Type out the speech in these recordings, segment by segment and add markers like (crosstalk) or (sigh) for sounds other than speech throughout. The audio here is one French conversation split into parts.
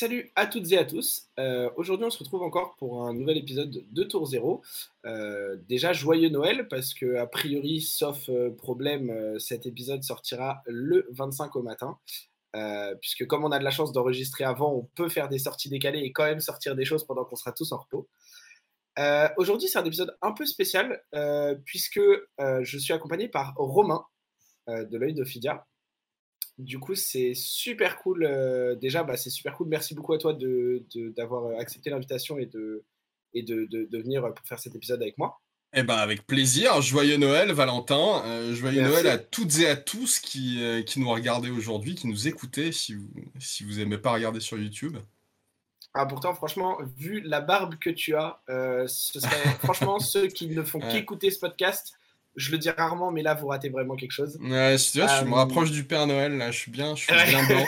Salut à toutes et à tous. Euh, aujourd'hui, on se retrouve encore pour un nouvel épisode de Tour Zéro. Euh, déjà, joyeux Noël, parce que, a priori, sauf euh, problème, cet épisode sortira le 25 au matin. puisque, comme on a de la chance d'enregistrer avant, on peut faire des sorties décalées et quand même sortir des choses pendant qu'on sera tous en repos. Aujourd'hui, c'est un épisode un peu spécial, puisque je suis accompagné par Romain de l'œil d'Ophidia. Du coup, c'est super cool. Euh, déjà, bah, c'est super cool. Merci beaucoup à toi d'avoir de, accepté l'invitation et, de, et de, venir pour faire cet épisode avec moi. Eh ben avec plaisir. Joyeux Noël, Valentin. Euh, joyeux Noël à toutes et à tous qui, euh, qui nous regardez aujourd'hui, qui nous écoutez si vous si vous aimez pas regarder sur YouTube. Ah, pourtant, franchement, vu la barbe que tu as, ce serait (laughs) franchement ceux qui ne font qu'écouter ce podcast je le dis rarement, mais là, vous ratez vraiment quelque chose. Ouais, je, je me euh, rapproche du Père Noël, là, je suis bien, je suis bien blanc.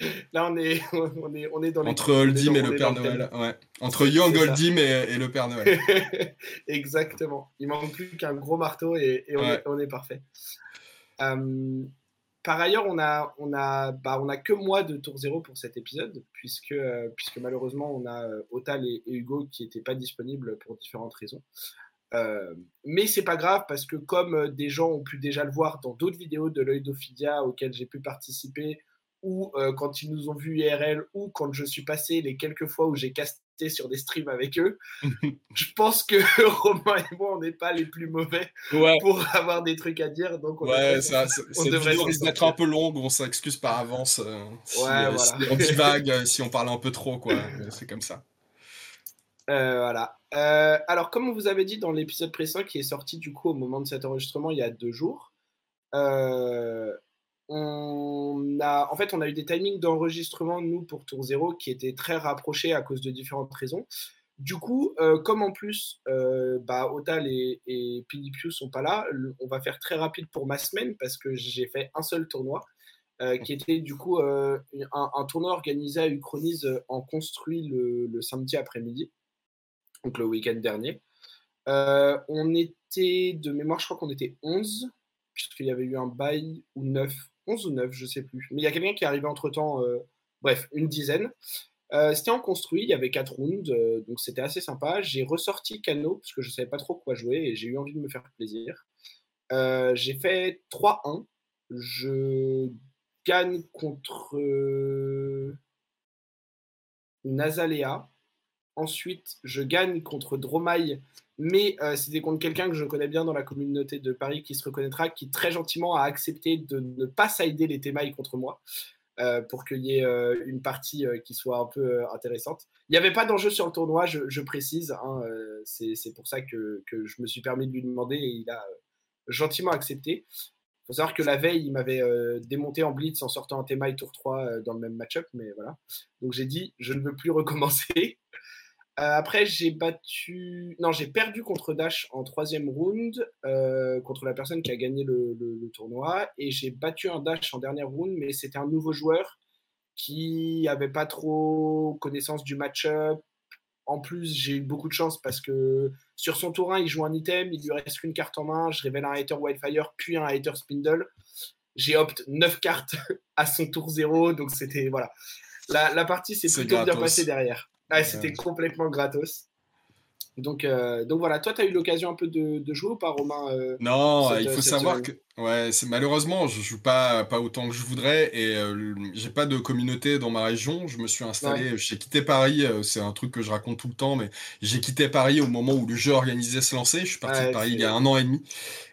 (laughs) là, on est, (laughs) on est, on est dans Entre Oldim et le Père Noël, ouais. Entre Young Oldim et, le Père Noël. Exactement. Il manque plus qu'un gros marteau et, on, est, on, est, parfait. Euh, par ailleurs, on a, on a, bah, on a que moi de Tour Zéro pour cet épisode, puisque, euh, puisque malheureusement, on a Otal et, Hugo qui n'étaient pas disponibles pour différentes raisons. Euh, mais c'est pas grave parce que comme euh, des gens ont pu déjà le voir dans d'autres vidéos de l'œil d'Ophidia auxquelles j'ai pu participer, ou euh, quand ils nous ont vu IRL, ou quand je suis passé les quelques fois où j'ai casté sur des streams avec eux, (laughs) je pense que (laughs) Romain et moi, on n'est pas les plus mauvais pour avoir des trucs à dire. Donc on ouais, ça, on devrait risque d'être un peu longue, on s'excuse par avance si, on divague, (laughs) si on parle un peu trop, quoi. c'est comme ça. voilà. Euh, alors, comme on vous avait dit dans l'épisode précédent qui est sorti du coup au moment de cet enregistrement il y a deux jours, euh, on a, en fait, on a eu des timings d'enregistrement, nous, pour Tour Zéro, qui étaient très rapprochés à cause de différentes raisons. Du coup, euh, comme en plus, bah, Otal et, et Pilipiu sont pas là, on va faire très rapide pour ma semaine parce que j'ai fait un seul tournoi. qui était du coup un, tournoi organisé à Uchronise en construit le samedi après-midi donc le week-end dernier. Euh, on était, de mémoire, je crois qu'on était 11, puisqu'il y avait eu un bail ou 9, 11 ou 9, je sais plus. Mais il y a quelqu'un qui est arrivé entre temps, euh, bref, une dizaine. Euh, c'était en construit, il y avait 4 rounds, donc c'était assez sympa. J'ai ressorti Cano, parce que je ne savais pas trop quoi jouer et j'ai eu envie de me faire plaisir. j'ai fait 3-1. Je gagne contre Nazalea. Ensuite, je gagne contre Dromaille, mais euh, c'était contre quelqu'un que je connais bien dans la communauté de Paris qui se reconnaîtra, qui très gentiment a accepté de ne pas sider les Thémailles contre moi. Euh, pour qu'il y ait euh, une partie qui soit un peu intéressante. Il n'y avait pas d'enjeu sur le tournoi, je, précise. Hein, c'est pour ça que, je me suis permis de lui demander et il a gentiment accepté. Il faut savoir que la veille, il m'avait démonté en blitz en sortant un Thémaille tour 3 dans le même match-up, mais voilà. Donc j'ai dit, je ne veux plus (laughs) recommencer. Euh, après, j'ai battu. Non, j'ai perdu contre Dash en troisième round, euh, contre la personne qui a gagné le, tournoi. Et j'ai battu un Dash en dernière round, mais c'était un nouveau joueur qui n'avait pas trop connaissance du match-up. En plus, j'ai eu beaucoup de chance parce que sur son tour 1, il joue un item, il lui reste qu'une carte en main. Je révèle un hater Wildfire, puis un hater Spindle. J'ai opté 9 cartes (laughs) à son tour 0, donc c'était. Voilà. La, la partie s'est plutôt bien passée derrière. Ah, c'était complètement gratos. Donc, euh, donc voilà, toi, tu as eu l'occasion un peu de, jouer ou pas, Romain euh, Non, il faut savoir que ouais, c'est malheureusement, je joue pas, pas autant que je voudrais et euh, j'ai pas de communauté dans ma région. Je me suis installé, j'ai quitté Paris, c'est un truc que je raconte tout le temps, mais j'ai quitté Paris au moment où le jeu organisé se lançait. Je suis parti de Paris il y a un an et demi.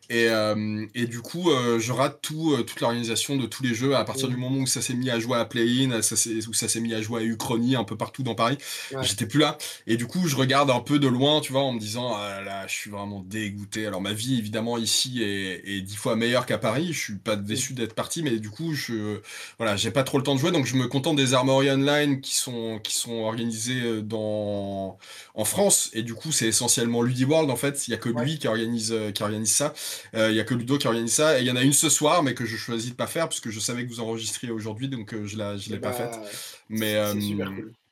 Et, euh, et, du coup, euh, je rate tout, euh, toute l'organisation de tous les jeux à partir du moment où ça s'est mis à jouer à Play-In, où ça s'est mis à jouer à Uchronie un peu partout dans Paris. J'étais plus là. Et du coup, je regarde un peu de loin, tu vois, en me disant, ah là, je suis vraiment dégoûté. Alors, ma vie, évidemment, ici est, dix fois meilleure qu'à Paris. Je suis pas déçu d'être parti, mais du coup, je, voilà, j'ai pas trop le temps de jouer. Donc, je me contente des Armory Online qui sont, qui sont organisés dans, en France. Et du coup, c'est essentiellement World en fait. Il y a que lui qui organise, qui organise ça. Il euh, y a que Ludo qui organise ça. Et il y en a une ce soir, mais que je choisis de pas faire parce que je savais que vous enregistriez aujourd'hui, donc euh, je ne l'ai pas bah, faite. Mais, euh,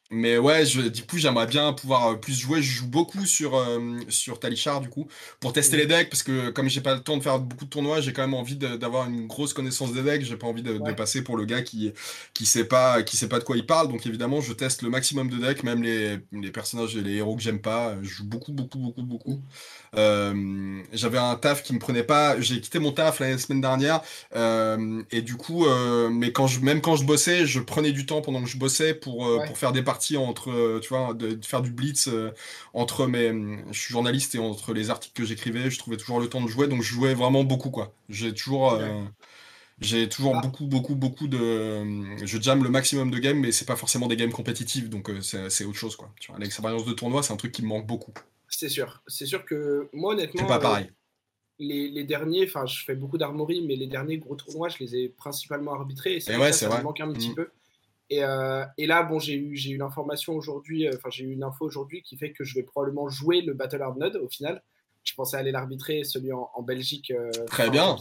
Mais ouais, je, du coup, j'aimerais bien pouvoir euh, plus jouer. Je joue beaucoup sur, euh, sur Talichar, du coup, pour tester les decks, parce que comme j'ai pas le temps de faire beaucoup de tournois, j'ai quand même envie d'avoir une grosse connaissance des decks. J'ai pas envie de, passer pour le gars qui, qui, sait pas, qui sait pas de quoi il parle. Donc évidemment, je teste le maximum de decks, même les, les personnages et les héros que j'aime pas. Je joue beaucoup, beaucoup, beaucoup, beaucoup. Euh, j'avais un taf qui me prenait pas. J'ai quitté mon taf la semaine dernière, et du coup, mais quand je, même quand je bossais, je prenais du temps pendant que je bossais pour, pour faire des parties entre, euh, tu vois, de, faire du blitz euh, entre mes. Je suis journaliste et entre les articles que j'écrivais, je trouvais toujours le temps de jouer, donc je jouais vraiment beaucoup, quoi. J'ai toujours. Euh, j'ai toujours ah. beaucoup, beaucoup, beaucoup de. Je jam le maximum de games, mais c'est pas forcément des games compétitifs, donc c'est autre chose, quoi. L'expérience de tournoi, c'est un truc qui me manque beaucoup. C'est sûr. C'est sûr que moi, honnêtement. C'est pas pareil. les, les, derniers, enfin, je fais beaucoup d'armory, mais les derniers gros tournois, je les ai principalement arbitrés. Et, ouais, ça, me manque un petit mm. peu. Euh, et, là, bon, j'ai eu, j'ai eu l'information aujourd'hui, euh, enfin, j'ai eu une info aujourd'hui qui fait que je vais probablement jouer le Battle Hard Node au final. Je pensais aller l'arbitrer, celui en, Belgique. Euh, Très bien.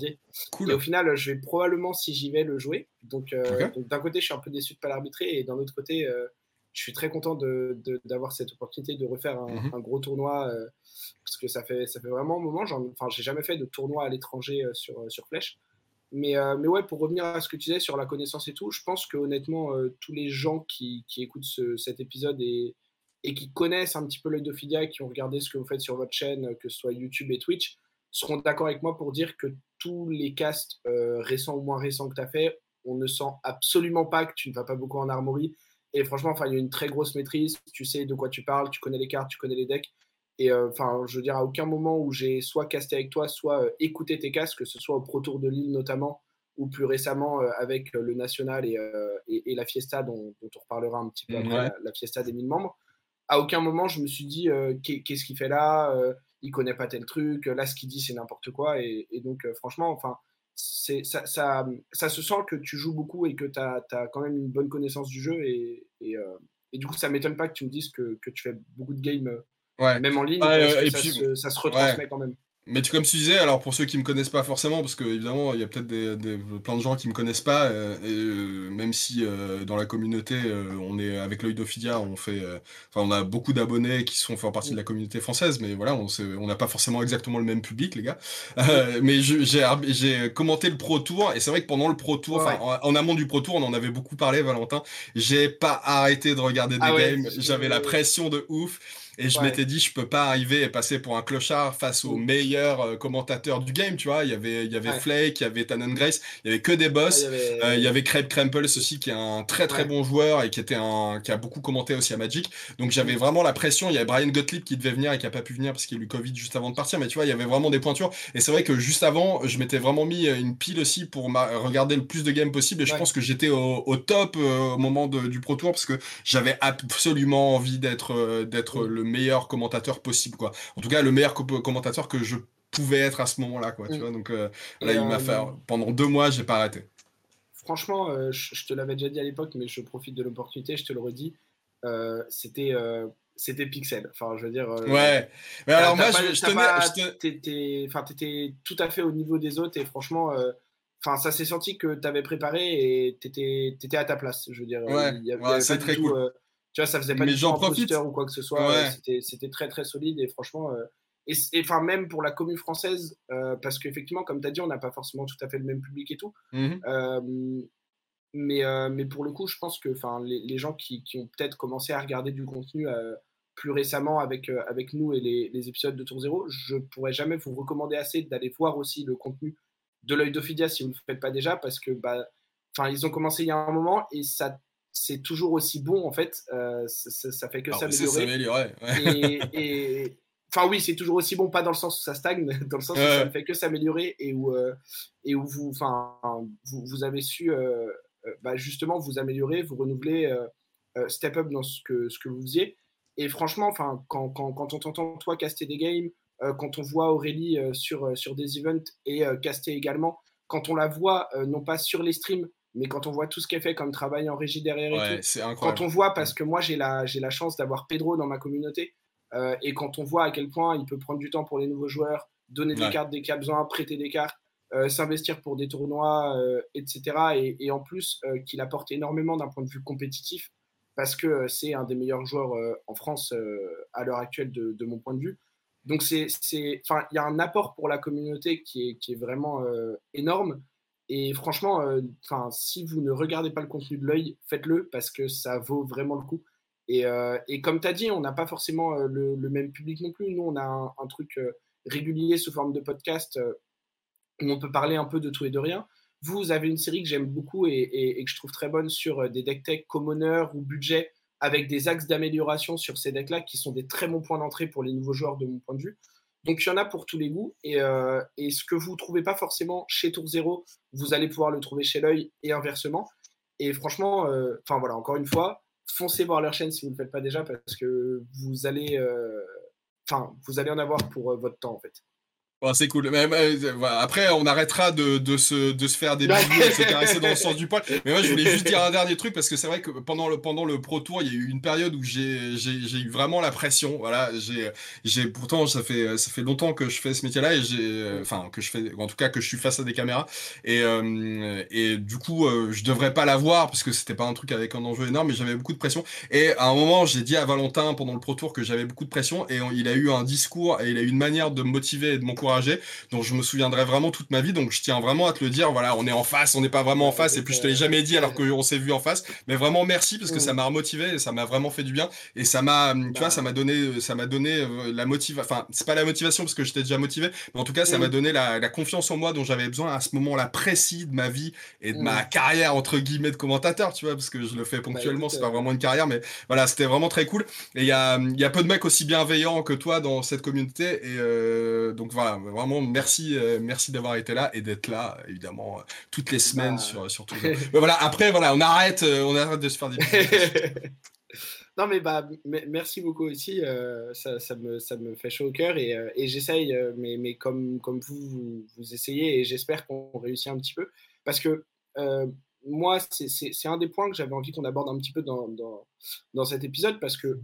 Cool. Et au final, je vais probablement, si j'y vais, le jouer. Donc, d'un côté, je suis un peu déçu de ne pas l'arbitrer, et d'un autre côté, je suis très content d'avoir cette opportunité de refaire un, mhm. gros tournoi parce que ça fait, ça fait vraiment un moment. Enfin, j'ai jamais fait de tournoi à l'étranger sur, sur Flèche. Mais, euh, mais ouais, pour revenir à ce que tu disais sur la connaissance et tout, je pense que honnêtement, euh, tous les gens qui, qui écoutent cet épisode et, et, qui connaissent un petit peu l'œil d'Ophidia, qui ont regardé ce que vous faites sur votre chaîne, que ce soit YouTube et Twitch, seront d'accord avec moi pour dire que tous les casts euh, récents ou moins récents que tu as fait, on ne sent absolument pas que tu ne vas pas beaucoup en armory. Et franchement, il y a une très grosse maîtrise. Tu sais de quoi tu parles, tu connais les cartes, tu connais les decks. Et euh, enfin, je veux dire, à aucun moment où j'ai soit casté avec toi, soit euh, écouté tes casques, que ce soit au Pro Tour de Lille notamment, ou plus récemment euh, avec le National et, et, la Fiesta, dont, on reparlera un petit peu après, la, Fiesta des 1000 membres. À aucun moment, je me suis dit, qu'est-ce qu'il fait là Il connaît pas tel truc, là, ce qu'il dit, c'est n'importe quoi. Et, donc, franchement, enfin, ça, ça, ça, se sent que tu joues beaucoup et que tu as, quand même une bonne connaissance du jeu. Et, et, du coup, ça m'étonne pas que tu me dises que, que tu fais beaucoup de games même en ligne, et ça, puis, se, ça, se, retransmet quand même. Mais tu, comme tu disais, alors pour ceux qui me connaissent pas forcément, parce que évidemment il y a peut-être des, plein de gens qui me connaissent pas, euh, et, euh, même si euh, dans la communauté on est avec l'œil d'Ophidia, on fait, enfin on a beaucoup d'abonnés qui sont font partie de la communauté française, mais voilà, on on n'a pas forcément exactement le même public les gars. mais j'ai commenté le Pro Tour et c'est vrai que pendant le Pro Tour, en, amont du Pro Tour, on en avait beaucoup parlé, Valentin. J'ai pas arrêté de regarder des ah games, j'avais la pression de ouf. Et je m'étais dit, je peux pas arriver et passer pour un clochard face aux meilleurs euh, commentateurs du game, tu vois. Il y avait, il y avait Flake, il y avait Tannen Grace, il y avait que des boss. il, y avait... Euh, il y avait Craig Krempels aussi, qui est un très très bon joueur et qui était un, qui a beaucoup commenté aussi à Magic. Donc j'avais mm. vraiment la pression. Il y avait Brian Gottlieb qui devait venir et qui a pas pu venir parce qu'il a eu Covid juste avant de partir. Mais tu vois, il y avait vraiment des pointures. Et c'est vrai que juste avant, je m'étais vraiment mis une pile aussi pour regarder le plus de games possible. Et je pense que j'étais au, top euh, au moment du Pro Tour parce que j'avais absolument envie d'être, d'être mm. le meilleur commentateur possible, quoi. En tout cas, le meilleur commentateur que je pouvais être à ce moment-là, quoi. Tu mm. vois, donc euh, là, il m'a fait. Euh, pendant deux mois, j'ai pas arrêté. Franchement, euh, je, te l'avais déjà dit à l'époque, mais je profite de l'opportunité, je te le redis. c'était c'était Pixel. Enfin, je veux dire. ouais. Mais alors moi, je, tenais. Enfin, t'étais tout à fait au niveau des autres et franchement, enfin, ça s'est senti que tu avais préparé et t'étais étais à ta place. Je veux dire. Ouais. c'est très cool. Tu vois, ça faisait pas mais j'en profite ou quoi que ce soit. C'était très très solide et franchement. Euh, et enfin, même pour la commune française, euh, parce qu'effectivement, comme tu as dit, on n'a pas forcément tout à fait le même public et tout. Mmh euh, mais, mais pour le coup, je pense que les, les gens qui, qui ont peut-être commencé à regarder du contenu plus récemment avec, avec nous et les, les, épisodes de Tour Zéro, je pourrais jamais vous recommander assez d'aller voir aussi le contenu de l'œil d'Ophidia si vous ne le faites pas déjà, parce que bah, ils ont commencé il y a un moment et ça c'est toujours aussi bon en fait. Euh, ça, fait que ah, s'améliorer. et, enfin oui, c'est toujours aussi bon, pas dans le sens où ça stagne, (laughs) dans le sens où ça ne fait que s'améliorer et où euh, et où vous, enfin, vous, vous, avez su euh, bah, justement vous améliorer, vous renouveler, step up dans ce que ce que vous faisiez. Et franchement, enfin, quand, quand, quand on t'entend toi caster des games, quand on voit Aurélie sur sur des events et caster également, quand on la voit non pas sur les streams mais quand on voit tout ce qu'elle fait comme travail en régie derrière et tout, quand on voit, parce que moi j'ai la, j'ai la chance d'avoir Pedro dans ma communauté, euh, et quand on voit à quel point il peut prendre du temps pour les nouveaux joueurs, donner des cartes dès qu'il y a besoin, prêter des cartes, euh, s'investir pour des tournois, euh, etc. Et, et, en plus qu'il apporte énormément d'un point de vue compétitif. parce que c'est un des meilleurs joueurs en France à l'heure actuelle de, de, mon point de vue. Donc c'est, il y a un apport pour la communauté qui est, qui est vraiment énorme. Et franchement, enfin, si vous ne regardez pas le contenu de l'œil, faites-le parce que ça vaut vraiment le coup. Et, et comme tu as dit, on n'a pas forcément le, même public non plus. Nous, on a un, truc régulier sous forme de podcast où on peut parler un peu de tout et de rien. Vous avez une série que j'aime beaucoup et, que je trouve très bonne sur euh, des deck tech commoner ou budget avec des axes d'amélioration sur ces decks-là qui sont des très bons points d'entrée pour les nouveaux joueurs de mon point de vue. Donc il y en a pour tous les goûts et, euh, ce que vous ne trouvez pas forcément chez Tour Zero, vous allez pouvoir le trouver chez l'œil et inversement. Et franchement, euh, enfin voilà, encore une fois, foncez voir leur chaîne si vous ne le faites pas déjà parce que vous allez, enfin vous allez en avoir pour votre temps en fait c'est cool. Mais, après, on arrêtera de, se, faire des bisous et de se caresser dans le sens du poil. Mais moi, je voulais juste dire un dernier truc parce que c'est vrai que pendant le, pendant Pro Tour, il y a eu une période où j'ai eu vraiment la pression. Voilà, j'ai pourtant, ça fait, longtemps que je fais ce métier-là et j'ai, enfin, que je fais, en tout cas, que je suis face à des caméras. Et, euh, et du coup, euh, je devrais pas l'avoir parce que c'était pas un truc avec un enjeu énorme, mais j'avais beaucoup de pression. Et à un moment, j'ai dit à Valentin pendant le Pro Tour que j'avais beaucoup de pression et il a eu un discours et il a eu une manière de me motiver et de m'encourager donc je me souviendrai vraiment toute ma vie. Donc je tiens vraiment à te le dire. Voilà, on est en face, on n'est pas vraiment en face. Et puis je te l'ai jamais dit alors qu'on s'est vu en face. Mais vraiment merci parce que ça m'a remotivé et ça m'a vraiment fait du bien. Et ça m'a, tu vois, ça m'a donné, ça m'a donné euh, la motivation. Enfin, c'est pas la motivation parce que j'étais déjà motivé, mais en tout cas, ça m'a donné la, confiance en moi dont j'avais besoin à ce moment-là précis de ma vie et de ma carrière entre guillemets de commentateur, tu vois, parce que je le fais bah, ponctuellement. c'est pas euh, vraiment une carrière, mais voilà, c'était vraiment très cool. Et il y a, y a peu de mecs aussi bienveillants que toi dans cette communauté. Et euh, donc voilà, vraiment merci, euh, merci d'avoir été là et d'être là, évidemment, euh, toutes les semaines bah. sur, sur tout. mais voilà, après, voilà, on arrête, euh, on arrête de se faire des. (laughs) non, mais bah, merci beaucoup aussi. ça, ça, me, ça me fait chaud au cœur et, et j'essaye, mais, mais comme, comme vous, vous, essayez et j'espère qu'on réussit un petit peu. Parce que moi, c'est un des points que j'avais envie qu'on aborde un petit peu dans, dans, dans cet épisode parce que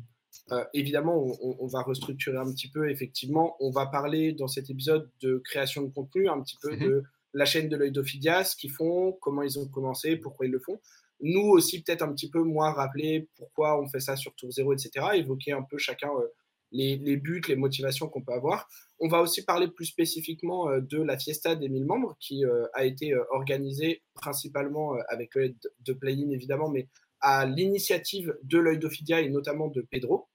euh, évidemment, on, va restructurer un petit peu. Effectivement, on va parler dans cet épisode de création de contenu, un petit peu mhm. de la chaîne de l'œil d'Ophidia, ce qu'ils font, comment ils ont commencé, pourquoi ils le font. Nous aussi, peut-être un petit peu, moi, rappeler pourquoi on fait ça sur Tour Zéro, etc. Évoquer un peu chacun euh, les, buts, les motivations qu'on peut avoir. On va aussi parler plus spécifiquement euh, de la fiesta des 1000 membres qui a été organisée principalement avec l'aide de Play-in, évidemment, mais à l'initiative de l'œil d'Ophidia et notamment de Pedro.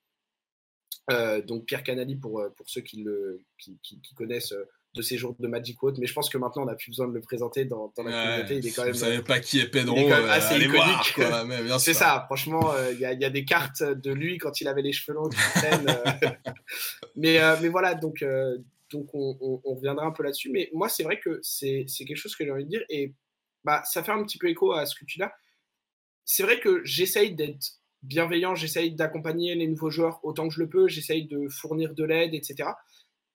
Euh, donc Pierre Canali pour, euh, pour ceux qui, le, qui, qui, connaissent euh, de ses jours de Magic Quote, mais je pense que maintenant on n'a plus besoin de le présenter dans, dans la communauté. Il est quand même, vous savez pas qui est Pedro, assez iconique. (laughs) C'est ça, franchement, il y, a, y, a des cartes de lui quand il avait les cheveux longs qui (laughs) traînent. mais, mais voilà, donc, donc on, on, on, reviendra un peu là-dessus. Mais moi, c'est vrai que c'est quelque chose que j'ai envie de dire et bah, ça fait un petit peu écho à ce que tu as c'est vrai que j'essaye d'être bienveillant, j'essaye d'accompagner les nouveaux joueurs autant que je le peux, j'essaye de fournir de l'aide, etc.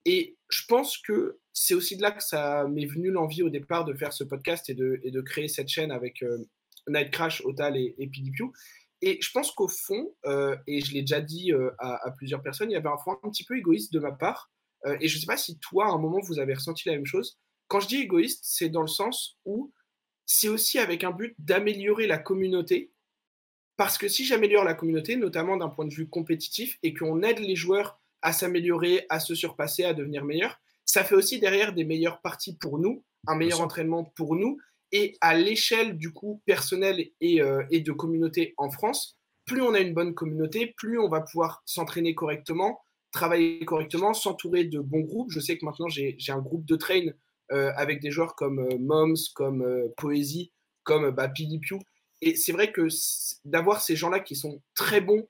Et je pense que c'est aussi de là que ça m'est venu l'envie au départ de faire ce podcast et de, et de créer cette chaîne avec euh, Night Otal et, et Et je pense qu'au fond, euh, et je l'ai déjà dit euh, à, plusieurs personnes, il y avait un fond un petit peu égoïste de ma part. et je ne sais pas si toi, à un moment, vous avez ressenti la même chose. Quand je dis égoïste, c'est dans le sens où c'est aussi avec un but d'améliorer la communauté. Parce que si j'améliore la communauté, notamment d'un point de vue compétitif, et qu'on aide les joueurs à s'améliorer, à se surpasser, à devenir meilleurs, ça fait aussi derrière des meilleures parties pour nous, un meilleur entraînement pour nous, et à l'échelle du coup personnelle et, euh, et, de communauté en France, plus on a une bonne communauté, plus on va pouvoir s'entraîner correctement, travailler correctement, s'entourer de bons groupes. Je sais que maintenant j'ai un groupe de train euh, avec des joueurs comme euh, Moms, comme Poésie, comme bah, Piu. Et c'est vrai que d'avoir ces gens-là qui sont très bons,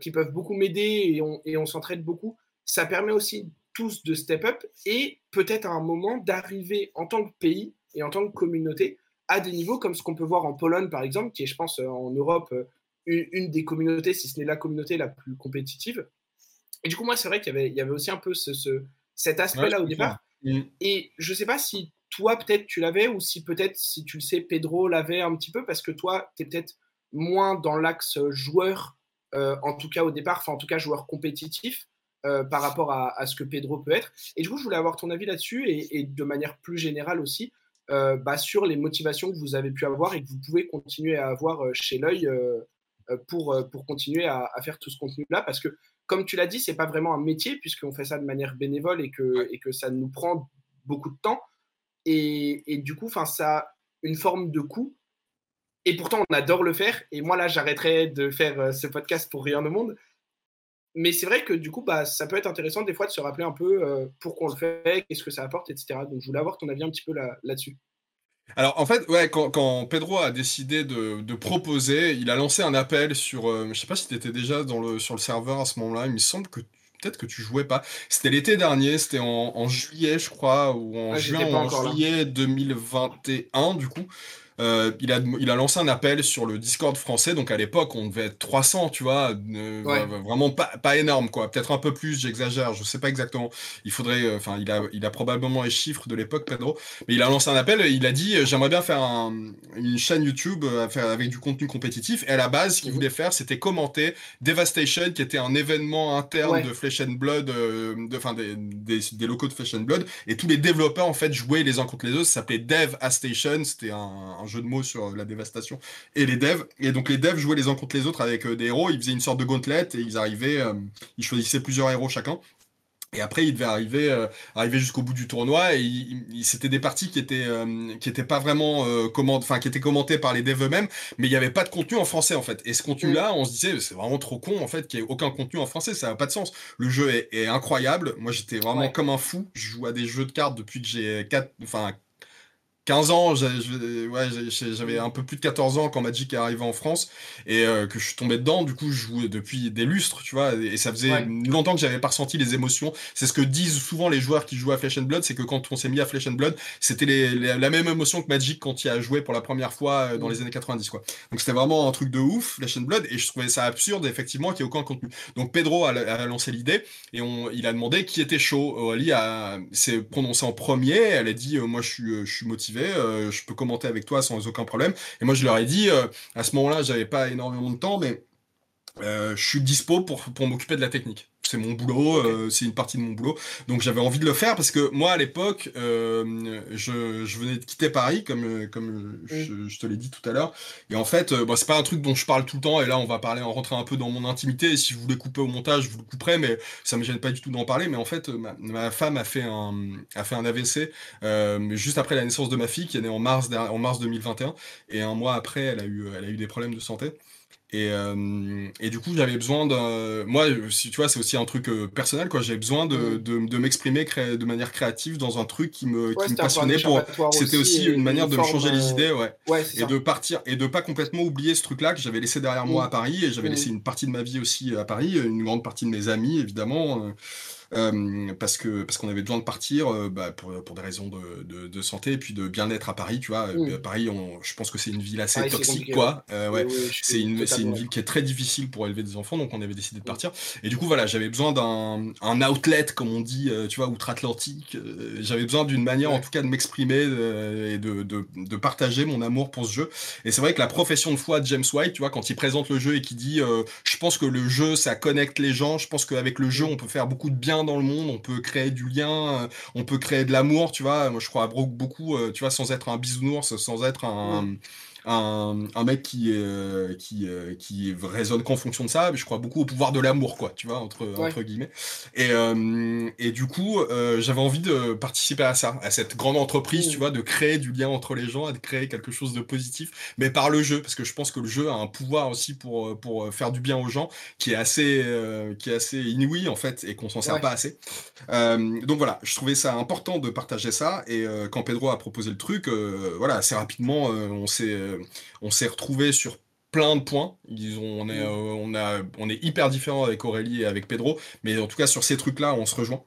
qui peuvent beaucoup m'aider et on, et on s'entraide beaucoup, ça permet aussi tous de step up et peut-être à un moment d'arriver en tant que pays et en tant que communauté à des niveaux comme ce qu'on peut voir en Pologne par exemple, qui est je pense en Europe une, des communautés, si ce n'est la communauté la plus compétitive. Et du coup moi c'est vrai qu'il y avait, il y avait aussi un peu ce, cet aspect-là au départ. Mm. Et je sais pas si toi, peut-être, tu l'avais, ou si peut-être, si tu le sais, Pedro l'avait un petit peu, parce que toi, tu es peut-être moins dans l'axe joueur, euh, en tout cas au départ, enfin en tout cas joueur compétitif, euh, par rapport à, ce que Pedro peut être. Et du coup, je voulais avoir ton avis là-dessus, et, de manière plus générale aussi, euh, bah, sur les motivations que vous avez pu avoir et que vous pouvez continuer à avoir chez l'œil pour, pour continuer à, faire tout ce contenu-là. Parce que, comme tu l'as dit, c'est pas vraiment un métier, puisqu'on fait ça de manière bénévole et que, et que ça nous prend beaucoup de temps. Et, du coup, ça a une forme de coût. Et pourtant, on adore le faire. Et moi, là, j'arrêterai de faire ce podcast pour rien au monde mais c'est vrai que du coup, bah, ça peut être intéressant des fois de se rappeler un peu euh, pourquoi on le fait, qu'est-ce que ça apporte, etc. Donc je voulais avoir ton avis un petit peu là, dessus Alors en fait, ouais, quand, Pedro a décidé de, proposer, il a lancé un appel sur, euh, je sais pas si tu étais déjà sur le serveur à ce moment-là, il me semble que peut-être que tu jouais pas. C'était l'été dernier, c'était en, juillet, je crois, ou en juin ou en juillet 2021 du coup. Euh, il, a, il a lancé un appel sur le Discord français, donc à l'époque on devait être 300, tu vois, vraiment pas, pas énorme, quoi. Peut-être un peu plus, j'exagère, je sais pas exactement. Il faudrait, euh, enfin, il, a, il a probablement les chiffres de l'époque, Pedro, mais il a lancé un appel, il a dit j'aimerais bien faire une chaîne YouTube euh, avec du contenu compétitif, et à la base, ce qu'il mhm. voulait faire, c'était commenter Devastation, qui était un événement interne de Flesh and Blood, de, enfin, des, des, locaux de Flesh and Blood, et tous les développeurs, en fait, jouaient les uns contre les autres, ça s'appelait Dev Station, c'était un jeu de mots sur la dévastation, et les devs. Et donc les devs jouaient les uns contre les autres avec euh, des héros, ils faisaient une sorte de gauntlet et ils arrivaient, euh, ils choisissaient plusieurs héros chacun. Et après, il devait arriver, euh, arriver jusqu'au bout du tournoi. Et c'était des parties qui étaient, qui étaient pas vraiment euh, enfin qui étaient commentées par les devs eux-mêmes, mais il y avait pas de contenu en français en fait. Et ce contenu-là, on se disait, c'est vraiment trop con en fait qu'il y ait aucun contenu en français, ça n'a pas de sens. Le jeu est, incroyable. Moi, j'étais vraiment comme un fou. Je joue à des jeux de cartes depuis que j'ai 4, enfin 15 ans, j'avais un peu plus de 14 ans quand Magic est arrivé en France et euh, que je suis tombé dedans. Du coup, je jouais depuis des lustres, tu vois, et ça faisait longtemps que j'avais pas ressenti les émotions. C'est ce que disent souvent les joueurs qui jouent à Flesh and Blood, c'est que quand on s'est mis à Flesh and Blood, c'était la même émotion que Magic quand il a joué pour la première fois euh, dans mm. les années 90, quoi. Donc c'était vraiment un truc de ouf, Flesh and Blood, et je trouvais ça absurde, effectivement, qu'il n'y ait aucun contenu. Donc Pedro a, lancé l'idée et on, il a demandé qui était chaud. Aurélie s'est prononcée en premier, elle a dit, euh, moi je suis, je suis motivé euh, je peux commenter avec toi sans aucun problème. Et moi, je leur ai dit, euh, à ce moment-là, j'avais pas énormément de temps, mais je suis dispo pour, pour m'occuper de la technique c'est mon boulot, euh, c'est une partie de mon boulot. Donc j'avais envie de le faire parce que moi à l'époque, euh, je, je, venais de quitter Paris, comme, euh, comme je, te l'ai dit tout à l'heure. Et en fait, bon, c'est pas un truc dont je parle tout le temps. Et là, on va parler, en rentrer un peu dans mon intimité. Et si vous voulez couper au montage, je vous le couperai, mais ça me gêne pas du tout d'en parler. Mais en fait, ma, femme a fait un, a fait un AVC juste après la naissance de ma fille, qui est née en mars, en mars 2021. Et un mois après, elle a eu, elle a eu des problèmes de santé. Et, euh, et, du coup, j'avais besoin d'un. Moi, si tu vois, c'est aussi un truc euh, personnel, quoi. J'avais besoin de, mm. de, de m'exprimer de manière créative dans un truc qui me, qui me passionnait. Pour... C'était aussi, une manière de me changer les idées, ouais. ouais et de partir et de pas complètement oublier ce truc-là que j'avais laissé derrière moi mm. à Paris. Et j'avais mm. laissé une partie de ma vie aussi à Paris, une grande partie de mes amis, évidemment. Euh, euh, parce que parce qu'on avait besoin de partir euh, bah, pour, pour, des raisons de, de, santé et puis de bien-être à Paris, tu vois. Mmh. Paris, on, je pense que c'est une ville assez toxique, quoi. Euh, ouais, c'est une, une ville qui est très difficile pour élever des enfants, donc on avait décidé de partir. Et du coup, voilà, j'avais besoin d'un un outlet, comme on dit, tu vois, outre-Atlantique. j'avais besoin d'une manière, en tout cas, de m'exprimer et de, de, de, partager mon amour pour ce jeu. Et c'est vrai que la profession de foi de James White, tu vois, quand il présente le jeu et qu'il dit, je pense que le jeu, ça connecte les gens. Je pense qu'avec le jeu, on peut faire beaucoup de bien dans le monde, on peut créer du lien, euh, on peut créer de l'amour, tu vois. Moi, je crois beaucoup, euh, tu vois, sans être un bisounours, sans être un, un, mec qui, euh, qui, euh, qui résonne qu'en fonction de ça, mais je crois beaucoup au pouvoir de l'amour, quoi, tu vois, entre, entre guillemets. Et, euh, et du coup, j'avais envie de participer à ça, à cette grande entreprise, tu vois, de créer du lien entre les gens, de créer quelque chose de positif, mais par le jeu, parce que je pense que le jeu a un pouvoir aussi pour, pour faire du bien aux gens qui est assez, qui est assez inouï, en fait, et qu'on s'en sert pas assez. donc voilà, je trouvais ça important de partager ça, et quand Pedro a proposé le truc, voilà, assez rapidement, on s'est on s'est retrouvé sur plein de points. Ils on, est, euh, on, a, on est hyper différents avec Aurélie et avec Pedro, mais en tout cas sur ces trucs-là, on se rejoint.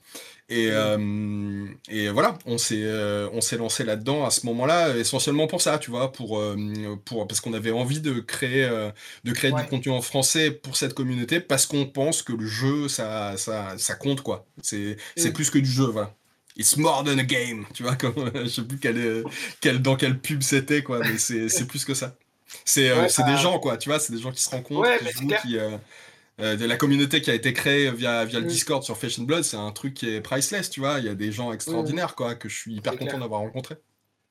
Et, mm. euh, et voilà, on s'est on s'est lancé là-dedans à ce moment-là, essentiellement pour ça, tu vois, pour, pour parce qu'on avait envie de créer de créer du contenu en français pour cette communauté, parce qu'on pense que le jeu ça ça, ça compte quoi. C'est c'est mm. plus que du jeu, voilà. It's more than a game, tu vois, comme, je sais plus quelle, dans quelle pub c'était, quoi, mais c'est plus que ça. C'est euh, des bah gens, quoi, tu vois, c'est des gens qui se rencontrent, qui jouent, qui, euh, euh, de la communauté qui a été créée via, via le mm. Discord sur Fashion Blood, c'est un truc qui est priceless, tu vois, il y a des gens extraordinaires, quoi, que je suis hyper content d'avoir rencontré.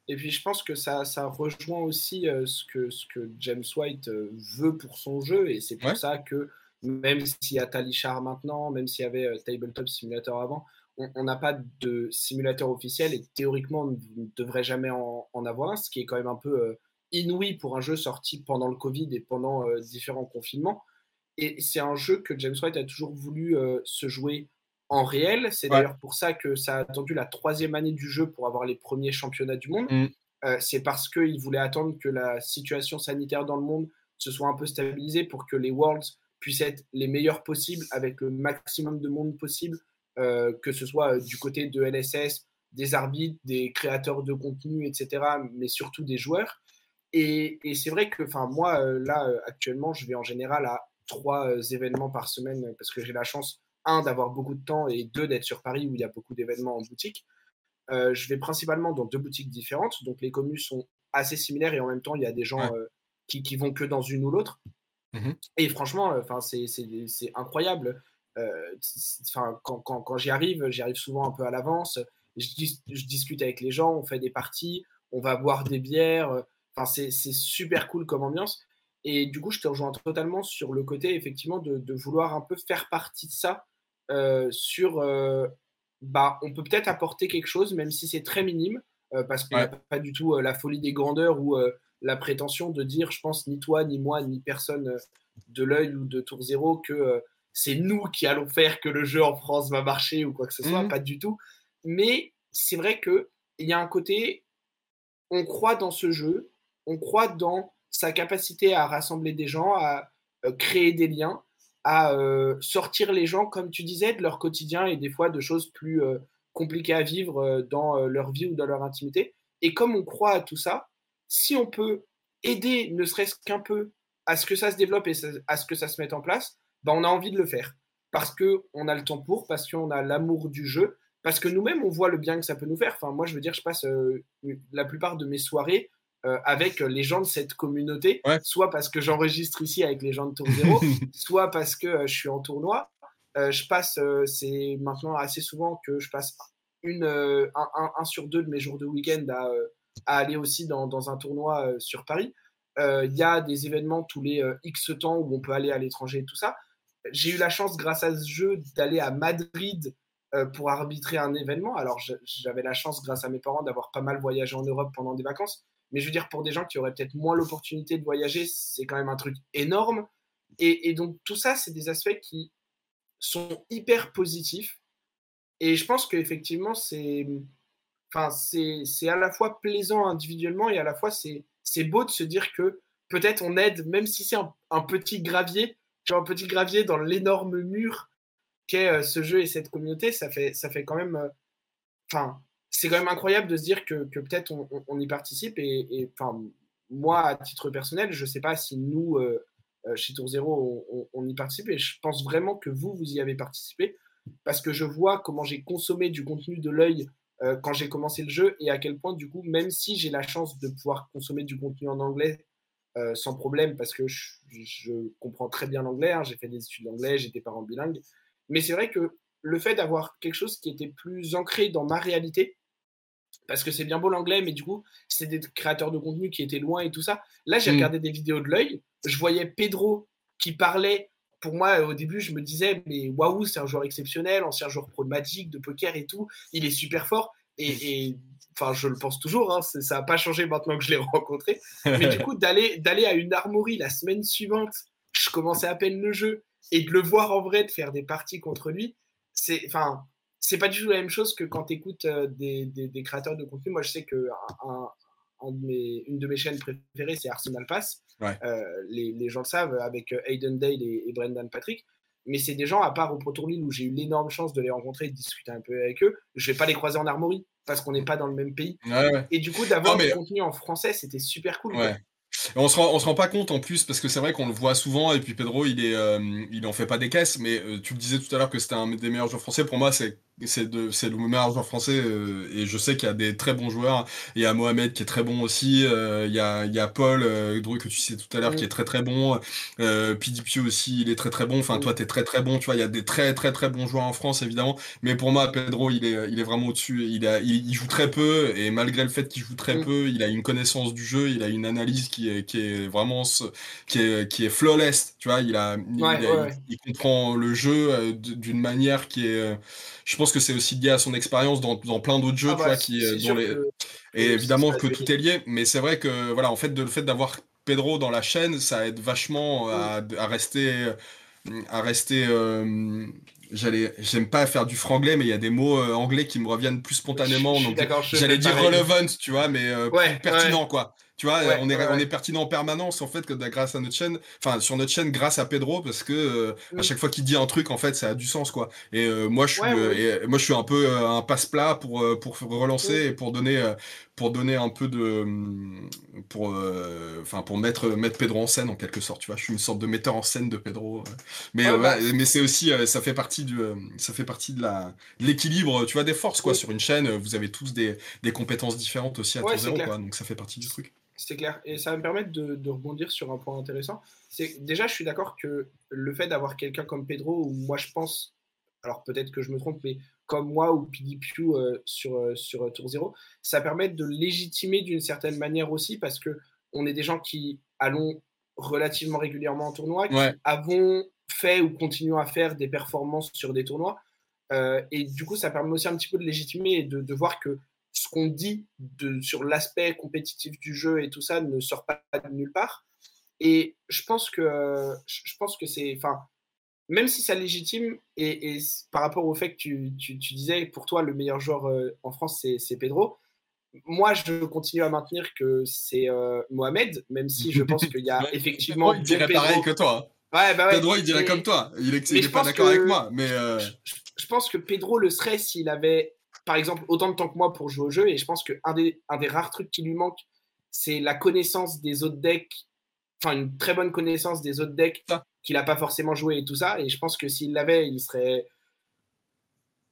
Et puis je pense que ça, ça rejoint aussi euh, ce, que, ce que James White euh, veut pour son jeu. Et c'est pour ça que même s'il y a Talishar maintenant, même s'il y avait Tabletop Simulator avant, on n'a pas de simulateur officiel et théoriquement on ne devrait jamais en, avoir un, ce qui est quand même un peu inouï pour un jeu sorti pendant le Covid et pendant différents confinements. Et c'est un jeu que James White a toujours voulu se jouer en réel. C'est d'ailleurs pour ça que ça a attendu la troisième année du jeu pour avoir les premiers championnats du monde. Mm. Euh, c'est parce qu'il voulait attendre que la situation sanitaire dans le monde se soit un peu stabilisée pour que les Worlds puissent être les meilleurs possibles avec le maximum de monde possible, euh, que ce soit euh, du côté de LSS, des arbitres, des créateurs de contenu, etc., mais surtout des joueurs. Et, et c'est vrai que moi, là, actuellement, je vais en général à trois événements par semaine parce que j'ai la chance un, d'avoir beaucoup de temps et deux, d'être sur Paris où il y a beaucoup d'événements en boutique. Euh, je vais principalement dans deux boutiques différentes, donc les communes sont assez similaires et en même temps, il y a des gens euh, qui, qui, vont que dans une ou l'autre. Mmh et franchement, euh, enfin c'est incroyable. Enfin quand, quand, quand j'y arrive, j'y arrive souvent un peu à l'avance. Je, je, discute avec les gens, on fait des parties, on va boire des bières. Enfin, c'est super cool comme ambiance. Et du coup, je te rejoins totalement sur le côté, effectivement, de, de vouloir un peu faire partie de ça euh, sur euh, bah, on peut peut-être apporter quelque chose, même si c'est très minime, euh, parce qu'il n'y a pas du tout la folie des grandeurs ou la prétention de dire, je pense, ni toi, ni moi, ni personne de l'œil ou de Tour Zéro, que c'est nous qui allons faire que le jeu en France va marcher ou quoi que ce soit, mmh. pas du tout. Mais c'est vrai qu'il y a un côté, on croit dans ce jeu, on croit dans sa capacité à rassembler des gens, à créer des liens à euh, sortir les gens, comme tu disais, de leur quotidien et des fois de choses plus euh, compliquées à vivre euh, dans leur vie ou dans leur intimité. Et comme on croit à tout ça, si on peut aider, ne serait-ce qu'un peu, à ce que ça se développe et à ce que ça se mette en place, ben on a envie de le faire. Parce qu'on a le temps pour, parce qu'on a l'amour du jeu, parce que nous-mêmes, on voit le bien que ça peut nous faire. Enfin, moi, je veux dire, je passe la plupart de mes soirées euh, avec les gens de cette communauté, soit parce que j'enregistre ici avec les gens de Tour Zéro, (laughs) soit parce que euh, je suis en tournoi. Euh, je passe, c'est maintenant assez souvent que je passe une, un, sur deux de mes jours de week-end à, à, aller aussi dans, dans un tournoi sur Paris. Il y a des événements tous les X temps où on peut aller à l'étranger et tout ça. J'ai eu la chance, grâce à ce jeu, d'aller à Madrid pour arbitrer un événement. Alors, j'avais la chance, grâce à mes parents, d'avoir pas mal voyagé en Europe pendant des vacances. Mais je veux dire, pour des gens qui auraient peut-être moins l'opportunité de voyager, c'est quand même un truc énorme. Et, donc, tout ça, c'est des aspects qui sont hyper positifs. Et je pense qu'effectivement, c'est enfin, à la fois plaisant individuellement et à la fois c'est beau de se dire que peut-être on aide, même si c'est un, petit gravier, un petit gravier dans l'énorme mur qu'est euh, ce jeu et cette communauté, ça fait, ça fait quand même. Euh, enfin, c'est quand même incroyable de se dire que, peut-être on, y participe. Et, enfin, moi, à titre personnel, je ne sais pas si nous, euh, chez Tour Zéro, on, y participe. Et je pense vraiment que vous, vous y avez participé. Parce que je vois comment j'ai consommé du contenu de l'œil quand j'ai commencé le jeu et à quel point, du coup, même si j'ai la chance de pouvoir consommer du contenu en anglais sans problème, parce que je, comprends très bien l'anglais, hein, j'ai fait des études d'anglais, j'étais parent bilingue. Mais c'est vrai que le fait d'avoir quelque chose qui était plus ancré dans ma réalité, parce que c'est bien beau l'anglais, mais du coup, c'est des créateurs de contenu qui étaient loin et tout ça. Là, j'ai mm. regardé des vidéos de l'œil, je voyais Pedro qui parlait. Pour moi, au début, je me disais, mais waouh, c'est un joueur exceptionnel, ancien joueur pro de Magic, de poker et tout. Il est super fort. Et, enfin, je le pense toujours, hein, ça n'a pas changé maintenant que je l'ai (laughs) rencontré. Mais du coup, d'aller, d'aller à une armorie la semaine suivante, je commençais à peine le jeu, et de le voir en vrai, de faire des parties contre lui, c'est, enfin, c'est pas du tout la même chose que quand tu écoutes euh, des, des, créateurs de contenu. Moi, je sais que un, une de mes chaînes préférées, c'est Arsenal Pass. Euh, les, les, gens le savent, avec euh, Hayden Dale et, Brendan Patrick. Mais c'est des gens, à part au Pro Tour où j'ai eu l'énorme chance de les rencontrer et de discuter un peu avec eux, je vais pas les croiser en armorie parce qu'on n'est pas dans le même pays. Et du coup, d'avoir du contenu en français, c'était super cool. On se, rend, se rend pas compte en plus parce que c'est vrai qu'on le voit souvent et puis Pedro il est euh, il en fait pas des caisses mais euh, tu le disais tout à l'heure que c'était un des meilleurs joueurs français pour moi c'est c'est le meilleur joueur français euh, et je sais qu'il y a des très bons joueurs. Il y a Mohamed qui est très bon aussi. Euh, il, y a, il y a Paul euh, que tu sais tout à l'heure qui est très très bon. Euh, PDP aussi, il est très très bon. Enfin, toi, tu es très très bon. Tu vois, il y a des très très très bons joueurs en France évidemment. Mais pour moi, Pedro, il est, il est vraiment au-dessus. Il, a, il, joue très peu et malgré le fait qu'il joue très peu, il a une connaissance du jeu, il a une analyse qui est, qui est vraiment qui est, qui est flawless. Tu vois, il a, il, comprend le jeu d'une manière qui est je pense que c'est aussi lié à son expérience dans, plein d'autres jeux, ah tu bah, vois, qui, dans les... et évidemment que tout est lié, mais c'est vrai que voilà, en fait, de, le fait d'avoir Pedro dans la chaîne, ça aide vachement à, rester, à rester. Euh, j'allais, j'aime pas faire du franglais, mais il y a des mots euh, anglais qui me reviennent plus spontanément, donc j'allais dire relevant, tu vois, mais euh, pertinent, quoi. Tu vois, on, est, on est pertinent en permanence en fait que grâce à notre chaîne, enfin sur notre chaîne grâce à Pedro parce que euh, à mm. chaque fois qu'il dit un truc en fait ça a du sens quoi. Et euh, moi je suis, euh, et, moi je suis un peu un passe-plat pour pour relancer mm. et pour donner pour donner un peu de pour enfin pour mettre mettre Pedro en scène en quelque sorte. Tu vois, je suis une sorte de metteur en scène de Pedro. Mais bah, mais c'est aussi ça fait partie du ça fait partie de la l'équilibre tu vois des forces quoi. Sur une chaîne vous avez tous des, des compétences différentes aussi à tout zéro quoi. Donc ça fait partie du truc. C'est clair. Et ça va me permettre de, rebondir sur un point intéressant. C'est déjà, je suis d'accord que le fait d'avoir quelqu'un comme Pedro, ou moi je pense, alors peut-être que je me trompe, mais comme moi ou PDPU euh, sur, euh, sur Tour Zero, ça permet de légitimer d'une certaine manière aussi parce que on est des gens qui allons relativement régulièrement en tournoi, qui avons fait ou continuons à faire des performances sur des tournois. Euh, et du coup, ça permet aussi un petit peu de légitimer et de, de voir que ce qu'on dit de, sur l'aspect compétitif du jeu et tout ça ne sort pas de nulle part. Et je pense que, je pense que c'est, enfin, même si ça légitime, et, par rapport au fait que tu, tu, disais, pour toi, le meilleur joueur euh, en France, c'est Pedro, moi, je continue à maintenir que c'est euh, Mohamed, même si je pense qu'il y a (laughs) effectivement. il dirait pareil que toi. Ouais, bah ouais, Pedro, il dirait comme toi. Il n'est pas d'accord avec moi. Mais euh, je, pense que Pedro le serait s'il avait par exemple, autant de temps que moi pour jouer au jeu. Et je pense qu'un des, un des rares trucs qui lui manque, c'est la connaissance des autres decks, enfin une très bonne connaissance des autres decks qu'il n'a pas forcément joué et tout ça. Et je pense que s'il l'avait, il serait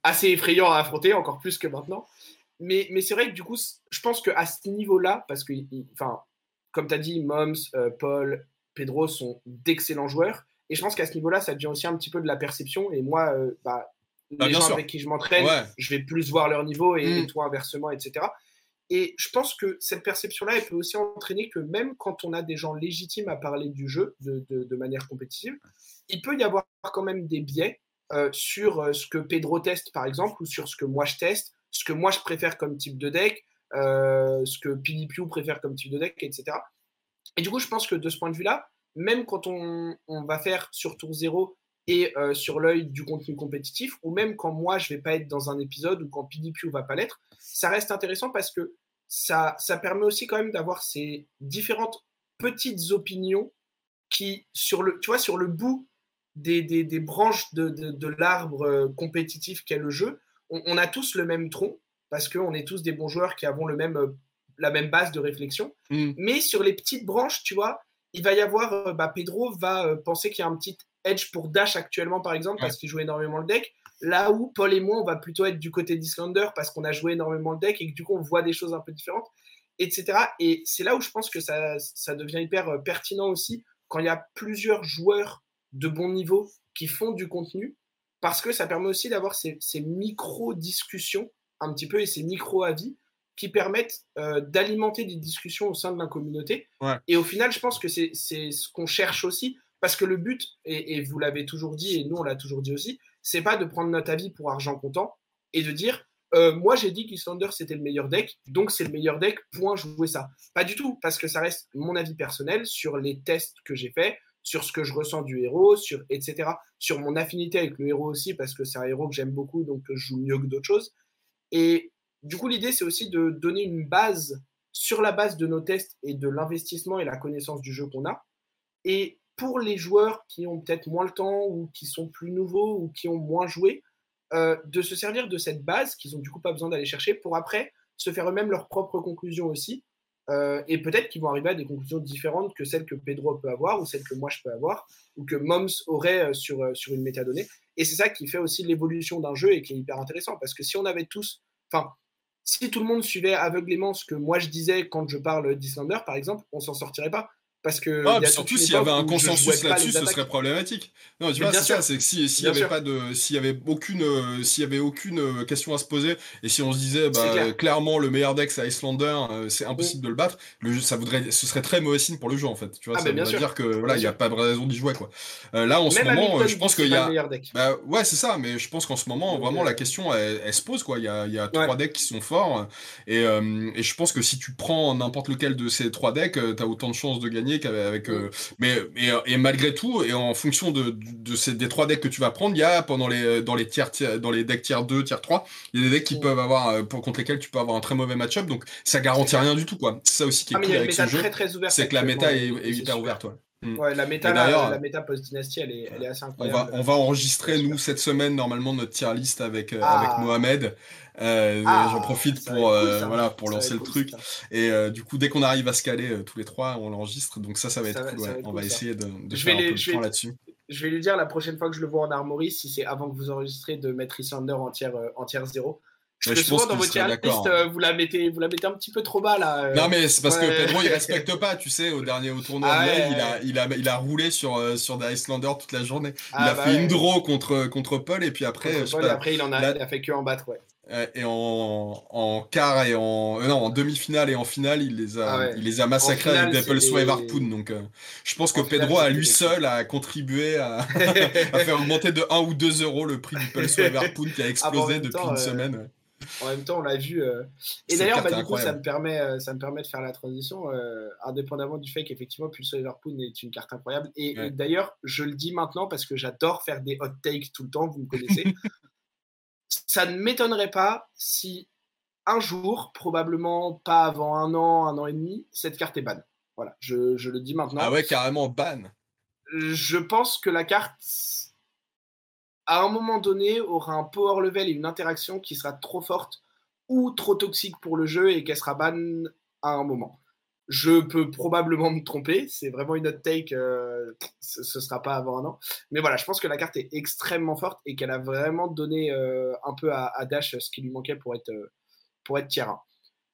assez effrayant à affronter, encore plus que maintenant. Mais, mais c'est vrai que du coup, je pense qu'à ce niveau-là, parce que, enfin, comme tu as dit, Moms, euh, Paul, Pedro sont d'excellents joueurs. Et je pense qu'à ce niveau-là, ça devient aussi un petit peu de la perception. Et moi, euh, bah, bah, les gens avec qui je m'entraîne, je vais plus voir leur niveau et, mm. toi inversement, etc. Et je pense que cette perception-là, elle peut aussi entraîner que même quand on a des gens légitimes à parler du jeu de, manière compétitive, il peut y avoir quand même des biais euh, sur euh, ce que Pedro teste, par exemple, ou sur ce que moi je teste, ce que moi je préfère comme type de deck, euh, ce que Pilipiu préfère comme type de deck, etc. Et du coup, je pense que de ce point de vue-là, même quand on, va faire sur tour 0 et euh, sur l'œil du contenu compétitif, ou même quand moi je vais pas être dans un épisode ou quand PDP va pas l'être, ça reste intéressant parce que ça, ça permet aussi quand même d'avoir ces différentes petites opinions qui, sur le, tu vois, sur le bout des, des, des branches de, de, l'arbre euh, compétitif qu'est le jeu, on, a tous le même tronc parce qu'on est tous des bons joueurs qui avons le même, euh, la même base de réflexion. Mm. Mais sur les petites branches, tu vois, il va y avoir, bah, Pedro va penser qu'il y a un petit Edge pour Dash actuellement, par exemple, parce qu'il joue énormément le deck. Là où Paul et moi, on va plutôt être du côté d'Islander parce qu'on a joué énormément le deck et que du coup, on voit des choses un peu différentes, etc. Et c'est là où je pense que ça, ça devient hyper euh, pertinent aussi quand il y a plusieurs joueurs de bon niveau qui font du contenu parce que ça permet aussi d'avoir ces, ces micro-discussions un petit peu et ces micro-avis qui permettent euh, d'alimenter des discussions au sein de la communauté. Et au final, je pense que c'est ce qu'on cherche aussi. Parce que le but, et, vous l'avez toujours dit, et nous on l'a toujours dit aussi, c'est pas de prendre notre avis pour argent comptant et de dire euh, moi j'ai dit qu'Islander c'était le meilleur deck, donc c'est le meilleur deck, point, jouer ça. Pas du tout, parce que ça reste mon avis personnel sur les tests que j'ai faits, sur ce que je ressens du héros, sur etc. Sur mon affinité avec le héros aussi, parce que c'est un héros que j'aime beaucoup, donc je joue mieux que d'autres choses. Et du coup, l'idée c'est aussi de donner une base sur la base de nos tests et de l'investissement et la connaissance du jeu qu'on a. pour les joueurs qui ont peut-être moins le temps ou qui sont plus nouveaux ou qui ont moins joué, euh, de se servir de cette base qu'ils ont du coup pas besoin d'aller chercher pour après se faire eux-mêmes leurs propres conclusions aussi Euh, et peut-être qu'ils vont arriver à des conclusions différentes que celles que Pedro peut avoir ou celles que moi je peux avoir ou que Moms aurait sur, sur une métadonnée. Et c'est ça qui fait aussi l'évolution d'un jeu et qui est hyper intéressant parce que si on avait tous, enfin, si tout le monde suivait aveuglément ce que moi je disais quand je parle d'Islander, par exemple, on s'en sortirait pas. Parce que ah, surtout s'il y avait un consensus là-dessus, ce serait problématique. Non, tu vois, c'est ça, c'est que s'il si y avait pas de, s'il y avait aucune, euh, s'il y avait aucune euh, question à se poser, et si on se disait, bah, clairement, le meilleur deck c'est Icelander, euh, c'est impossible mm. de le battre, le jeu, ça voudrait, ce serait très mauvais signe pour le jeu en fait. Tu vois, ah, ça veut dire que voilà, il y a pas de raison d'y jouer quoi. là, en ce moment, je pense qu'il y a, bah, ouais, c'est ça, mais je pense qu'en ce moment, vraiment, la question, elle, se pose quoi. Il y a, il y a trois decks qui sont forts, et, et je pense que si tu prends n'importe lequel de ces trois decks, t'as autant de chances de gagner qu'avec mais, et malgré tout, et en fonction de, de, ces, des trois decks que tu vas prendre, il y a pendant les, dans les tiers, dans les decks tiers 2, tiers 3, il y a des decks qui peuvent avoir, euh, pour, contre lesquels tu peux avoir un très mauvais match-up, donc ça garantit rien du tout, quoi. C'est ça aussi qui est ah, cool avec ce jeu. C'est que la méta est, hyper ouverte, ouais. Mm. Ouais, la méta, la, méta post-dynastie, elle est, elle est, assez incroyable. On va, on va enregistrer, nous, cette semaine, normalement, notre tier list avec, euh, avec ah. Mohamed. Euh, ah, J'en profite pour, euh, voilà, pour lancer le truc. Et euh, du coup, dès qu'on arrive à se caler tous les trois, on l'enregistre. Donc ça, ça va être cool. Ouais. on va essayer de, de faire un peu le point là-dessus. Je vais lui dire la prochaine fois que je le vois en armory, si c'est avant que vous enregistrez, de mettre Isander en tiers, en tiers 0. Parce que souvent dans votre list, hein. vous, la mettez, vous la mettez un petit peu trop bas là. Non mais c'est parce que Pedro il respecte pas, tu sais, au (laughs) dernier au tournoi ah, il, a, il, a, il a roulé sur, sur des toute la journée. Il ah, a bah fait une draw contre, contre Paul et puis après. Paul, et après il en a, il a fait que en battre, ouais. Euh, et en, en quart et en euh, non en demi-finale et en finale il les a ah il les a massacrés avec Apple Swipe Harpoon donc euh, je pense que Pedro à lui seul a contribué à, (laughs) à, faire augmenter de 1 ou 2 euros le prix du Apple Swipe Harpoon qui a ah, explosé depuis une semaine en même temps on l'a vu et d'ailleurs bah, du coup ça me permet ça me permet de faire la transition indépendamment du fait qu'effectivement Pulse Harpoon est une carte incroyable. Et, et d'ailleurs je le dis maintenant parce que j'adore faire des hot takes tout le temps vous me connaissez (laughs) ça ne m'étonnerait pas si un jour, probablement pas avant un an, un an et demi, cette carte est ban. Voilà, je, le dis maintenant. Ah ouais, carrément ban. Je pense que la carte, à un moment donné, aura un power level et une interaction qui sera trop forte ou trop toxique pour le jeu et qu'elle sera ban à un moment. Je peux probablement me tromper, c'est vraiment une hot take, euh, ce, sera pas avant un an. Mais voilà, je pense que la carte est extrêmement forte et qu'elle a vraiment donné euh, un peu à, Dash ce qui lui manquait pour être, euh, pour être tier 1.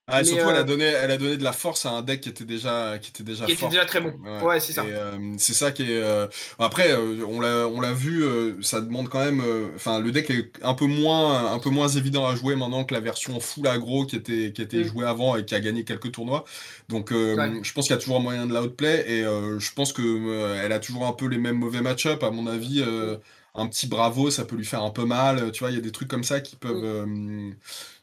Ah, surtout, elle, a euh, donné, elle a donné de la force à un deck qui était déjà, qui était déjà, qui était déjà très bon. Ouais, c'est ça. Euh, c'est ça qui est. Euh, après, on l'a, on l'a vu, ça demande quand même. Enfin, le deck est un peu moins, un peu moins évident à jouer maintenant que la version full aggro qui était, qui était mm. jouée avant et qui a gagné quelques tournois. Donc, je pense qu'il y a toujours un moyen de la outplay et je pense que elle a toujours un peu les mêmes mauvais match-up. À mon avis, un petit bravo, ça peut lui faire un peu mal. Tu vois, il y a des trucs comme ça qui peuvent. Mm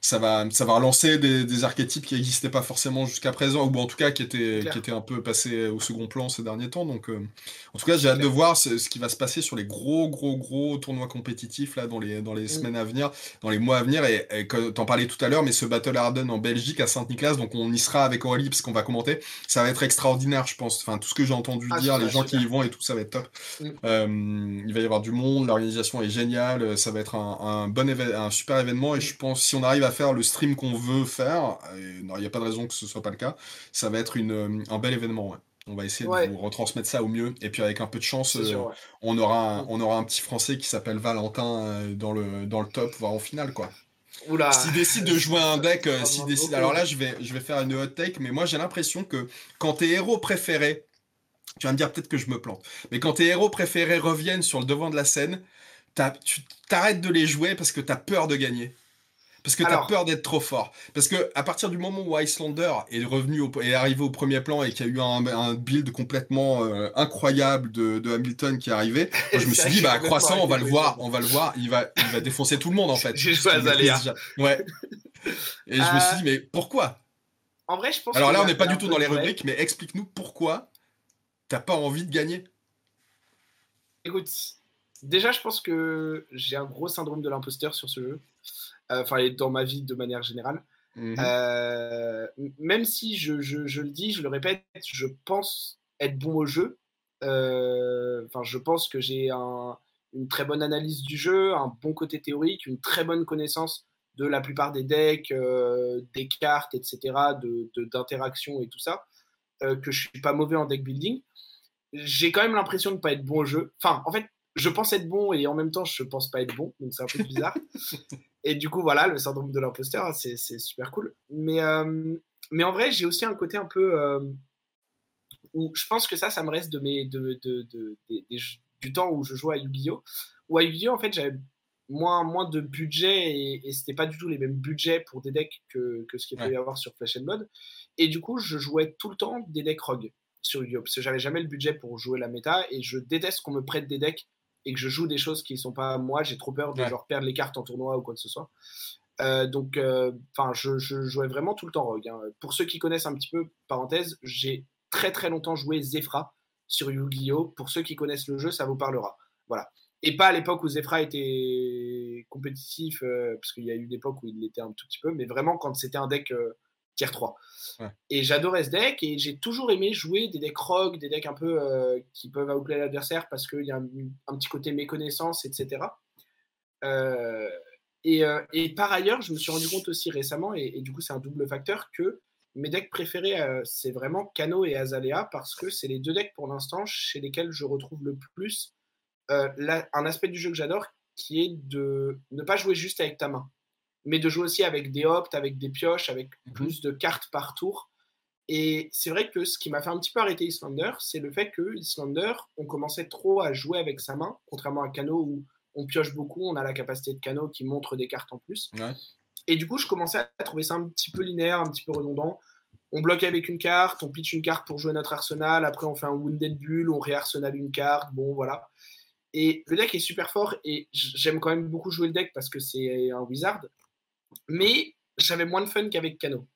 ça va, ça va relancer des, des archétypes qui n'existaient pas forcément jusqu'à présent, ou en tout cas qui étaient, qui étaient un peu passés au second plan ces derniers temps. Donc, euh, en tout cas, j'ai hâte de voir ce, ce, qui va se passer sur les gros, gros, gros tournois compétitifs là dans les, dans les mm. semaines à venir, dans les mois à venir. Et, et t'en parlais tout à l'heure, mais ce Battle Harden en Belgique à Saint-Nicolas, donc on y sera avec Aurélie parce qu'on va commenter. Ça va être extraordinaire, je pense. Enfin, tout ce que j'ai entendu ah, dire, les gens qui y vont et tout, ça va être top. Mm. Euh, il va y avoir du monde, l'organisation est géniale, ça va être un, un bon un super événement. Et je pense si on arrive à faire le stream qu'on veut faire, il n'y a pas de raison que ce soit pas le cas, ça va être une, un bel événement. On va essayer de vous retransmettre ça au mieux. Et puis avec un peu de chance, euh, on, aura un, on aura un petit Français qui s'appelle Valentin euh, dans, le, dans le top, voire en finale. quoi. S'il décide de jouer un deck, euh, s'il décide. Alors là, je vais, je vais faire une hot take, mais moi j'ai l'impression que quand tes héros préférés, tu vas me dire peut-être que je me plante, mais quand tes héros préférés reviennent sur le devant de la scène, tu t'arrêtes de les jouer parce que tu as peur de gagner. Parce que tu as peur d'être trop fort. Parce que à partir du moment où Icelander est revenu au, est arrivé au premier plan et qu'il y a eu un, build complètement euh, incroyable de, Hamilton qui est arrivé, (laughs) je me suis dit bah croissant, on va le voir, (laughs) on va le voir, il va il va défoncer tout le monde en fait. J'ai joué à Zaléa. Ouais. Et je me suis dit mais pourquoi? En vrai, je pense Alors là, on n'est pas du tout dans les rubriques, mais explique-nous pourquoi t'as pas envie de gagner. Écoute, déjà je pense que j'ai un gros syndrome de l'imposteur sur ce jeu. Euh, enfin, dans ma vie de manière générale. Mhm. Euh, même si je, je, le dis, je le répète, je pense être bon au jeu. Euh, enfin, je pense que j'ai un, une très bonne analyse du jeu, un bon côté théorique, une très bonne connaissance de la plupart des decks, des cartes, etc., d'interaction de, et tout ça, que je suis pas mauvais en deck building. J'ai quand même l'impression de ne pas être bon au jeu. Enfin, en fait, je pense être bon et en même temps, je pense pas être bon, donc c'est un peu bizarre. (laughs) et du coup, voilà, le syndrome de l'imposteur, hein, c'est super cool. Mais, mais en vrai, j'ai aussi un côté un peu où je pense que ça, ça me reste de mes, de, de, du temps où je jouais à Yu-Gi-Oh! Où à Yu-Gi-Oh! en fait, j'avais moins, moins de budget et, et c'était pas du tout les mêmes budgets pour des decks que, que ce qu'il peut y avoir sur Flash and Blood. Et du coup, je jouais tout le temps des decks rogue sur Yu-Gi-Oh! Parce que j'avais jamais le budget pour jouer la méta et je déteste qu'on me prête des decks et que je joue des choses qui sont pas moi. J'ai trop peur de genre perdre les cartes en tournoi ou quoi que ce soit. Euh, donc, euh, je, je, jouais vraiment tout le temps Rogue. Hein. Pour ceux qui connaissent un petit peu, parenthèse, j'ai très très longtemps joué Zefra sur Yu-Gi-Oh! Pour ceux qui connaissent le jeu, ça vous parlera. Voilà. Et pas à l'époque où Zefra était compétitif, euh, parce qu'il y a eu une époque où il l'était un tout petit peu, mais vraiment quand c'était un deck tier 3. Et j'adorais ce deck et j'ai toujours aimé jouer des decks rogue, des decks un peu euh, qui peuvent outplay l'adversaire parce qu'il y a un, petit côté méconnaissance, etc. Et, et, par ailleurs, je me suis rendu compte aussi récemment, et, et du coup c'est un double facteur, que mes decks préférés, euh, c'est vraiment Kano et Azalea parce que c'est les deux decks pour l'instant chez lesquels je retrouve le plus euh, un aspect du jeu que j'adore qui est de ne pas jouer juste avec ta main, mais de jouer aussi avec des opts, avec des pioches, avec mhm. plus de cartes par tour. Et c'est vrai que ce qui m'a fait un petit peu arrêter Islander, c'est le fait que Islander, on commençait trop à jouer avec sa main, contrairement à Kano où on pioche beaucoup, on a la capacité de Kano qui montre des cartes en plus. Et du coup, je commençais à trouver ça un petit peu linéaire, un petit peu redondant. On bloque avec une carte, on pitch une carte pour jouer notre arsenal, après on fait un Wounded Bull, on réarsenale une carte, bon voilà. Et le deck est super fort et j'aime quand même beaucoup jouer le deck parce que c'est un wizard, mais j'avais moins de fun qu'avavec Kano.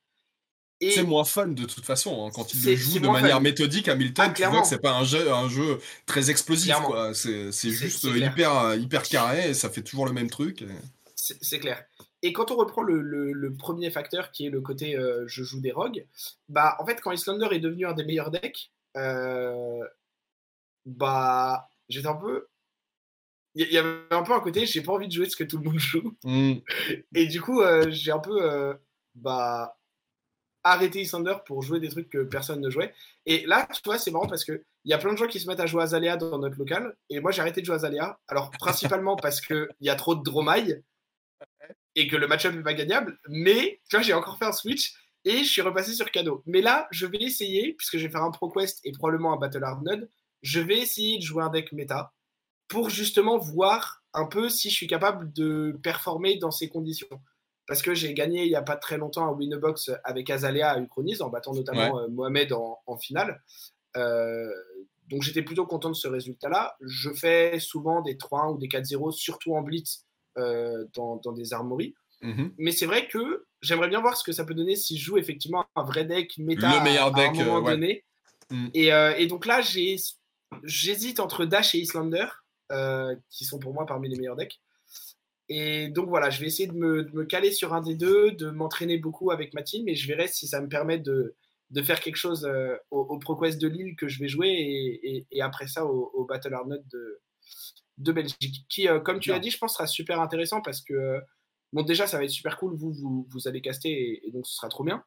C'est moins fun de toute façon. Hein. Quand il le joue de manière méthodique, Hamilton, ah, tu vois que c'est pas un jeu, un jeu très explosif. C'est juste hyper, hyper carré et ça fait toujours le même truc. C'est clair. Et quand on reprend le, premier facteur qui est le côté euh, je joue des rogues, bah en fait quand Islander est devenu un des meilleurs decks, euh, bah j'étais un peu. Il y, avait un peu un côté j'ai pas envie de jouer ce que tout le monde joue. Mm. Et du coup euh, j'ai un peu bah arrêté Islander pour jouer des trucs que personne ne jouait. Et là, tu vois, c'est marrant parce qu'il y a plein de gens qui se mettent à jouer Azalea dans notre local. Et moi, j'ai arrêté de jouer Azalea. Alors, principalement parce qu'il y a trop de Dromaille et que le match-up n'est pas gagnable. Mais tu vois, j'ai encore fait un switch et je suis repassé sur Kano. Mais là, je vais essayer, puisque je vais faire un ProQuest et probablement un Battle Hard Node, je vais essayer de jouer un deck méta pour justement voir un peu si je suis capable de performer dans ces conditions. Parce que j'ai gagné il n'y a pas très longtemps un Winbox avec Azalea à Uchronise, en battant notamment euh, Mohamed en, finale. Euh, donc j'étais plutôt content de ce résultat-là. Je fais souvent des 3-1 ou des 4-0, surtout en blitz, euh, dans, des armories. Mhm. Mais c'est vrai que j'aimerais bien voir ce que ça peut donner si je joue effectivement un vrai deck méta le meilleur deck, à un moment euh, donné. Mhm. Euh, et, donc là, j'hésite entre Dash et Islander, qui sont pour moi parmi les meilleurs decks. Et donc voilà, je vais essayer de me, caler sur un des deux, de m'entraîner beaucoup avec ma team, et je verrai si ça me permet de, de faire quelque chose au, ProQuest de Lille que je vais jouer, et, après ça au, Battle Arnold de, de Belgique, qui, euh, comme tu l'as dit, je pense sera super intéressant parce que, euh, bon, déjà, ça va être super cool, vous, vous, vous allez caster et, donc ce sera trop bien.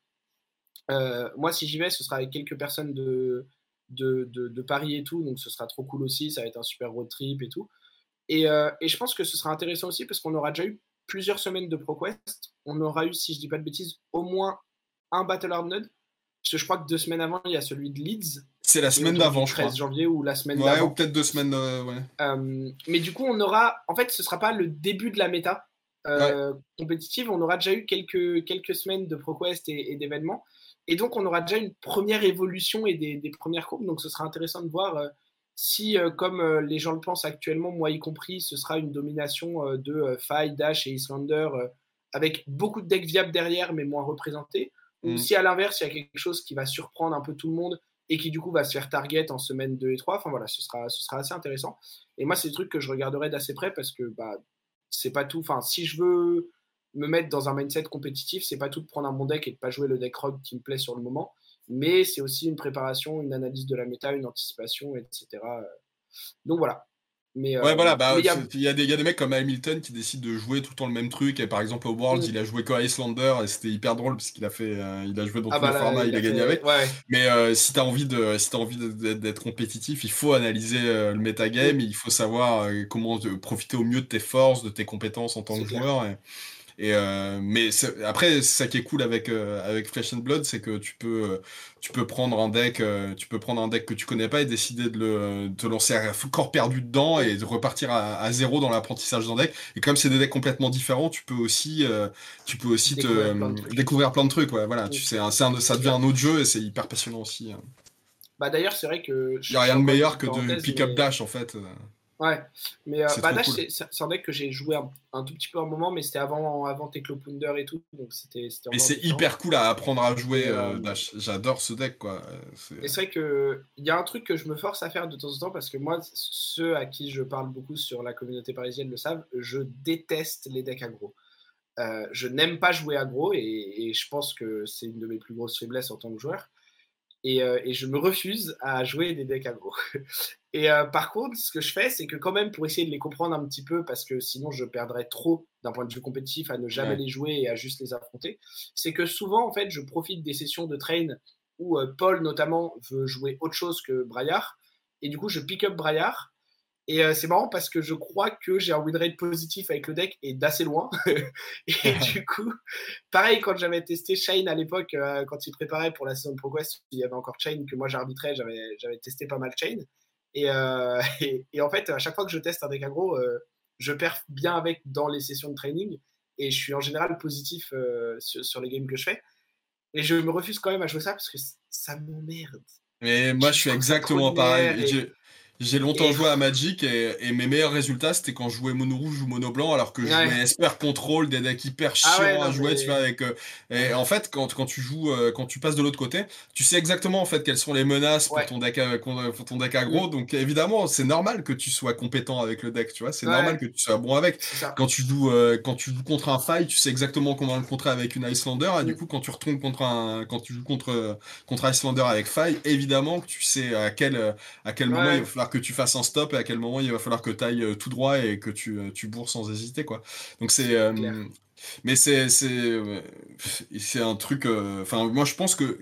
Euh, moi, si j'y vais, ce sera avec quelques personnes de, de, de, Paris et tout, donc ce sera trop cool aussi, ça va être un super road trip et tout. Et, et je pense que ce sera intéressant aussi parce qu'on aura déjà eu plusieurs semaines de ProQuest. On aura eu, si je dis pas de bêtises, au moins un Battle Hard Node. Parce que je crois que deux semaines avant, il y a celui de Leeds. C'est la semaine d'avant, je crois. 13 janvier ou la semaine d'avant. Ouais, ou peut-être deux semaines. Euh, ouais. Euh, mais du coup, on aura. En fait, ce sera pas le début de la méta euh, compétitive. On aura déjà eu quelques, quelques semaines de ProQuest et, d'événements. Et donc, on aura déjà une première évolution et des, des premières courbes. Donc, ce sera intéressant de voir si, comme les gens le pensent actuellement, moi y compris, ce sera une domination de Fight, Dash et Islander avec beaucoup de decks viables derrière, mais moins représentés. Ou mm. si à l'inverse, il y a quelque chose qui va surprendre un peu tout le monde et qui du coup va se faire target en semaine 2 et 3. Enfin voilà, ce sera, ce sera assez intéressant. Et moi, c'est des trucs que je regarderai d'assez près parce que bah, c'est pas tout. Enfin, si je veux me mettre dans un mindset compétitif, c'est pas tout de prendre un bon deck et de pas jouer le deck rogue qui me plaît sur le moment, mais c'est aussi une préparation, une analyse de la méta, une anticipation, etc. Donc voilà. Mais, ouais, voilà, bah, il y, a... des, y a des mecs comme Hamilton qui décident de jouer tout le temps le même truc. Et par exemple, au Worlds, mm. il a joué qu'à Icelander et c'était hyper drôle parce qu'il a fait, il a joué dans ah tous les bah formats, il, a, gagné avec. Mais si tu as envie de, si as envie d'être compétitif, il faut analyser le metagame, mm. il faut savoir comment profiter au mieux de tes forces, de tes compétences en tant que joueur. Et euh, mais après, ça qui est cool avec, euh, avec Flesh and Blood, c'est que tu peux, euh, tu peux prendre un deck, tu peux prendre un deck que tu connais pas et décider de, le, te lancer à corps perdu dedans et de repartir à, zéro dans l'apprentissage d'un deck. Et comme c'est des decks complètement différents, tu peux aussi, tu peux aussi découvrir, te, plein découvrir plein de trucs. Ouais, voilà, tu sais, ça devient un autre jeu et c'est hyper passionnant aussi. Hein. Bah d'ailleurs, c'est vrai que. Il n'y a rien de meilleur que de pick up dash en fait. Ouais, mais euh, bah, c'est un deck que j'ai joué un, tout petit peu un moment, mais c'était avant, avant Teklo et tout. Donc c'était. Mais c'est hyper cool à apprendre à jouer euh, euh, Dash. J'adore ce deck, quoi. Et c'est vrai qu'il y a un truc que je me force à faire de temps en temps parce que moi, ceux à qui je parle beaucoup sur la communauté parisienne le savent, je déteste les decks aggro. je n'aime pas jouer aggro et, et je pense que c'est une de mes plus grosses faiblesses en tant que joueur. Euh, et, je me refuse à jouer des decks aggro. (laughs) Et euh, par contre, ce que je fais, c'est que quand même, pour essayer de les comprendre un petit peu, parce que sinon je perdrais trop d'un point de vue compétitif à ne jamais les jouer et à juste les affronter, c'est que souvent, en fait, je profite des sessions de train où euh, Paul, notamment, veut jouer autre chose que Braillard. Et du coup, je pick up Braillard et euh, c'est marrant parce que je crois que j'ai un win rate positif avec le deck et d'assez loin. (laughs) et (laughs) du coup, pareil, quand j'avais testé Shane à l'époque, euh, quand il préparait pour la saison de ProQuest, il y avait encore Chain que moi j'arbitrais, j'avais testé pas mal Chain. Euh, (laughs) et, et, en fait, à chaque fois que je teste un deck aggro, je perds bien avec dans les sessions de training et je suis en général positif sur, les games que je fais. Et je me refuse quand même à jouer ça parce que ça m'emmerde. Mais moi, je suis exactement pareil. J'ai longtemps joué à Magic et, mes meilleurs résultats c'était quand je jouais mono rouge ou mono blanc alors que je jouais Esper Control, des decks hyper ah chiants à jouer, tu vois, avec. Euh, et en fait, quand, quand tu joues, euh, quand tu passes de l'autre côté, tu sais exactement en fait quelles sont les menaces pour ton deck, euh, pour ton deck aggro. Mm. Donc évidemment, c'est normal que tu sois compétent avec le deck, tu vois, c'est normal que tu sois bon avec. Quand tu joues, quand tu joues contre un fight, tu sais exactement comment le contrer avec une Icelander. Et du mm. coup, quand tu retournes contre un, quand tu joues contre contre Icelander avec fight, évidemment que tu sais à quel à quel moment il va falloir que tu fasses un stop et à quel moment il va falloir que tu ailles euh, tout droit et que tu, euh, tu bourres sans hésiter. Quoi. Donc c'est mais c'est c'est un truc. Euh, enfin, moi, je pense que,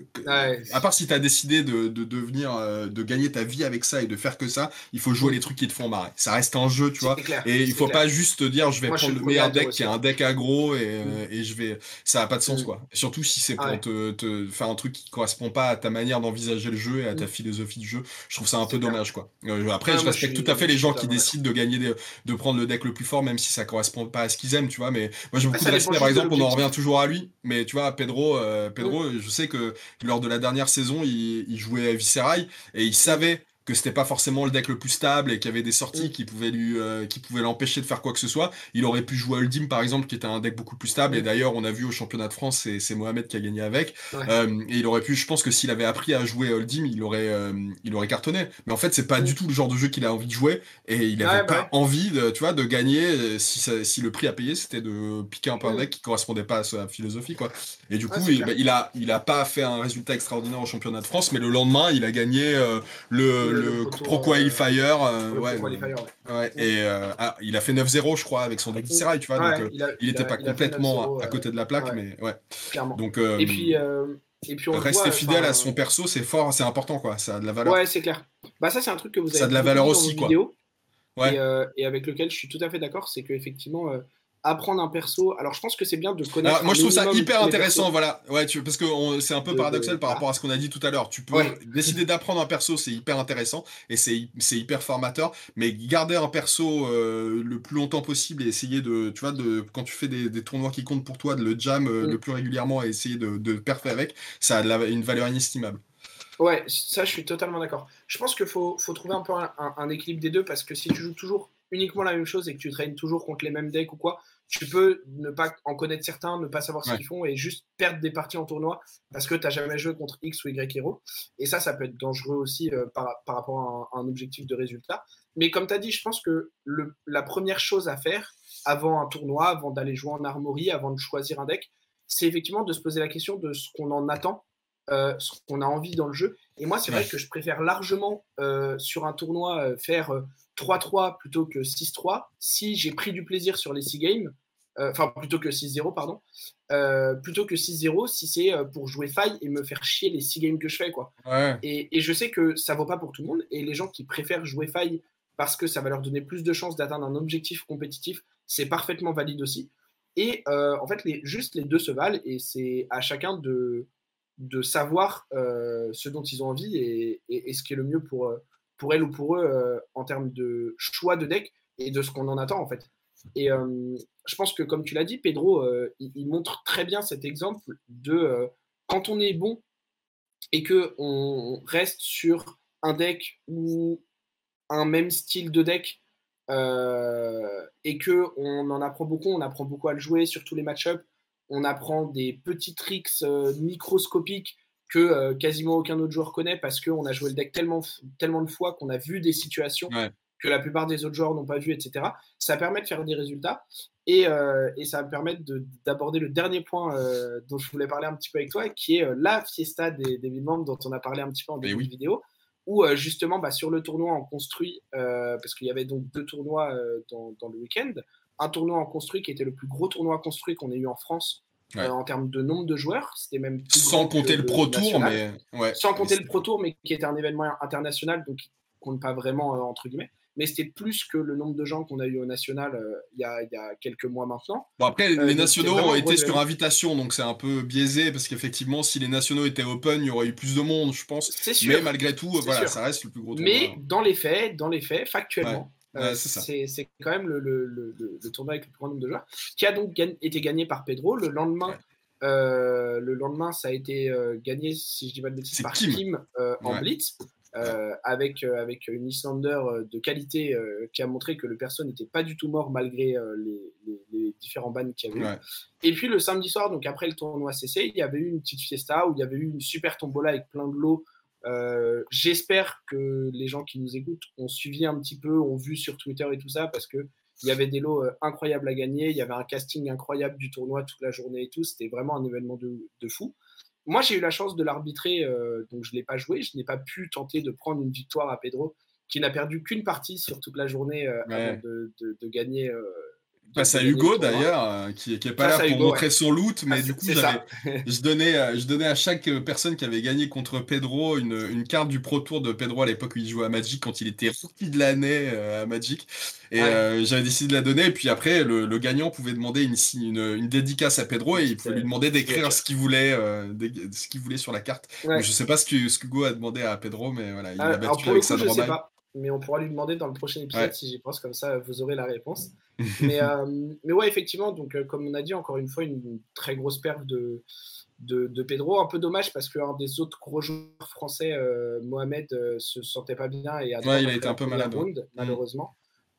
à part si tu as décidé de, de devenir, euh, de gagner ta vie avec ça et de faire que ça, il faut jouer les trucs qui te font marrer. Ça reste un jeu, tu vois. et il faut pas juste te dire, je vais prendre le meilleur deck qui est un deck aggro et, mm. euh, et je vais. Ça a pas de sens, mm. quoi. surtout si c'est pour te, te, faire un truc qui correspond pas à ta manière d'envisager le jeu et à ta mm. philosophie du jeu. Je trouve ça un peu dommage, quoi. après, je respecte tout à fait les gens qui décident de gagner, de prendre le deck le plus fort, même si ça correspond pas à ce qu'ils aiment, tu vois. Mais moi, j'ai beaucoup par exemple, on en revient toujours à lui. Mais tu vois, Pedro, euh, Pedro je sais que lors de la dernière saison, il, il jouait Viscerai et il savait que c'était pas forcément le deck le plus stable et qu'il y avait des sorties mm. qui pouvaient lui euh, qui pouvaient l'empêcher de faire quoi que ce soit. Il aurait pu jouer Uldim par exemple qui était un deck beaucoup plus stable et mm. d'ailleurs on a vu au championnat de France c'est Mohamed qui a gagné avec euh, et il aurait pu je pense que s'il avait appris à jouer Uldim il aurait euh, il aurait cartonné. Mais en fait c'est pas mm. du tout le genre de jeu qu'il a envie de jouer et il avait pas envie de tu vois de gagner si si le prix à payer c'était de piquer un peu un deck qui correspondait pas à sa philosophie quoi. Et du coup il, bah, il, a il a pas fait un résultat extraordinaire au championnat de France mais le lendemain il a gagné le le Pro Qualifier. Euh, ouais, ouais. Et euh, ah, il a fait 9-0, je crois, avec son deck tu vois. donc, euh, il, n'était pas complètement à, côté de la plaque, mais ouais. Clairement. Donc, et puis. Et puis on Rester fidèle à son perso, c'est fort, c'est important, quoi. Ça a de la valeur. Ouais, c'est clair. Bah, ça, c'est un truc que vous avez. Ça a de la valeur aussi, quoi. Vidéo, ouais. et, et, avec lequel je suis tout à fait d'accord, c'est qu'effectivement, apprendre un perso. Alors, je pense que c'est bien de connaître. moi, je trouve ça hyper intéressant, voilà. Ouais, tu, parce que c'est un peu paradoxal par rapport à ce qu'on a dit tout à l'heure. Tu peux décider d'apprendre un perso, c'est hyper intéressant et c'est hyper formateur. Mais garder un perso euh, le plus longtemps possible et essayer de, tu vois, de quand tu fais des, tournois qui comptent pour toi, de le jam euh, mm. le plus régulièrement et essayer de, de perfer avec, ça a une valeur inestimable. Ouais, ça, je suis totalement d'accord. Je pense qu'il faut, faut, trouver un peu un équilibre des deux parce que si tu joues toujours uniquement la même chose et que tu traînes toujours contre les mêmes decks ou quoi, tu peux ne pas en connaître certains, ne pas savoir ce qu'ils font et juste perdre des parties en tournoi parce que tu n'as jamais joué contre X ou Y héros. Et ça, ça peut être dangereux aussi euh, par, rapport à un, objectif de résultat. Mais comme tu as dit, je pense que le, la première chose à faire avant un tournoi, avant d'aller jouer en armory, avant de choisir un deck, c'est effectivement de se poser la question de ce qu'on en attend ce qu'on a envie dans le jeu. Et moi, c'est vrai que je préfère largement sur un tournoi faire 3-3 plutôt que 6-3 si j'ai pris du plaisir sur les 6 games euh, enfin plutôt que 6-0, pardon, euh, plutôt que 6-0 si c'est euh, pour jouer faille et me faire chier les 6 games que je fais. Quoi. Et, je sais que ça vaut pas pour tout le monde, et les gens qui préfèrent jouer faille parce que ça va leur donner plus de chances d'atteindre un objectif compétitif, c'est parfaitement valide aussi. Et en fait, les, juste les deux se valent, et c'est à chacun de, de savoir ce dont ils ont envie et, et, ce qui est le mieux pour, pour elle ou pour eux en termes de choix de deck et de ce qu'on en attend en fait. Et euh, je pense que, comme tu l'as dit, Pedro, euh, il, montre très bien cet exemple de euh, quand on est bon et que on reste sur un deck ou un même style de deck et que on en apprend beaucoup, on apprend beaucoup à le jouer sur tous les match-ups, on apprend des petits tricks microscopiques que quasiment aucun autre joueur connaît parce qu'on a joué le deck tellement, tellement de fois qu'on a vu des situations que la plupart des autres joueurs n'ont pas vu, etc. Ça permet de faire des résultats et, euh, et ça va me permettre d'aborder le dernier point euh, dont je voulais parler un petit peu avec toi, qui est euh, la fiesta des, des membres dont on a parlé un petit peu en début de vidéo, où justement bah, sur le tournoi en construit, parce qu'il y avait donc deux tournois dans, dans, le week-end, un tournoi en construit qui était le plus gros tournoi construit qu'on ait eu en France. En termes de nombre de joueurs, c'était même sans compter le, Pro Tour, mais sans compter le Pro Tour, mais qui était un événement international, donc compte pas vraiment entre guillemets mais c'était plus que le nombre de gens qu'on a eu au national euh, il, y a, quelques mois maintenant. Bon, après, les euh, nationaux ont été sur invitation, donc c'est un peu biaisé, parce qu'effectivement, si les nationaux étaient open, il y aurait eu plus de monde, je pense. Sûr. Mais malgré tout, voilà, ça reste le plus gros tournoi. Mais dans les faits, dans les faits, factuellement, euh, c'est quand même le, le, le, tournoi avec le plus grand nombre de joueurs, qui a donc été gagné par Pedro. Le lendemain, le lendemain, ça a été gagné, si je dis pas de bêtises, par Kim, en Blitz. Euh, avec, euh, avec une Islander euh, de qualité qui a montré que le perso n'était pas du tout mort malgré les, différents bans qu'il y avait eu. Et puis le samedi soir, donc après le tournoi CC, il y avait eu une petite fiesta où il y avait eu une super tombola avec plein de lots. J'espère que les gens qui nous écoutent ont suivi un petit peu, ont vu sur Twitter et tout ça, parce que il y avait des lots incroyables à gagner, il y avait un casting incroyable du tournoi toute la journée et tout. C'était vraiment un événement de, de fou. Moi, j'ai eu la chance de l'arbitrer, euh, donc je ne l'ai pas joué. Je n'ai pas pu tenter de prendre une victoire à Pedro, qui n'a perdu qu'une partie sur toute la journée euh, avant de, gagner. Euh, Face à Hugo d'ailleurs, qui n'est pas là pour montrer son loot, mais ah, du coup, (laughs) je, donnais, je donnais à chaque personne qui avait gagné contre Pedro une, une carte du Pro Tour de Pedro à l'époque où il jouait à Magic, quand il était rookie de l'année à Magic. Et euh, j'avais décidé de la donner. Et puis après, le, gagnant pouvait demander une, une, dédicace à Pedro et il pouvait lui demander d'écrire ce qu'il voulait, euh, ce qu'il voulait sur la carte. Donc, je sais pas ce que ce Hugo a demandé à Pedro, mais voilà, il a battu avec sa je sais pas, mais on pourra lui demander dans le prochain épisode si j'y pense. Comme ça, vous aurez la réponse. Mais, euh, mais ouais, effectivement, donc comme on a dit, encore une fois, une, très grosse perte de. De, Pedro. Un peu dommage parce qu'un des autres gros joueurs français, Mohamed, se sentait pas bien et a ouais, il a été un peu malade. malheureusement.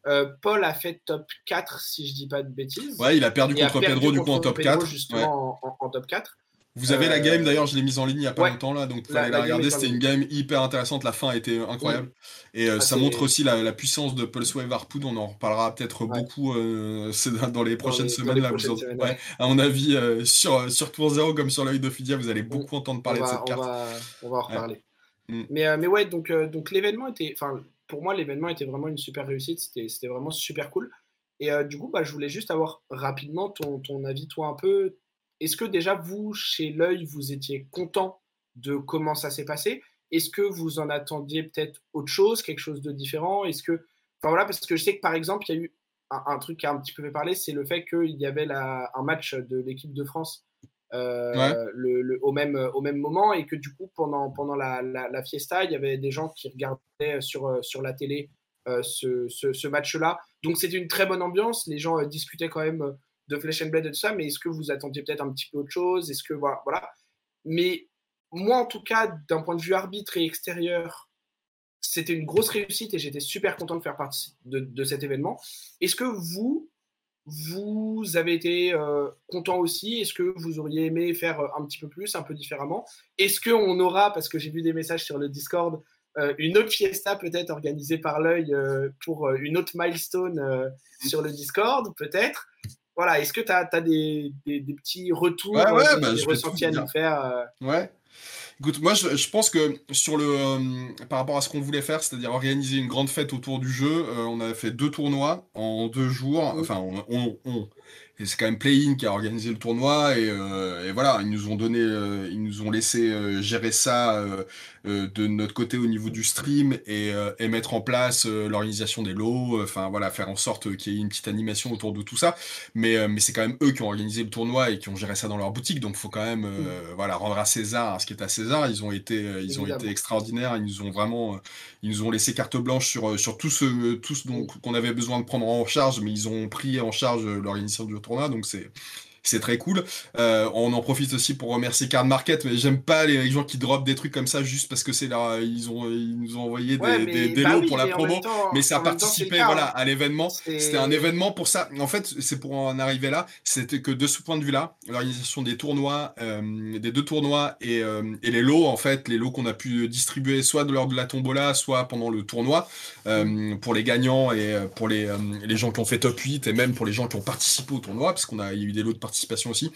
Euh, Paul a fait top 4, si je dis pas de bêtises. Ouais, il a perdu contre Pedro, du coup, en top 4. Justement, en, top 4. Vous avez la game, euh, d'ailleurs, je l'ai mise en ligne il n'y a pas longtemps, là, donc vous allez la, regarder. C'était une game hyper intéressante. La fin a été incroyable. Et euh, ah, ça montre aussi la, puissance de Pulsewave Harpoon. On en reparlera peut-être beaucoup dans les prochaines semaines. là, À mon avis, sur, sur Tour 0 comme sur l'œil de Fidia, vous allez beaucoup entendre parler de cette carte. On va, en reparler. Mm. Mais, mais ouais, donc, donc l'événement était. Enfin, pour moi, l'événement était vraiment une super réussite. C'était vraiment super cool. Et euh, du coup, bah, je voulais juste avoir rapidement ton, ton avis, toi, un peu. Est-ce que déjà, vous, chez l'œil, vous étiez content de comment ça s'est passé? Est-ce que vous en attendiez peut-être autre chose, quelque chose de différent? Est-ce que. Enfin voilà, parce que je sais que par exemple, il y a eu un, truc qui a un petit peu fait parler, c'est le fait qu'il y avait la, un match de l'équipe de France euh, le, au, même, au même moment et que du coup pendant, pendant la, la, fiesta il y avait des gens qui regardaient sur, sur la télé euh, ce, ce, match-là. Donc c'était une très bonne ambiance. Les gens euh, discutaient quand même de Flesh and Blade et tout ça mais est-ce que vous attendiez peut-être un petit peu autre chose? Est-ce que voilà, voilà. Mais moi en tout cas d'un point de vue arbitre et extérieur c'était une grosse réussite et j'étais super content de faire partie de, de cet événement. Est-ce que vous vous avez été euh, content aussi? Est-ce que vous auriez aimé faire euh, un petit peu plus, un peu différemment? Est-ce qu'on aura, parce que j'ai vu des messages sur le Discord, euh, une autre fiesta peut-être organisée par l'œil pour une autre milestone sur le Discord, peut-être? Voilà, est-ce que tu as, des, petits retours, ouais, des bah, ressentis à nous faire Ouais. Écoute, moi je, pense que sur le euh, par rapport à ce qu'on voulait faire, c'est-à-dire organiser une grande fête autour du jeu, euh, on a fait deux tournois en deux jours. Enfin, on, et c'est quand même Play-in qui a organisé le tournoi et, euh, voilà, ils nous ont donné, euh, ils nous ont laissé euh, gérer ça de notre côté au niveau du stream et, mettre en place l'organisation des lots, enfin voilà, faire en sorte qu'il y ait une petite animation autour de tout ça. Mais, mais c'est quand même eux qui ont organisé le tournoi et qui ont géré ça dans leur boutique, donc faut quand même mm. voilà, rendre à César ce qui est à César. Ils ont été, ils ont été extraordinaires, ils nous ont vraiment, ils nous ont laissé carte blanche sur, sur tout ce, tout ce qu'on avait besoin de prendre en charge, mais ils ont pris en charge l'organisation du tournoi donc c'est c'est très cool. Euh, on en profite aussi pour remercier Card Market, mais j'aime pas les gens qui drop des trucs comme ça juste parce que c'est là, ils ont, ils nous ont envoyé des, des, bah lots pour la promo, mais ça a participé voilà à l'événement. C'était un événement pour ça. En fait, c'est pour en arriver là. C'était que de ce point de vue-là, l'organisation des tournois, euh, des deux tournois et, euh, et, les lots en fait, les lots qu'on a pu distribuer soit lors de la tombola, soit pendant le tournoi pour les gagnants et pour les, les gens qui ont fait top 8 et même pour les gens qui ont participé au tournoi, parce qu'on a eu des lots de participation aussi.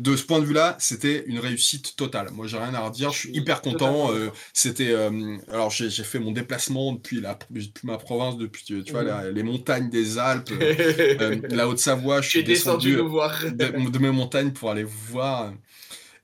De ce point de vue-là, c'était une réussite totale. Moi, j'ai rien à redire. Je suis hyper content. Euh, c'était, euh, alors j'ai fait mon déplacement depuis la, ma province, depuis tu vois les montagnes des Alpes, (laughs) euh, la Haute-Savoie. Je suis descendu, de, de, mes montagnes pour aller voir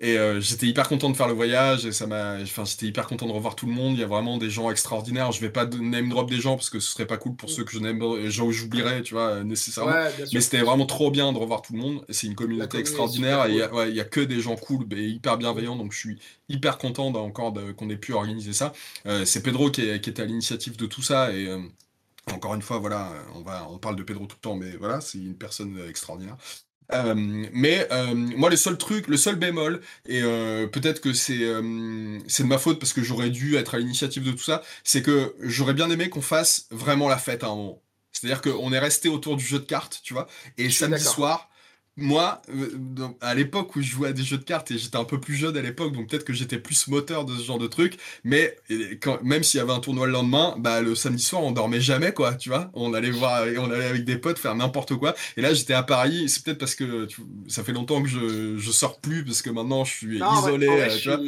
et euh, j'étais hyper content de faire le voyage et ça m'a. Enfin, j'étais hyper content de revoir tout le monde. Il y a vraiment des gens extraordinaires. Je vais pas name drop des gens parce que ce serait pas cool pour mm. ceux que je n'aime, gens j'oublierais, tu vois, nécessairement. Mais c'était vraiment trop bien de revoir tout le monde. C'est une communauté extraordinaire et il y, a que des gens cool et hyper bienveillants. Donc je suis hyper content encore qu'on ait pu organiser ça. Euh, c'est Pedro qui, est, qui, était à l'initiative de tout ça et. Euh, encore une fois, voilà, on, va, on parle de Pedro tout le temps, mais voilà, c'est une personne extraordinaire. Euh, mais euh, moi, le seul truc, le seul bémol, et euh, peut-être que c'est c'est de ma faute parce que j'aurais dû être à l'initiative de tout ça, c'est que j'aurais bien aimé qu'on fasse vraiment la fête à un moment. C'est-à-dire qu'on est resté autour du jeu de cartes, tu vois, et samedi soir, moi, euh, à l'époque où je jouais à des jeux de cartes et j'étais un peu plus jeune à l'époque, donc peut-être que j'étais plus moteur de ce genre de truc, mais quand, même s'il y avait un tournoi le lendemain, bah le samedi soir on dormait jamais quoi, tu vois, on allait voir, on allait avec des potes faire n'importe quoi. Et là j'étais à Paris, c'est peut-être parce que ça fait longtemps que je, je sors plus parce que maintenant je suis isolé, tu vois.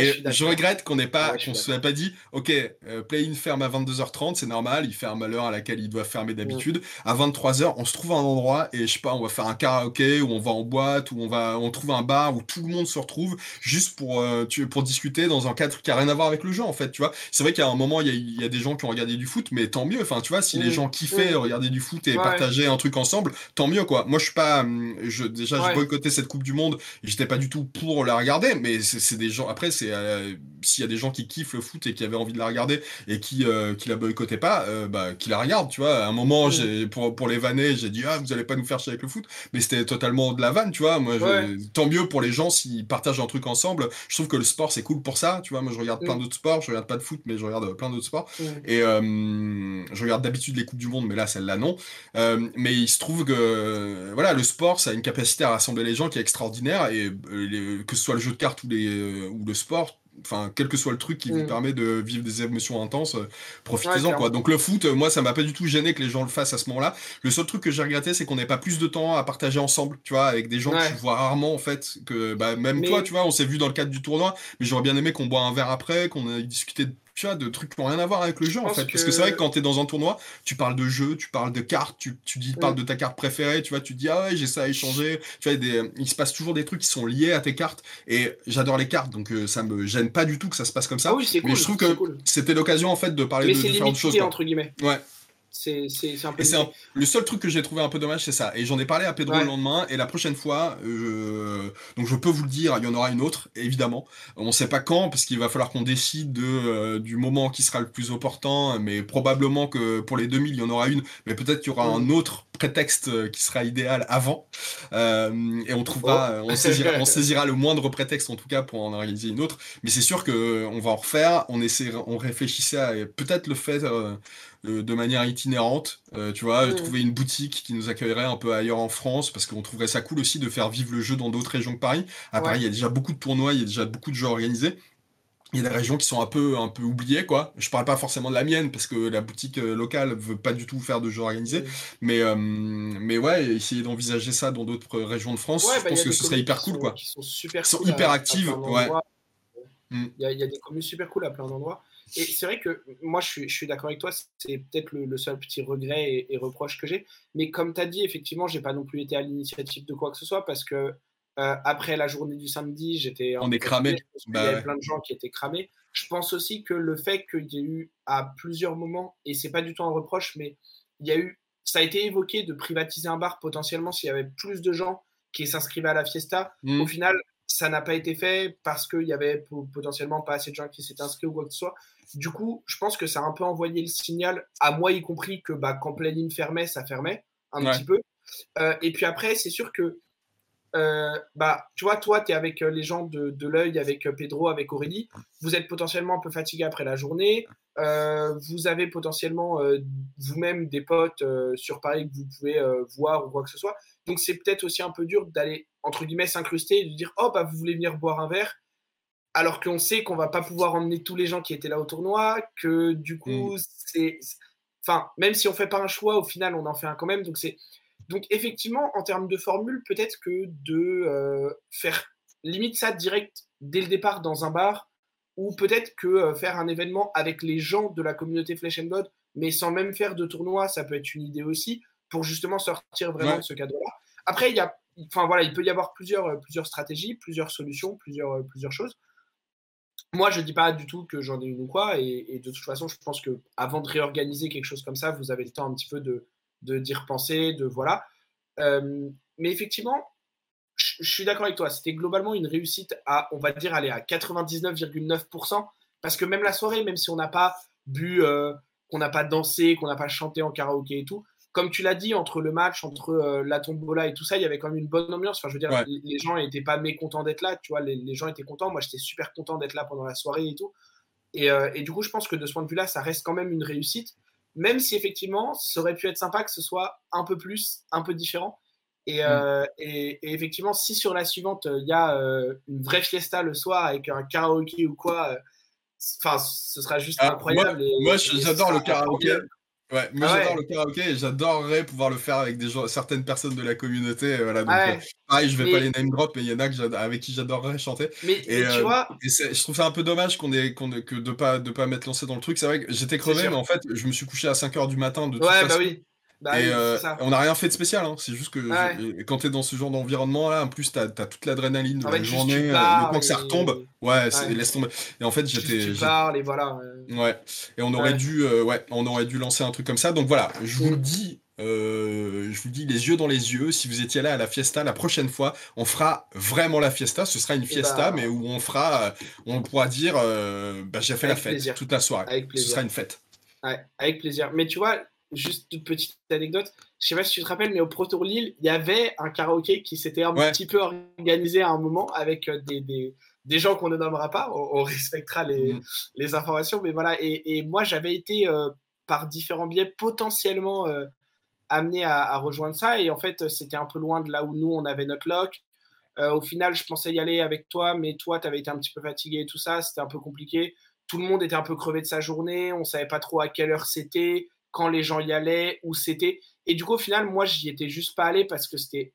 et je, regrette qu'on n'ait pas, qu'on se soit pas dit, ok, euh, Play-in ferme à 22h30, c'est normal, il ferme à l'heure à laquelle il doit fermer d'habitude. À 23h, on se trouve à un endroit et je sais pas, on va faire un karaoké où on va en boîte, où on va, on trouve un bar où tout le monde se retrouve juste pour, euh, pour discuter dans un cadre qui a rien à voir avec le jeu en fait, tu vois. C'est vrai qu'à un moment il y a, des gens qui ont regardé du foot, mais tant mieux. Enfin, tu vois, si les gens kiffaient regarder du foot et partager un truc ensemble, tant mieux quoi. Moi je suis pas, hum, je déjà j'ai boycotté cette Coupe du Monde, j'étais pas du tout pour la regarder, mais c'est des gens. Après c'est euh, s'il y a des gens qui kiffent le foot et qui avaient envie de la regarder et qui euh, qui la boycottaient pas, bah qui la regardent, tu vois. À un moment j'ai pour pour les vanner, j'ai dit ah vous allez pas nous faire chier avec le foot, mais c'était totalement de la vanne, tu vois. Moi, tant mieux pour les gens s'ils partagent un truc ensemble. Je trouve que le sport, c'est cool pour ça, tu vois. Moi, je regarde plein mm. d'autres sports. Je regarde pas de foot, mais je regarde euh, plein d'autres sports. Mm. Et euh, je regarde d'habitude les Coupes du Monde, mais là, celle-là, non. Euh, mais il se trouve que, voilà, le sport, ça a une capacité à rassembler les gens qui est extraordinaire. Et que ce soit le jeu de cartes ou, les, ou le sport, enfin quel que soit le truc qui vous mm. permet de vivre des émotions intenses, euh, profitez-en quoi. Donc le foot, euh, moi ça m'a pas du tout gêné que les gens le fassent à ce moment-là. Le seul truc que j'ai regretté, c'est qu'on n'ait pas plus de temps à partager ensemble, tu vois, avec des gens que je vois rarement en fait, que bah, même toi, tu vois, on s'est vu dans le cadre du tournoi, mais j'aurais bien aimé qu'on boit un verre après, qu'on ait discuté de de trucs qui n'ont rien à voir avec le jeu en fait. Parce que c'est vrai que quand tu es dans un tournoi, tu parles de jeu, tu parles de cartes, tu, tu dis, parles de ta carte préférée, tu vois, tu dis ah ouais, j'ai ça à échanger. Tu vois, des, il se passe toujours des trucs qui sont liés à tes cartes et j'adore les cartes donc euh, ça me gêne pas du tout que ça se passe comme ça. Ah mais je trouve que c'était l'occasion en fait de parler de différentes choses. entre guillemets. Ouais. C'est un peu. le seul truc que j'ai trouvé un peu dommage, c'est ça. Et j'en ai parlé à Pedro le lendemain. Et la prochaine fois, euh, donc je peux vous le dire, il y en aura une autre, évidemment. On ne sait pas quand, parce qu'il va falloir qu'on décide de, euh, du moment qui sera le plus opportun. Mais probablement que pour les 2000, il y en aura une. Mais peut-être qu'il y aura un autre prétexte euh, qui sera idéal avant. et on trouvera, oh. on, saisira, on, (laughs) saisira, le moindre prétexte en tout cas pour en organiser une autre. Mais c'est sûr qu'on va en refaire. On, essaie, on réfléchissait à peut-être le fait de manière itinérante, euh, tu vois, mm. trouver une boutique qui nous accueillerait un peu ailleurs en France, parce qu'on trouverait ça cool aussi de faire vivre le jeu dans d'autres régions que Paris. À Paris, il y a déjà beaucoup de tournois, il y a déjà beaucoup de jeux organisés. Il y a des régions qui sont un peu, un peu oubliées, quoi. Je parle pas forcément de la mienne, parce que la boutique euh, locale veut pas du tout faire de jeux organisés. Mm. Mais, euh, mais ouais, essayer d'envisager ça dans d'autres régions de France, je bah, pense que ce serait hyper cool, quoi. Qui sont super sont hyper actives, ouais. Mm. Il y, a des communes super cool à plein d'endroits. Et c'est vrai que moi, je suis, d'accord avec toi, c'est peut-être le, seul petit regret et, reproche que j'ai. Mais comme tu as dit, effectivement, j'ai pas non plus été à l'initiative de quoi que ce soit parce que euh, après la journée du samedi, j'étais. On est cramé. il y avait plein de gens qui étaient cramés. Je pense aussi que le fait qu'il y ait eu à plusieurs moments, et c'est pas du tout un reproche, mais il y a eu, ça a été évoqué de privatiser un bar potentiellement s'il y avait plus de gens qui s'inscrivaient à la fiesta. Mm. Au final, ça n'a pas été fait parce qu'il y avait potentiellement pas assez de gens qui s'étaient inscrits ou quoi que ce soit. Du coup, je pense que ça a un peu envoyé le signal, à moi y compris, que bah, quand Planning fermait, ça fermait un petit peu. Euh, et puis après, c'est sûr que, euh, bah, tu vois, toi, tu es avec euh, les gens de, de l'œil, avec Pedro, avec Aurélie. Vous êtes potentiellement un peu fatigué après la journée. vous avez potentiellement vous-même des potes sur Paris que vous pouvez voir ou quoi que ce soit. Donc, c'est peut-être aussi un peu dur d'aller, entre guillemets, s'incruster et de dire Oh, bah, vous voulez venir boire un verre alors qu'on sait qu'on va pas pouvoir emmener tous les gens qui étaient là au tournoi, que du coup, mm. c'est. Enfin, même si on fait pas un choix, au final, on en fait un quand même. Donc, c'est. Donc, effectivement, en termes de formule, peut-être que de euh, faire limite ça direct dès le départ dans un bar, ou peut-être que euh, faire un événement avec les gens de la communauté Flesh and Blood, mais sans même faire de tournoi, ça peut être une idée aussi, pour justement sortir vraiment de ce cadre-là. Après, il y a, enfin voilà, il peut y avoir plusieurs, euh, plusieurs stratégies, plusieurs solutions, plusieurs, plusieurs choses. Moi, je ne dis pas du tout que j'en ai une ou quoi, et, de toute façon, je pense que avant de réorganiser quelque chose comme ça, vous avez le temps un petit peu de d'y repenser, de voilà. Euh, mais effectivement, je, suis d'accord avec toi. C'était globalement une réussite à, on va dire, aller à 99,9%, parce que même la soirée, même si on n'a pas bu, euh, qu'on n'a pas dansé, qu'on n'a pas chanté en karaoké et tout, comme tu l'as dit, entre le match, entre euh, la tombola et tout ça, il y avait quand même une bonne ambiance. Enfin, je veux dire, les, gens n'étaient pas mécontents d'être là, tu vois, les, gens étaient contents. Moi, j'étais super content d'être là pendant la soirée et tout. Euh, et, du coup, je pense que de ce point de vue-là, ça reste quand même une réussite, même si effectivement, ça aurait pu être sympa que ce soit un peu plus, un peu différent. Et, euh, mm. effectivement, si sur la suivante, il y a une vraie fiesta le soir avec un karaoké ou quoi, enfin, ce sera juste ah, incroyable. Moi, j'adore le karaoké. Ouais, moi ah j'adore le karaoké et j'adorerais pouvoir le faire avec des gens, certaines personnes de la communauté. Euh, voilà, donc, ah euh, pareil, je vais pas les name drop, mais il y en a que avec qui j'adorerais chanter. Mais, et, tu euh, vois. Et je trouve ça un peu dommage qu'on ait, que de pas, de pas m'être lancé dans le truc. C'est vrai que j'étais crevé, mais en fait, je me suis couché à 5h du matin de toute ouais, bah oui. Bah et euh, on n'a rien fait de spécial, hein. c'est juste que quand tu es dans ce genre d'environnement là, en plus tu as, toute l'adrénaline de la journée, euh, le temps que ça retombe, ouais, laisse tomber. Et en fait j'étais. Tu parles et voilà. Ouais, et on aurait, dû, euh, ouais, on aurait dû lancer un truc comme ça. Donc voilà, je vous le dis, je vous dis les yeux dans les yeux, si vous étiez là à la fiesta la prochaine fois, on fera vraiment la fiesta. Ce sera une fiesta, bah, mais où on fera, on pourra dire, bah, j'ai fait la fête toute la soirée. Ce sera une fête. Ouais, avec plaisir. Mais tu vois, juste une petite anecdote. Je sais pas si tu te rappelles, mais au Pro Tour Lille, il y avait un karaoké qui s'était un petit peu organisé à un moment avec euh, des, des, des gens qu'on ne nommera pas. On, respectera les, mm. les, informations, mais voilà. Et, et moi, j'avais été euh, par différents biais potentiellement euh, amené à, à, rejoindre ça. Et en fait, c'était un peu loin de là où nous, on avait notre lock. au final, je pensais y aller avec toi, mais toi, tu avais été un petit peu fatigué et tout ça. C'était un peu compliqué. Tout le monde était un peu crevé de sa journée. On savait pas trop à quelle heure c'était quand les gens y allaient, où c'était. Et du coup, au final, moi, j'y étais juste pas allé parce que c'était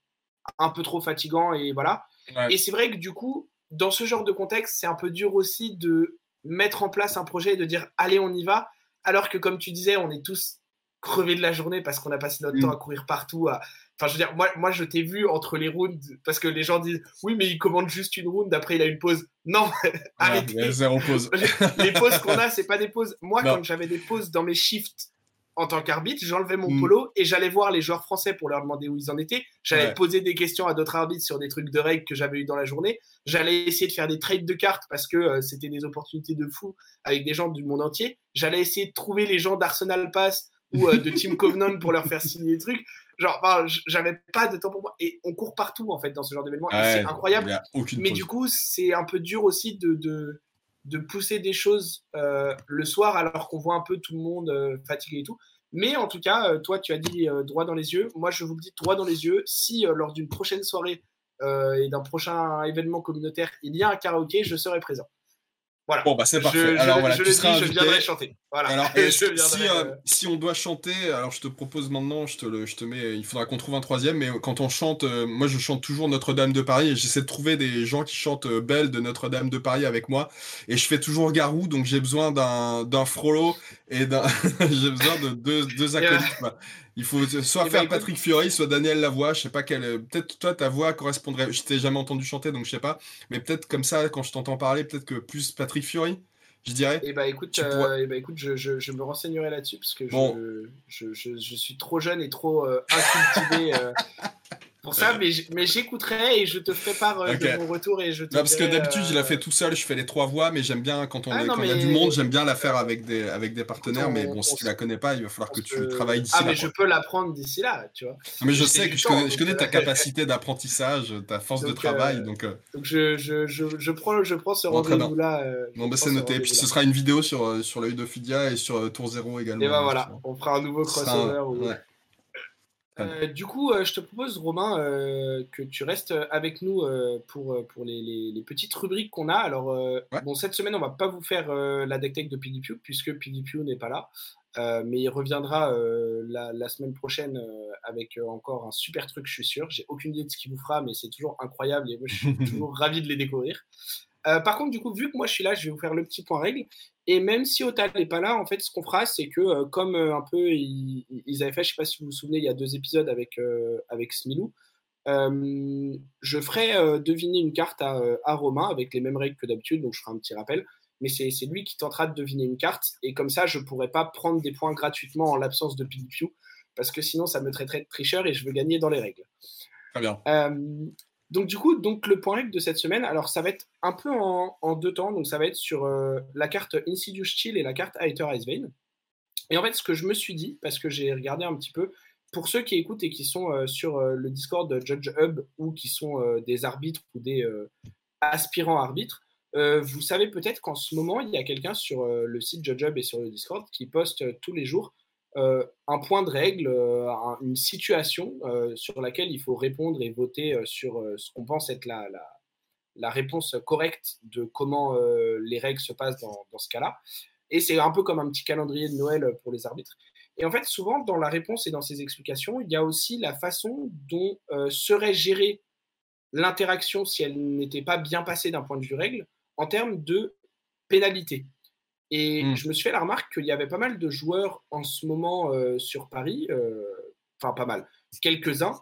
un peu trop fatigant et voilà. Et c'est vrai que du coup, dans ce genre de contexte, c'est un peu dur aussi de mettre en place un projet et de dire allez, on y va. Alors que, comme tu disais, on est tous crevés de la journée parce qu'on a passé notre temps à courir partout. Enfin, je veux dire, moi, moi je t'ai vu entre les rounds parce que les gens disent oui, mais il commande juste une round, après il a une pause. Non, (laughs) arrêtez. pause. les pauses qu'on a, c'est pas des pauses. Moi, quand j'avais des pauses dans mes shifts en tant qu'arbitre, j'enlevais mon mm. polo et j'allais voir les joueurs français pour leur demander où ils en étaient. J'allais poser des questions à d'autres arbitres sur des trucs de règles que j'avais eu dans la journée. J'allais essayer de faire des trades de cartes parce que euh, c'était des opportunités de fou avec des gens du monde entier. J'allais essayer de trouver les gens d'Arsenal Pass ou euh, de Team (laughs) Covenant pour leur faire signer des trucs. Genre, j'avais pas de temps pour moi. Et on court partout en fait dans ce genre d'événement. c'est incroyable. Mais du coup, c'est un peu dur aussi de, de de pousser des choses euh, le soir alors qu'on voit un peu tout le monde euh, fatigué et tout. Mais en tout cas, euh, toi, tu as dit droit dans les yeux. Moi, je vous le dis droit dans les yeux. Si lors d'une prochaine soirée et d'un prochain événement communautaire, il y a un karaoké, je serai présent. Voilà. Bon, bah c'est parfait. alors voilà, tu seras invité. Je viendrai chanter. Voilà. Alors, (laughs) si, euh, si, on doit chanter, alors je te propose maintenant, je te, le, je te mets, il faudra qu'on trouve un troisième, mais quand on chante, euh, moi je chante toujours Notre-Dame de Paris et j'essaie de trouver des gens qui chantent euh, Belle de Notre-Dame de Paris avec moi. Et je fais toujours Garou, donc j'ai besoin d'un Frollo et d'un. (laughs) j'ai besoin de deux, deux acolytes. Il faut soit faire Patrick Fiori, soit Daniel Lavoie. Je sais pas quelle. Peut-être toi, ta voix correspondrait. Je t'ai jamais entendu chanter, donc je sais pas. Mais peut-être comme ça, quand je t'entends parler, peut-être que plus Patrick Fury, je dirais. Et eh bah écoute, euh, eh bah, écoute je, je, je, me renseignerai là-dessus parce que je, je, suis trop jeune et trop euh, incultivé euh, (laughs) pour ça, mais, mais j'écouterai et je te ferai part euh, de mon retour. Et je te non, parce que d'habitude, je la fais tout seul, je fais les trois voix, mais j'aime bien quand on ah, quand il y a du monde, j'aime bien la faire avec des, avec des partenaires. mais bon, si tu la connais pas, il va falloir que tu travailles d'ici ah, là. Ah, mais je peux l'apprendre d'ici là, tu vois. Mais je sais que je connais, je connais ta capacité d'apprentissage, ta force de travail. Euh, donc, euh. donc je, je, je, prends, je prends ce rendez-vous-là. Bon, bah, c'est noté. Et puis ce sera une vidéo sur, sur l'œil d'Ophidia et sur Tour Zéro également. Et ben voilà, on fera un nouveau crossover. Euh, du coup, euh, je te propose, Romain, euh, que tu restes avec nous pour, pour les, petites rubriques qu'on a. Alors, bon, cette semaine, on va pas vous faire la deck tech de PiggyPew, puisque PiggyPew n'est pas là. mais il reviendra la, semaine prochaine avec encore un super truc, je suis sûr. J'ai aucune idée de ce qu'il vous fera, mais c'est toujours incroyable et moi, je suis (laughs) toujours ravi de les découvrir. par contre, du coup, vu que moi je suis là, je vais vous faire le petit point règle. Et même si Otal n'est pas là, en fait, ce qu'on fera, c'est que euh, comme euh, un peu ils, avaient fait, je ne sais pas si vous vous souvenez, il y a deux épisodes avec, euh, avec Smilou, je ferai deviner une carte à, à, Romain avec les mêmes règles que d'habitude, donc je ferai un petit rappel. Mais c'est lui qui tentera de deviner une carte, et comme ça, je ne pourrai pas prendre des points gratuitement en l'absence de PiggyPew, parce que sinon, ça me traiterait de tricheur et je veux gagner dans les règles. Très bien. Donc du coup, donc le point règle de cette semaine, alors ça va être un peu en, deux temps, donc ça va être sur euh, la carte Insidious Chill et la carte Hater Ice Vein. Et en fait, ce que je me suis dit, parce que j'ai regardé un petit peu, pour ceux qui écoutent et qui sont euh, sur euh, le Discord de Judge Hub ou qui sont des arbitres ou des aspirants arbitres, vous savez peut-être qu'en ce moment, il y a quelqu'un sur le site Judge Hub et sur le Discord qui poste tous les jours un point de règle, euh, une situation euh, sur laquelle il faut répondre et voter sur ce qu'on pense être la, réponse correcte de comment les règles se passent dans ce cas-là. Et c'est un peu comme un petit calendrier de Noël pour les arbitres. Et en fait, souvent, dans la réponse et dans ces explications, il y a aussi la façon dont serait gérée l'interaction si elle n'était pas bien passée d'un point de vue règle en termes de pénalité. Et mmh. je me suis fait la remarque qu'il y avait pas mal de joueurs en ce moment euh, sur Paris, euh, enfin pas mal, quelques-uns,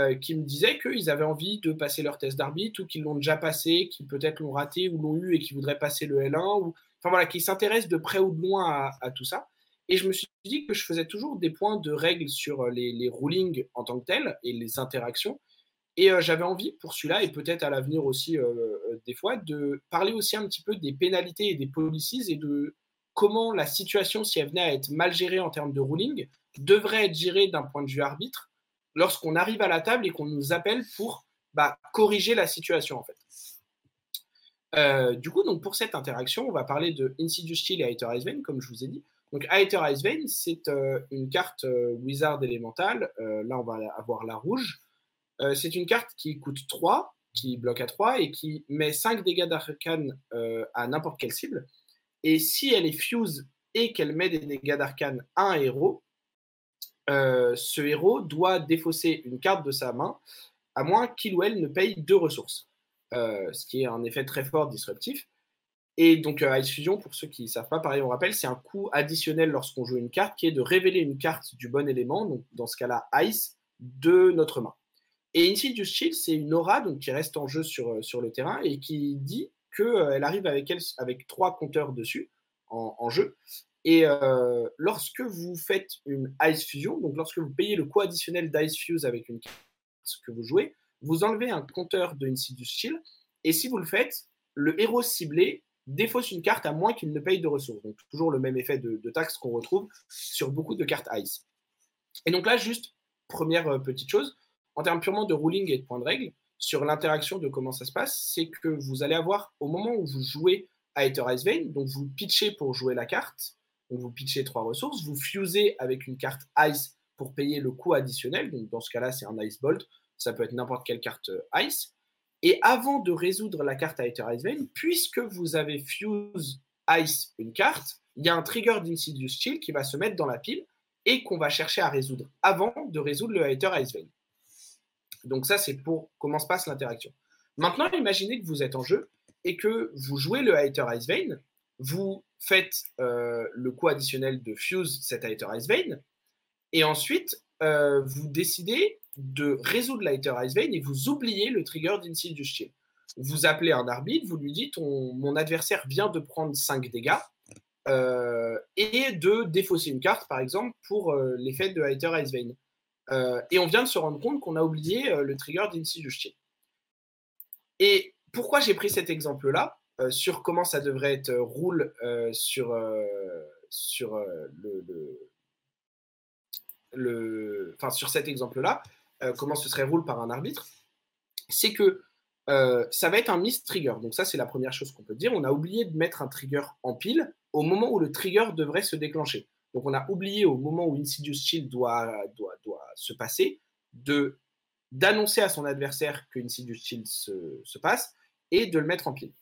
euh, qui me disaient qu'ils avaient envie de passer leur test d'arbitre ou qu'ils l'ont déjà passé, qui peut-être l'ont raté ou l'ont eu et qui voudraient passer le L1, ou enfin voilà, qui s'intéressent de près ou de loin à, tout ça. Et je me suis dit que je faisais toujours des points de règles sur les, les rulings en tant que tels et les interactions. Et j'avais envie pour celui-là, et peut-être à l'avenir aussi des fois, de parler aussi un petit peu des pénalités et des policies et de comment la situation, si elle venait à être mal gérée en termes de ruling, devrait être gérée d'un point de vue arbitre lorsqu'on arrive à la table et qu'on nous appelle pour bah, corriger la situation en fait. du coup, donc pour cette interaction, on va parler de Insidious Chill et Hater Ice Vein, comme je vous ai dit. Donc Hater Ice Vein, c'est une carte Wizard élémentale. là, on va avoir la rouge. C'est une carte qui coûte 3, qui bloque à 3 et qui met 5 dégâts d'arcane à n'importe quelle cible. Et si elle est fuse et qu'elle met des dégâts d'arcane à un héros, euh, ce héros doit défausser une carte de sa main, à moins qu'il ou elle ne paye deux ressources. Euh, ce qui est un effet très fort disruptif. Et donc, euh, Ice Fusion, pour ceux qui ne savent pas, pareil, on rappelle, c'est un coût additionnel lorsqu'on joue une carte qui est de révéler une carte du bon élément, donc dans ce cas-là, Ice, de notre main. Et Insidious Shield, c'est une aura donc, qui reste en jeu sur, sur le terrain et qui dit qu'elle euh, arrive avec, elle, avec trois compteurs dessus en, jeu. Et euh, lorsque vous faites une Ice Fusion, donc lorsque vous payez le coût additionnel d'Ice Fuse avec une carte que vous jouez, vous enlevez un compteur de Insidious Shield. Et si vous le faites, le héros ciblé défausse une carte à moins qu'il ne paye de ressources. Donc toujours le même effet de, de taxe qu'on retrouve sur beaucoup de cartes Ice. Et donc là, juste première euh, petite chose, en termes purement de ruling et de points de règle, sur l'interaction de comment ça se passe, c'est que vous allez avoir, au moment où vous jouez à Ether Ice Vein, donc vous pitchez pour jouer la carte, vous pitchez trois ressources, vous fusez avec une carte Ice pour payer le coût additionnel, donc dans ce cas-là, c'est un Ice Bolt, ça peut être n'importe quelle carte euh, Ice, Et avant de résoudre la carte Aether Ice Vein, puisque vous avez Fuse Ice une carte, il y a un trigger d'Insidious Chill qui va se mettre dans la pile et qu'on va chercher à résoudre avant de résoudre le Aether Ice Vein. Donc ça, c'est pour comment se passe l'interaction. Maintenant, imaginez que vous êtes en jeu et que vous jouez le Aether Ice Vein, vous faites euh, le coup additionnel de Fuse cet Aether Ice Vein, et ensuite, euh, vous décidez de résoudre l'Aether Ice Vein et vous oubliez le trigger d'Insidious Chill. Vous appelez un arbitre, vous lui dites mon adversaire vient de prendre 5 dégâts euh, et de défausser une carte, par exemple, pour l'effet de Aether Ice Vein. Et on vient de se rendre compte qu'on a oublié le trigger Chill. Et pourquoi j'ai pris cet exemple-là euh, sur comment ça devrait être euh, roule euh, sur, sur le, le, enfin, sur cet exemple-là, comment ce serait roule par un arbitre, c'est que ça va être un miss trigger. Donc ça, c'est la première chose qu'on peut dire. On a oublié de mettre un trigger en pile au moment où le trigger devrait se déclencher. Donc on a oublié au moment où Insidious Shield doit, doit, doit se passer de d'annoncer à son adversaire que Insidious Shield se, se, passe et de le mettre en pile.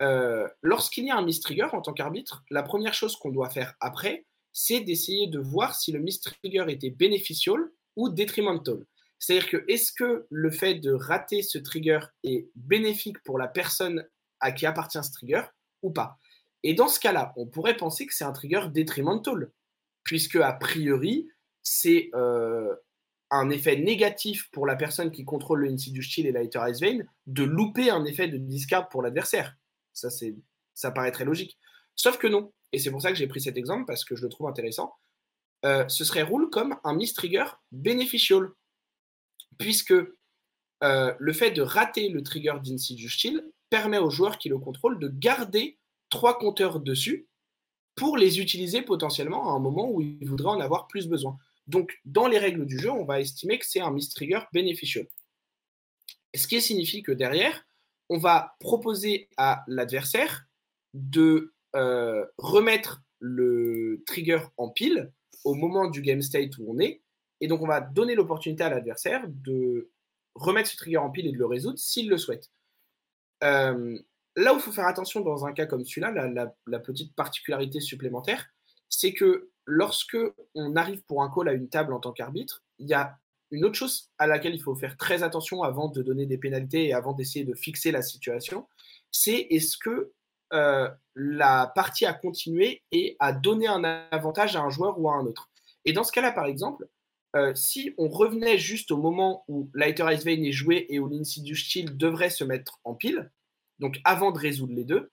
Euh, lorsqu'il y a un mistrigger en tant qu'arbitre, la première chose qu'on doit faire après, c'est d'essayer de voir si le mistrigger était beneficial ou detrimental. C'est-à-dire que est-ce que le fait de rater ce trigger est bénéfique pour la personne à qui appartient ce trigger ou pas? Et dans ce cas-là, on pourrait penser que c'est un trigger detrimental, puisque a priori, c'est euh, un effet négatif pour la personne qui contrôle le Insidious Shield et la Ice Vein de louper un effet de discard pour l'adversaire. Ça, c'est, ça paraît très logique. Sauf que non. Et c'est pour ça que j'ai pris cet exemple, parce que je le trouve intéressant. Euh, ce serait rule comme un mistrigger beneficial. Puisque euh, le fait de rater le trigger d'Insidious Shield permet au joueur qui le contrôle de garder trois compteurs dessus pour les utiliser potentiellement à un moment où il voudrait en avoir plus besoin. Donc, dans les règles du jeu, on va estimer que c'est un mistrigger beneficial. Ce qui signifie que derrière, on va proposer à l'adversaire de euh, remettre le trigger en pile au moment du game state où on est. Et donc, on va donner l'opportunité à l'adversaire de remettre ce trigger en pile et de le résoudre s'il le souhaite. Euh, là où il faut faire attention dans un cas comme celui-là, la, petite particularité supplémentaire, c'est que lorsque on arrive pour un call à une table en tant qu'arbitre, il y a une autre chose à laquelle il faut faire très attention avant de donner des pénalités et avant d'essayer de fixer la situation, c'est est-ce que euh, la partie a continué et a donné un avantage à un joueur ou à un autre. Et dans ce cas-là, par exemple, euh, si on revenait juste au moment où Lighter Ice Vein est joué et où l'Insidious Shield devrait se mettre en pile, donc avant de résoudre les deux,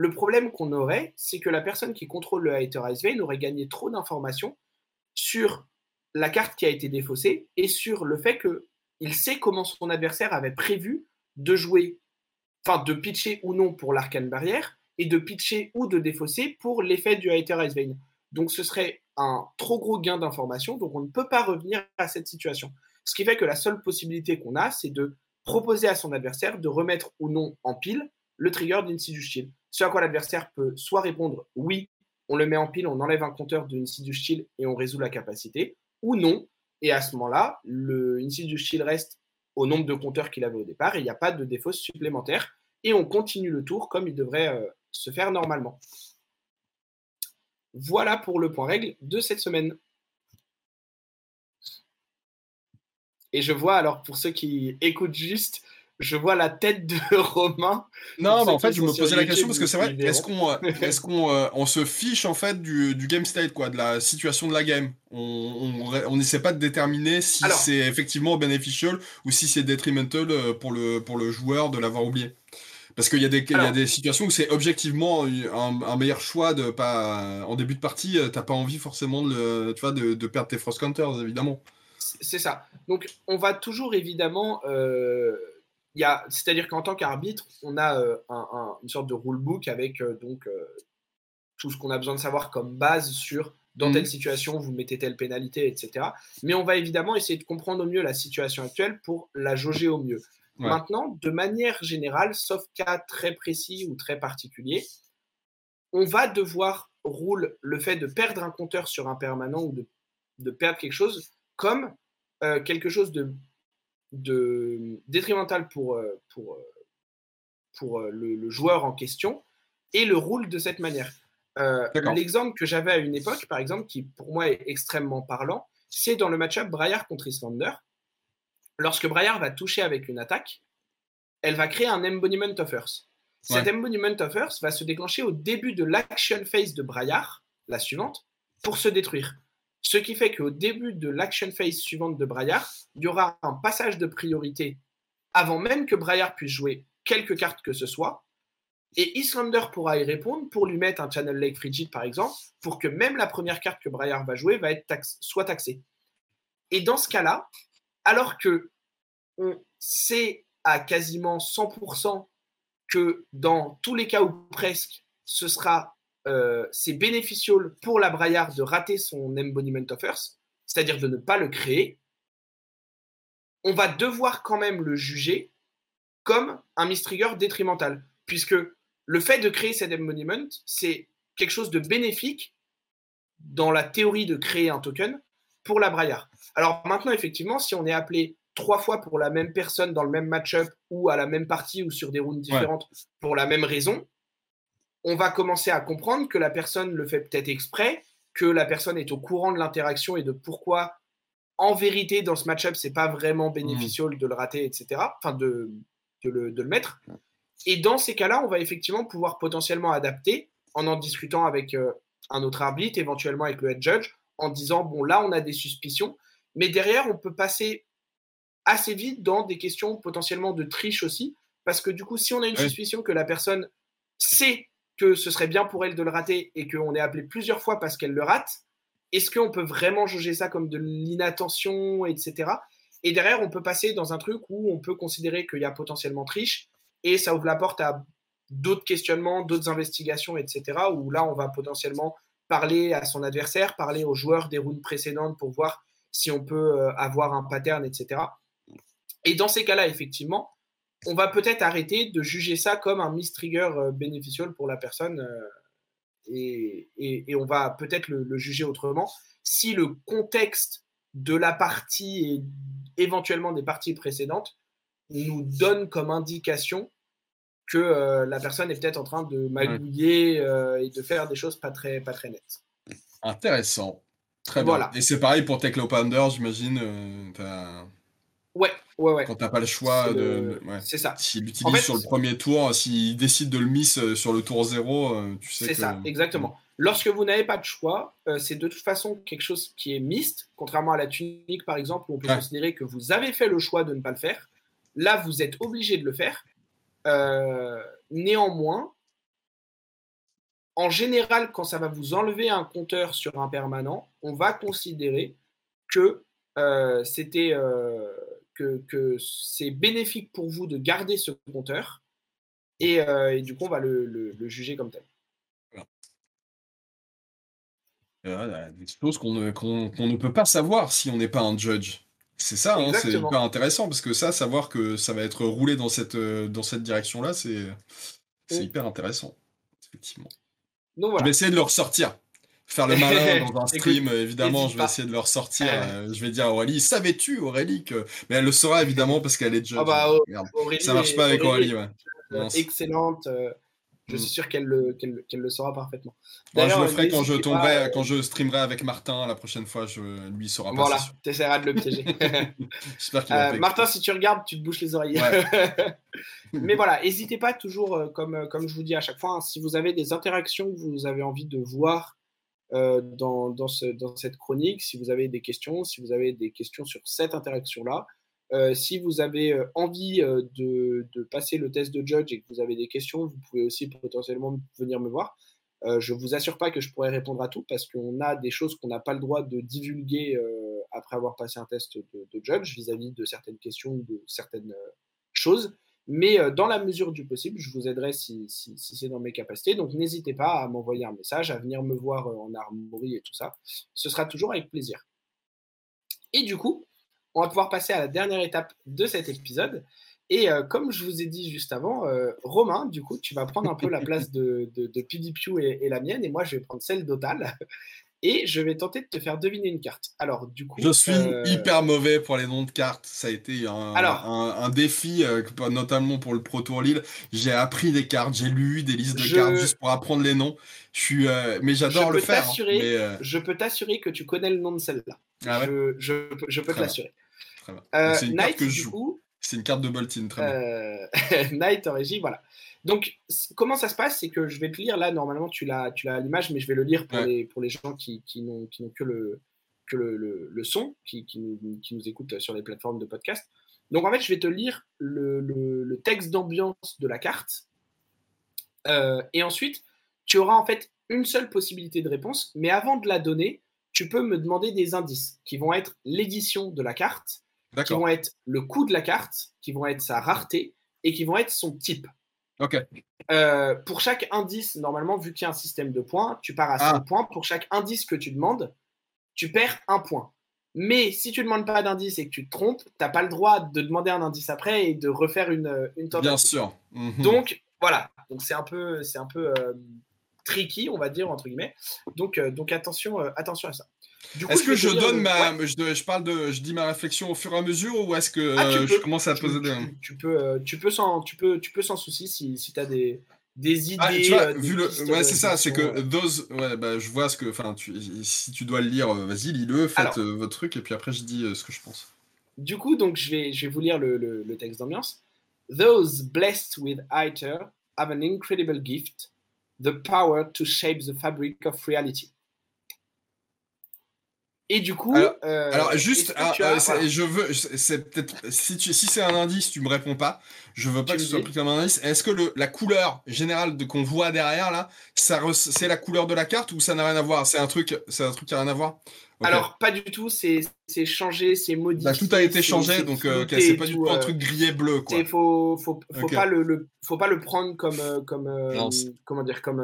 le problème qu'on aurait, c'est que la personne qui contrôle le Ice Vein aurait gagné trop d'informations sur la carte qui a été défaussée et sur le fait qu'il sait comment son adversaire avait prévu de jouer, enfin de pitcher ou non pour l'arcane barrière et de pitcher ou de défausser pour l'effet du Hater Ice Vein. Donc ce serait un trop gros gain d'information, donc on ne peut pas revenir à cette situation. Ce qui fait que la seule possibilité qu'on a, c'est de proposer à son adversaire de remettre ou non en pile le trigger d'Insidious Shield. Ce à quoi l'adversaire peut soit répondre oui, on le met en pile, on enlève un compteur de Insidious Shield et on résout la capacité, ou non. Et à ce moment-là, le Insidious Shield reste au nombre de compteurs qu'il avait au départ et il n'y a pas de défausse supplémentaire. Et on continue le tour comme il devrait euh, se faire normalement. Voilà pour le point règle de cette semaine. Et je vois, alors pour ceux qui écoutent juste, je vois la tête de (laughs) Romain. Non, mais en fait, je me posais la question parce que c'est vrai, est-ce qu'on euh, est qu'on euh, on se fiche en fait du, du, game state, quoi, de la situation de la game? On n'essaie pas de déterminer si c'est effectivement beneficial ou si c'est detrimental euh, pour le, pour le joueur de l'avoir oublié. Parce qu'il y, a des, y a des situations où c'est objectivement un, meilleur choix de pas. En début de partie, t'as pas envie forcément de, tu vois, de, de, perdre tes frost counters, évidemment. C'est ça. Donc, on va toujours évidemment c'est-à-dire qu'en tant qu'arbitre, on a euh, une sorte de rulebook avec euh, donc euh, tout ce qu'on a besoin de savoir comme base sur dans telle mhm. situation, vous mettez telle pénalité, etc. Mais on va évidemment essayer de comprendre au mieux la situation actuelle pour la jauger au mieux. Maintenant, de manière générale, sauf cas très précis ou très particulier, on va devoir rouler le fait de perdre un compteur sur un permanent ou de, de perdre quelque chose comme quelque chose de de détrimental pour, pour, pour le, joueur en question et le roule de cette manière. L'exemple que j'avais à une époque, par exemple, qui pour moi est extrêmement parlant, c'est dans le match-up Briar contre Islander. Lorsque Briar va toucher avec une attaque, elle va créer un embodiment of Earth. Cet embodiment of Earth va se déclencher au début de l'action phase de Briar, la suivante, pour se détruire. Ce qui fait qu'au début de l'action phase suivante de Briar, il y aura un passage de priorité avant même que Briar puisse jouer quelques cartes que ce soit. Et Islander pourra y répondre pour lui mettre un Channel Lake Frigid, par exemple, pour que même la première carte que Briar va jouer soit taxée. Et dans ce cas-là, alors que on sait à quasiment 100% que dans tous les cas ou presque, ce sera euh, c'est bénéficial pour la Braillard de rater son embodiment of Earth, c'est-à-dire de ne pas le créer, on va devoir quand même le juger comme un mistrigger détrimental, puisque le fait de créer cet embodiment, c'est quelque chose de bénéfique dans la théorie de créer un token pour la Braillard. Alors maintenant, effectivement, si on est appelé trois fois pour la même personne dans le même match-up ou à la même partie ou sur des rounds différentes pour la même raison, on va commencer à comprendre que la personne le fait peut-être exprès, que la personne est au courant de l'interaction et de pourquoi, en vérité, dans ce match-up, c'est pas vraiment bénéficieux de le rater, etc. Enfin, de, le, mettre. Et dans ces cas-là, on va effectivement pouvoir potentiellement adapter en en discutant avec euh, un autre arbitre, éventuellement avec le head judge, en disant bon, là, on a des suspicions. Mais derrière, on peut passer assez vite dans des questions potentiellement de triche aussi, parce que du coup, si on a une suspicion que la personne sait ce serait bien pour elle de le rater et qu'on est appelé plusieurs fois parce qu'elle le rate, est-ce qu'on peut vraiment juger ça comme de l'inattention, etc. Et derrière, on peut passer dans un truc où on peut considérer qu'il y a potentiellement triche et ça ouvre la porte à d'autres questionnements, d'autres investigations, etc. Où là, on va potentiellement parler à son adversaire, parler aux joueurs des rounds précédentes pour voir si on peut euh, avoir un pattern, etc. Et dans ces cas-là, effectivement, on va peut-être arrêter de juger ça comme un mistrigger euh, bénéficial pour la personne euh, et, on va peut-être le, juger autrement. Si le contexte de la partie et éventuellement des parties précédentes nous donne comme indication que euh, la personne est peut-être en train de magouiller et de faire des choses pas très, pas très nettes. Intéressant. Très bien. Et c'est pareil pour Tech j'imagine. Ouais, ouais, ouais. Quand t'as pas le choix de. C'est ça. S'il l'utilise sur le premier tour, s'il décide de le miss euh, sur le tour 0, euh, tu sais. C'est ça, exactement. Lorsque vous n'avez pas de choix, euh, c'est de toute façon quelque chose qui est mixte, contrairement à la tunique par exemple, où on peut considérer que vous avez fait le choix de ne pas le faire. Là, vous êtes obligé de le faire. néanmoins, en général, quand ça va vous enlever un compteur sur un permanent, on va considérer que c'était que, c'est bénéfique pour vous de garder ce compteur et, euh, du coup, on va le, juger comme tel. des choses qu'on ne, peut pas savoir si on n'est pas un judge. C'est ça, hein, c'est hyper intéressant parce que ça, savoir que ça va être roulé dans cette, euh, dans cette direction-là, c'est hyper intéressant, effectivement. Donc, Je vais essayer de le ressortir faire le malin (laughs) dans un stream, évidemment, je vais essayer de leur sortir. Euh, je vais dire à Aurélie, savais-tu Aurélie que. Mais elle le saura évidemment parce qu'elle est déjà. Ah bah, ça marche pas avec Aurélie, ouais. excellente. Euh, je suis mm. sûr qu'elle le, qu'elle, le saura parfaitement. je le ferai quand je tomberai, quand je streamerai avec Martin la prochaine fois, je, lui saura pas. Voilà, tu essaieras de le piéger. (laughs) J'espère qu'il euh, Martin, si tu regardes, tu te bouches les oreilles. (laughs) Mais voilà, n'hésitez pas toujours, comme, comme je vous dis à chaque fois, hein, si vous avez des interactions que vous avez envie de voir euh, dans, dans, ce, dans, cette chronique. Si vous avez des questions, si vous avez des questions sur cette interaction-là, euh, si vous avez euh, envie de, passer le test de judge et que vous avez des questions, vous pouvez aussi potentiellement venir me voir. je ne vous assure pas que je pourrais répondre à tout parce qu'on a des choses qu'on n'a pas le droit de divulguer après avoir passé un test de, judge vis-à-vis -vis de certaines questions ou de certaines choses. Mais euh, dans la mesure du possible, je vous aiderai si, c'est dans mes capacités. Donc n'hésitez pas à m'envoyer un message, à venir me voir euh, en armorie et tout ça. Ce sera toujours avec plaisir. Et du coup, on va pouvoir passer à la dernière étape de cet épisode. Et euh, comme je vous ai dit juste avant, Romain, du coup, tu vas prendre un peu la (laughs) place de, de, et, la mienne, et moi, je vais prendre celle d'Otal. Et je vais tenter de te faire deviner une carte. Alors, du coup. Je suis euh, hyper mauvais pour les noms de cartes. Ça a été un, un, défi, euh, notamment pour le Pro Tour Lille. J'ai appris des cartes, j'ai lu des listes de cartes juste pour apprendre les noms. Je suis, euh, mais j'adore le faire. Hein, je peux t'assurer que tu connais le nom de celle-là. Ah je, je, peux te l'assurer. C'est une carte que je joue. C'est une carte de Boltin, très bien. Night en régie, voilà. Donc, comment ça se passe C'est que je vais te lire, là, normalement, tu l'as à l'image, mais je vais le lire pour, les, pour les gens qui, qui n'ont que, le, que le, le, son, qui, qui, nous, qui, nous, écoutent sur les plateformes de podcast. Donc, en fait, je vais te lire le, le texte d'ambiance de la carte. Euh, et ensuite, tu auras en fait une seule possibilité de réponse, mais avant de la donner, tu peux me demander des indices qui vont être l'édition de la carte, qui vont être le coût de la carte, qui vont être sa rareté et qui vont être son type. Ok. Euh, pour chaque indice, normalement, vu qu'il y a un système de points, tu pars à 5 ah. points. Pour chaque indice que tu demandes, tu perds un point. Mais si tu ne demandes pas d'indice et que tu te trompes, tu n'as pas le droit de demander un indice après et de refaire une, une tentative. Bien sûr. Mhm. Donc, voilà. Donc, c'est un peu, c'est un peu euh, tricky, on va dire, entre guillemets. Donc, euh, donc attention, attention à ça. Est-ce que je, donne ma, je, parle de, je dis ma réflexion au fur et à mesure ou est-ce que ah, je commence à poser des... tu, peux, euh, tu peux sans, tu peux, tu peux sans souci si, si tu as des, des ah, idées. Ah, vu le, ouais, c'est ça, c'est que those, ouais, bah, je vois ce que, enfin, si tu dois le lire, euh, vas-y, lis-le, faites votre truc et puis après je dis ce que je pense. Du coup, donc je vais, je vais vous lire le, le, le texte d'ambiance. Those blessed with ITER have an incredible gift, the power to shape the fabric of reality. Et du coup. Alors, euh, juste, ah, euh, je veux, c'est peut-être si, si c'est un indice, tu me réponds pas. Je veux pas que ce soit pris comme un indice. Est-ce que le, la couleur générale de qu'on voit derrière là, ça c'est la couleur de la carte ou ça n'a rien à voir? C'est un truc, c'est un truc qui a rien à voir? Alors pas du tout. C'est changé, c'est modifié. Bah, tout a été changé, donc euh, c'est pas du tout un truc grillé bleu quoi. Faut, faut, faut pas le, faut pas le prendre comme, comme, comment dire, comme.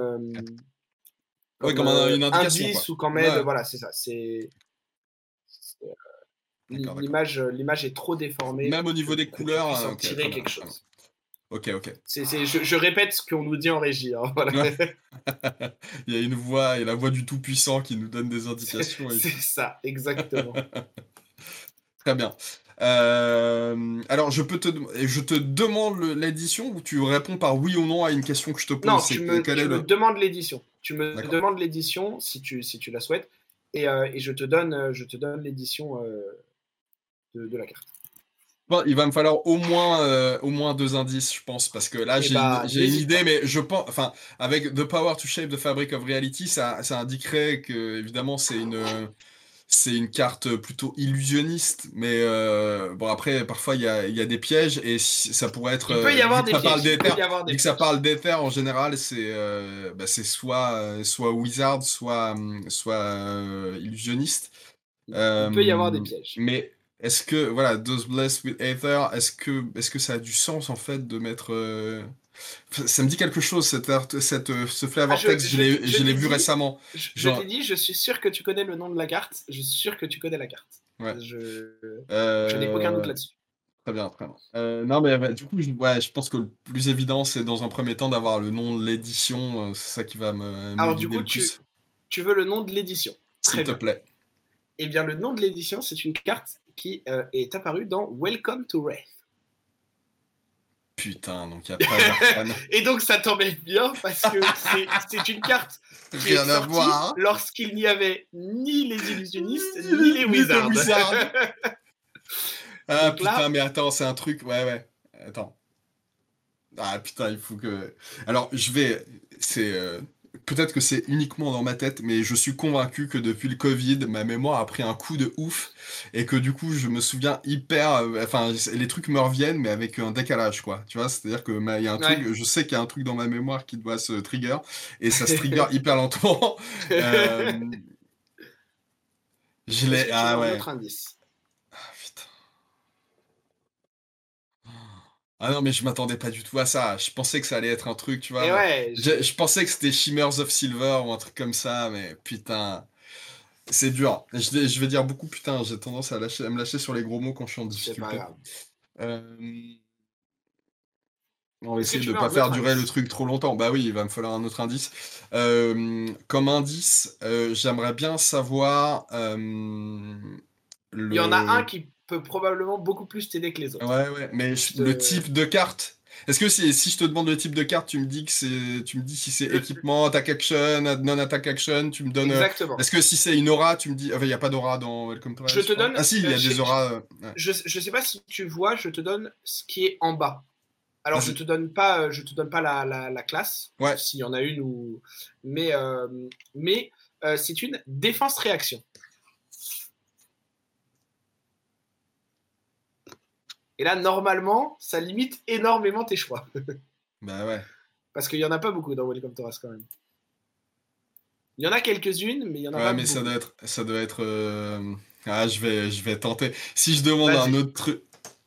comme, comme un, une indication, indice ou comme aide. Voilà, c'est ça. C'est L'image, euh, l'image est trop déformée. Même au niveau des couleurs. Euh, tirer quelque chose. Ok, ok. C'est, je, répète ce qu'on nous dit en régie. Hein, (laughs) Il y a une voix et la voix du Tout-Puissant qui nous donne des indications. C'est, ça, exactement. (laughs) Très bien. Euh, alors, je, peux te, je te demande l'édition ou tu réponds par oui ou non à une question que je te pose? Non, tu me, demandes l'édition. Tu me demandes l'édition si tu, si tu la souhaites et, et je te donne, je te donne l'édition de, la carte. Bon, il va me falloir au moins, euh, au moins deux indices, je pense, parce que là, eh j'ai bah, une, idée, mais je pense, enfin, avec The Power to Shape the Fabric of Reality, ça, ça indiquerait que, évidemment, c'est une, c'est une carte plutôt illusionniste, mais euh, bon, après, parfois, il y a, y a, des pièges, et ça pourrait être. Il peut y avoir des pièges. Dès que ça parle d'éther, en général, c'est euh, bah, soit, soit wizard, soit, soit illusionniste. Il peut y avoir des pièges. Mais est-ce que, voilà, Those Blessed with Aether, est-ce que, est que ça a du sens en fait de mettre. Euh, ça me dit quelque chose, cette, cette, euh, ce flavor ah, je, l'ai vu récemment. Je, t'ai dit, je suis sûr que tu connais le nom de la carte, je suis sûr que tu connais la carte. Ouais. Je, n'ai aucun doute euh, là-dessus. Très bien, très bien. non, mais bah, du coup, je, ouais, je pense que le plus évident, c'est dans un premier temps d'avoir le nom de l'édition. c'est ça qui va me. Alors, du coup, tu, tu, veux le nom de l'édition. S'il te plaît. Eh bien, le nom de l'édition, c'est une carte qui euh, est apparu dans Welcome to Wraith. Putain, donc il n'y a pas (laughs) Et donc ça t'embête bien parce que c'est une carte qui est sortie lorsqu'il n'y avait ni les illusionnistes ni les wizards. (laughs) ah putain, mais attends, c'est un truc. Ouais, ouais. Attends. Ah putain, il faut que. Alors, je vais. C'est. Euh, peut-être que c'est uniquement dans ma tête, mais je suis convaincu que depuis le Covid, ma mémoire a pris un coup de ouf et que du coup, je me souviens hyper. Euh, enfin, les trucs me reviennent, mais avec un décalage, quoi. Tu vois, c'est-à-dire que il y a un truc, je sais qu'il y a un truc dans ma mémoire qui doit se trigger et ça se (laughs) trigger hyper lentement. (laughs) Euh, je l'ai. Ah ouais. Ah non, mais je m'attendais pas du tout à ça. Je pensais que ça allait être un truc, tu vois. je, pensais que c'était Shimmers of Silver ou un truc comme ça, mais putain, c'est dur. Je, je, vais dire beaucoup putain, j'ai tendance à, lâcher, à me lâcher sur les gros mots quand je suis en difficulté. Euh, On va essayer de ne pas faire durer le truc trop longtemps. Bah oui, il va me falloir un autre indice. Euh, comme indice, euh, j'aimerais bien savoir. Il y en a un qui peut probablement beaucoup plus t'aider que les autres. Ouais, ouais, mais le type de carte. Est-ce que si, si je te demande le type de carte, tu me dis que c'est, tu me dis si c'est équipement, attack action, non attack action, tu me donnes. Exactement. Est-ce que si c'est une aura, tu me dis, il n'y a pas d'aura dans Welcome to Je te donne. Ah si, il y a des auras. Je, je sais pas si tu vois, je te donne ce qui est en bas. Alors je te donne pas, euh, je te donne pas la, la, classe, ouais. s'il y en a une ou, mais euh, mais euh, c'est une défense réaction. Et là, normalement, ça limite énormément tes choix. (laughs) bah ouais. Parce qu'il y en a pas beaucoup dans Welcome to quand même. Il y en a quelques-unes, mais il y en a pas beaucoup. Ouais, mais ça doit être, ça doit être. Ah, je vais, je vais tenter. Si je demande un autre truc.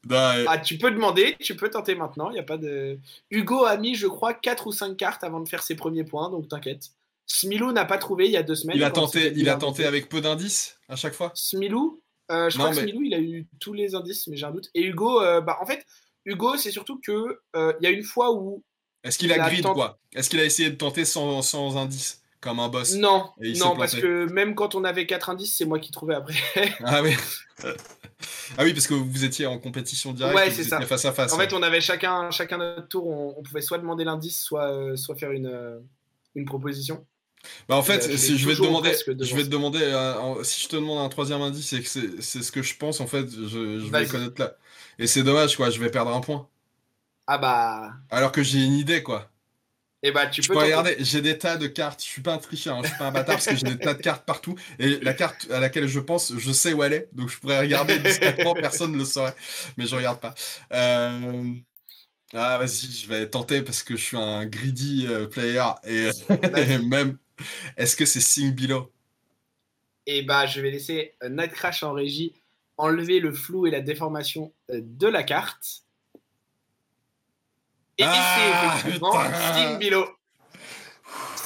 Bah, ah, tu peux demander, tu peux tenter maintenant. Il y a pas de. Hugo a mis, je crois, 4 ou 5 cartes avant de faire ses premiers points, donc t'inquiète. Smilou n'a pas trouvé il y a deux semaines. Il a tenté, il a tenté avec peu d'indices à chaque fois? Smilou, euh, je crois que Smilou, il a eu tous les indices, mais j'ai un doute. Et Hugo, euh, bah, en fait, Hugo, c'est surtout que euh, il y a une fois où. Est-ce qu'il a, grid quoi? Est-ce qu'il a essayé de tenter sans, sans indice comme un boss? Non, non, parce que même quand on avait 4 indices, c'est moi qui trouvais après. (laughs) ah oui. (laughs) Ah oui, parce que vous étiez en compétition directe, ouais, c'est ça. face à face. En fait, on avait chacun, chacun notre tour, on, pouvait soit demander l'indice, soit, euh, soit faire une, euh, une proposition. Bah en fait, si je vais te demander, je vais te demander, euh, si je te demande un troisième indice, c'est que c'est ce que je pense en fait, je, je vais connaître là. Et c'est dommage quoi, je vais perdre un point. Ah bah. Alors que j'ai une idée quoi. Et eh bah, tu peux, regarder, j'ai des tas de cartes. Je suis pas un tricheur, hein, je suis pas un bâtard parce que j'ai des tas de cartes partout. Et la carte à laquelle je pense, je sais où elle est. Donc je pourrais regarder (laughs) discrètement, personne ne le saurait. Mais je regarde pas. Euh, ah, vas-y, je vais tenter parce que je suis un greedy euh, player. Et, (laughs) même, (laughs) est-ce que c'est Below Et eh bah, je vais laisser Night Crash en régie enlever le flou et la déformation euh, de la carte. Et ah, effectivement, Sting Bilo.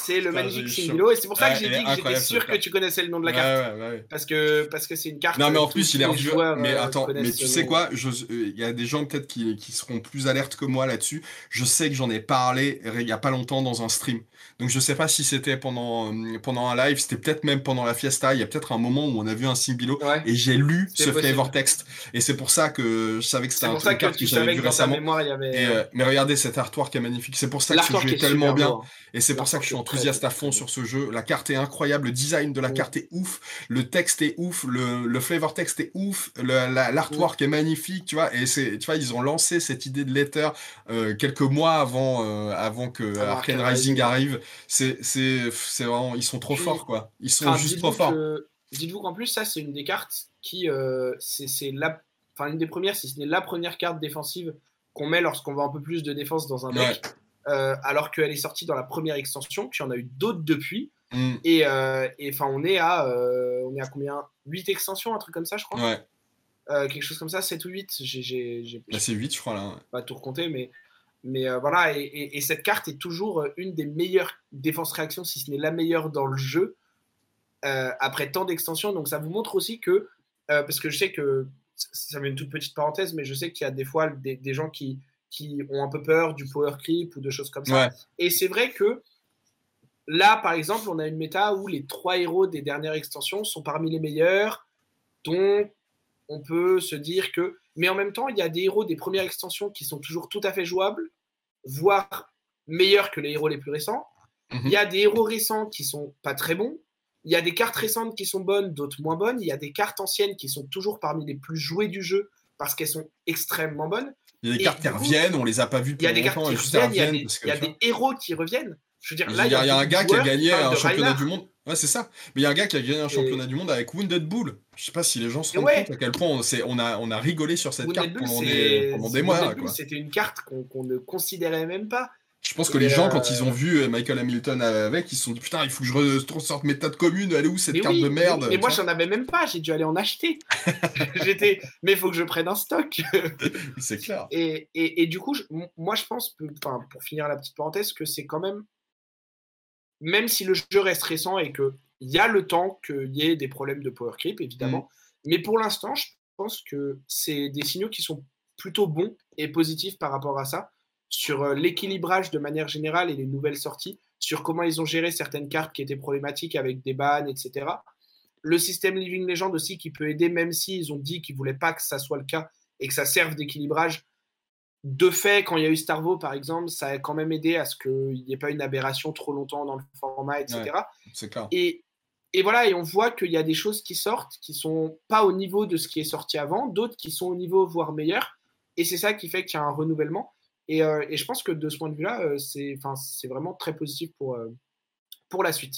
C'est le magnifique Sting Et c'est pour ça que j'ai dit que j'étais sûr que tu connaissais le nom de la carte. parce que parce que c'est une carte. Non, mais en plus, il est revu. Mais euh, attends, mais tu sais quoi? Euh, Il y a des gens peut-être qui, qui seront plus alertes que moi là-dessus. Je sais que j'en ai parlé il n'y a pas longtemps dans un stream. Donc je sais pas si c'était pendant, euh, pendant un live, c'était peut-être même pendant la fiesta. Il y a peut-être un moment où on a vu un Simbilo et j'ai lu ce flavor text. Et c'est pour ça que je savais que c'était un truc que, que j'avais vu récemment. y avait... Euh, mais regardez cet artwork est magnifique. C'est pour ça que jeu est, tellement bien. Et c'est pour ça que je suis enthousiaste à fond sur ce jeu. La carte est incroyable, le design de la carte est ouf, le texte est ouf, le, le flavor text est ouf, l'artwork est magnifique, tu vois. Et c'est, tu vois, ils ont lancé cette idée de letter euh, quelques mois avant, avant que Arkane Rising arrive. C'est, c'est, c'est vraiment, ils sont trop forts, quoi. Ils sont juste trop forts. Dites-vous qu'en plus, ça, c'est une des cartes qui, euh, c'est, c'est la, enfin, une des premières, si ce n'est la première carte défensive qu'on met lorsqu'on veut un peu plus de défense dans un deck. Euh, alors qu'elle est sortie dans la première extension, qu'il y en a eu d'autres depuis. Mm. Euh, et enfin, on est à, on est à combien? 8 extensions, un truc comme ça, je crois. Ouais. quelque chose comme ça, 7 ou 8. J'ai, bah, c'est 8, je crois, là. Pas tout recompter, mais mais euh, voilà, et, cette carte est toujours euh, une des meilleures défenses-réactions, si ce n'est la meilleure dans le jeu, euh, après tant d'extensions. Donc ça vous montre aussi que, parce que je sais que, ça met une toute petite parenthèse, mais je sais qu'il y a des fois des, gens qui, qui ont un peu peur du power creep ou de choses comme ça. Et c'est vrai que là, par exemple, on a une méta où les trois héros des dernières extensions sont parmi les meilleurs, donc on peut se dire que mais en même temps, il y a des héros des premières extensions qui sont toujours tout à fait jouables, voire meilleurs que les héros les plus récents. Mhm. Il y a des héros récents qui sont pas très bons. Il y a des cartes récentes qui sont bonnes, d'autres moins bonnes. Il y a des cartes anciennes qui sont toujours parmi les plus jouées du jeu parce qu'elles sont extrêmement bonnes. Il y a des cartes qui reviennent, on les a pas vues depuis longtemps. Il y a il y a des héros qui reviennent. Je veux dire, là, il y, a, un gars qui a gagné un championnat du monde. Ouais, c'est ça. Mais il y a un gars qui a gagné un championnat du monde avec Wounded Bull. Je sais pas si les gens se rendent compte à quel point on, on, a, on a rigolé sur cette carte pendant, des, pendant des, mois. C'était une carte qu'on ne considérait même pas. Je pense que les gens, quand ils ont vu euh, Michael Hamilton avec, ils se sont dit putain, il faut que je ressorte mes tas de communes, elle est où cette carte de merde? Mais moi, j'en avais même pas, j'ai dû aller en acheter. (laughs) J'étais, mais il faut que je prenne un stock. (laughs) c'est clair. Et, et, et, du coup, moi, je pense, pour finir la petite parenthèse, que c'est quand même même si le jeu reste récent et qu'il y a le temps qu'il y ait des problèmes de power creep, évidemment. Mm. Mais pour l'instant, je pense que c'est des signaux qui sont plutôt bons et positifs par rapport à ça. Sur l'équilibrage de manière générale et les nouvelles sorties, sur comment ils ont géré certaines cartes qui étaient problématiques avec des bans, etc. Le système Living Legend aussi qui peut aider, même s'ils ont dit qu'ils ne voulaient pas que ça soit le cas et que ça serve d'équilibrage. De fait, quand il y a eu Starvo, par exemple, ça a quand même aidé à ce qu'il n'y ait pas une aberration trop longtemps dans le format, etc. clair. Et, et voilà, et on voit qu'il y a des choses qui sortent qui sont pas au niveau de ce qui est sorti avant, d'autres qui sont au niveau voire meilleur. Et c'est ça qui fait qu'il y a un renouvellement. Et, euh, et, je pense que de ce point de vue-là, euh, c'est vraiment très positif pour, euh, pour la suite.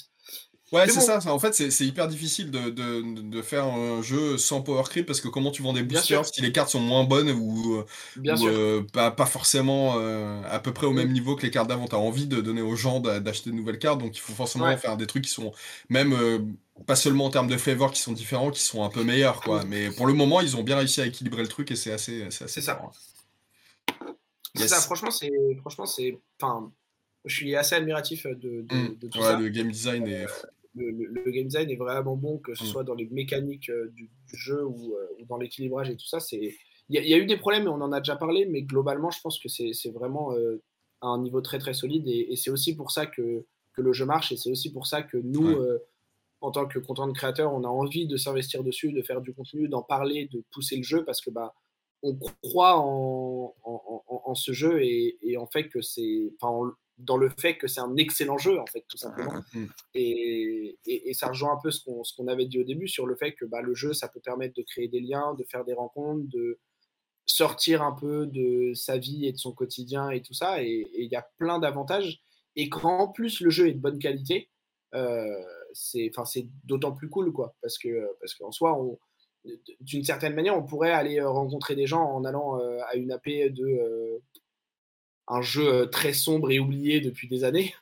Ouais, c'est ça, En fait, c'est hyper difficile de, de, de, faire un jeu sans power creep parce que comment tu vends des boosters si les cartes sont moins bonnes ou, euh, pas, pas, forcément euh, à peu près au même niveau que les cartes d'avant. Tu as envie de donner aux gens d'acheter de nouvelles cartes, donc il faut forcément faire des trucs qui sont même euh, pas seulement en termes de flavor qui sont différents, qui sont un peu meilleurs. Quoi. Mais pour le moment, ils ont bien réussi à équilibrer le truc et c'est assez, assez ça. C'est ça, franchement, c'est. Franchement, c'est. Enfin, je suis assez admiratif de, de, mmh. tout ouais, Le game design est le, game design est vraiment bon, que ce mm. soit dans les mécaniques euh, du, jeu euh, ou, dans l'équilibrage et tout ça. Il y, a eu des problèmes, on en a déjà parlé, mais globalement, je pense que c'est vraiment euh, un niveau très très solide et, c'est aussi pour ça que, que, le jeu marche et c'est aussi pour ça que nous, en tant que content créateur, on a envie de s'investir dessus, de faire du contenu, d'en parler, de pousser le jeu parce que bah, on croit en, en, ce jeu et, et, en fait que c'est dans le fait que c'est un excellent jeu, en fait, tout simplement. Mmh, mmh. Et, et, ça rejoint un peu ce qu'on avait dit au début sur le fait que bah, le jeu, ça peut permettre de créer des liens, de faire des rencontres, de sortir un peu de sa vie et de son quotidien et tout ça. Et il y a plein d'avantages. Et quand en plus le jeu est de bonne qualité, euh, c'est d'autant plus cool, quoi. Parce qu'en parce qu'en soi, d'une certaine manière, on pourrait aller rencontrer des gens en allant euh, à une AP de euh, un jeu euh, très sombre et oublié depuis des années.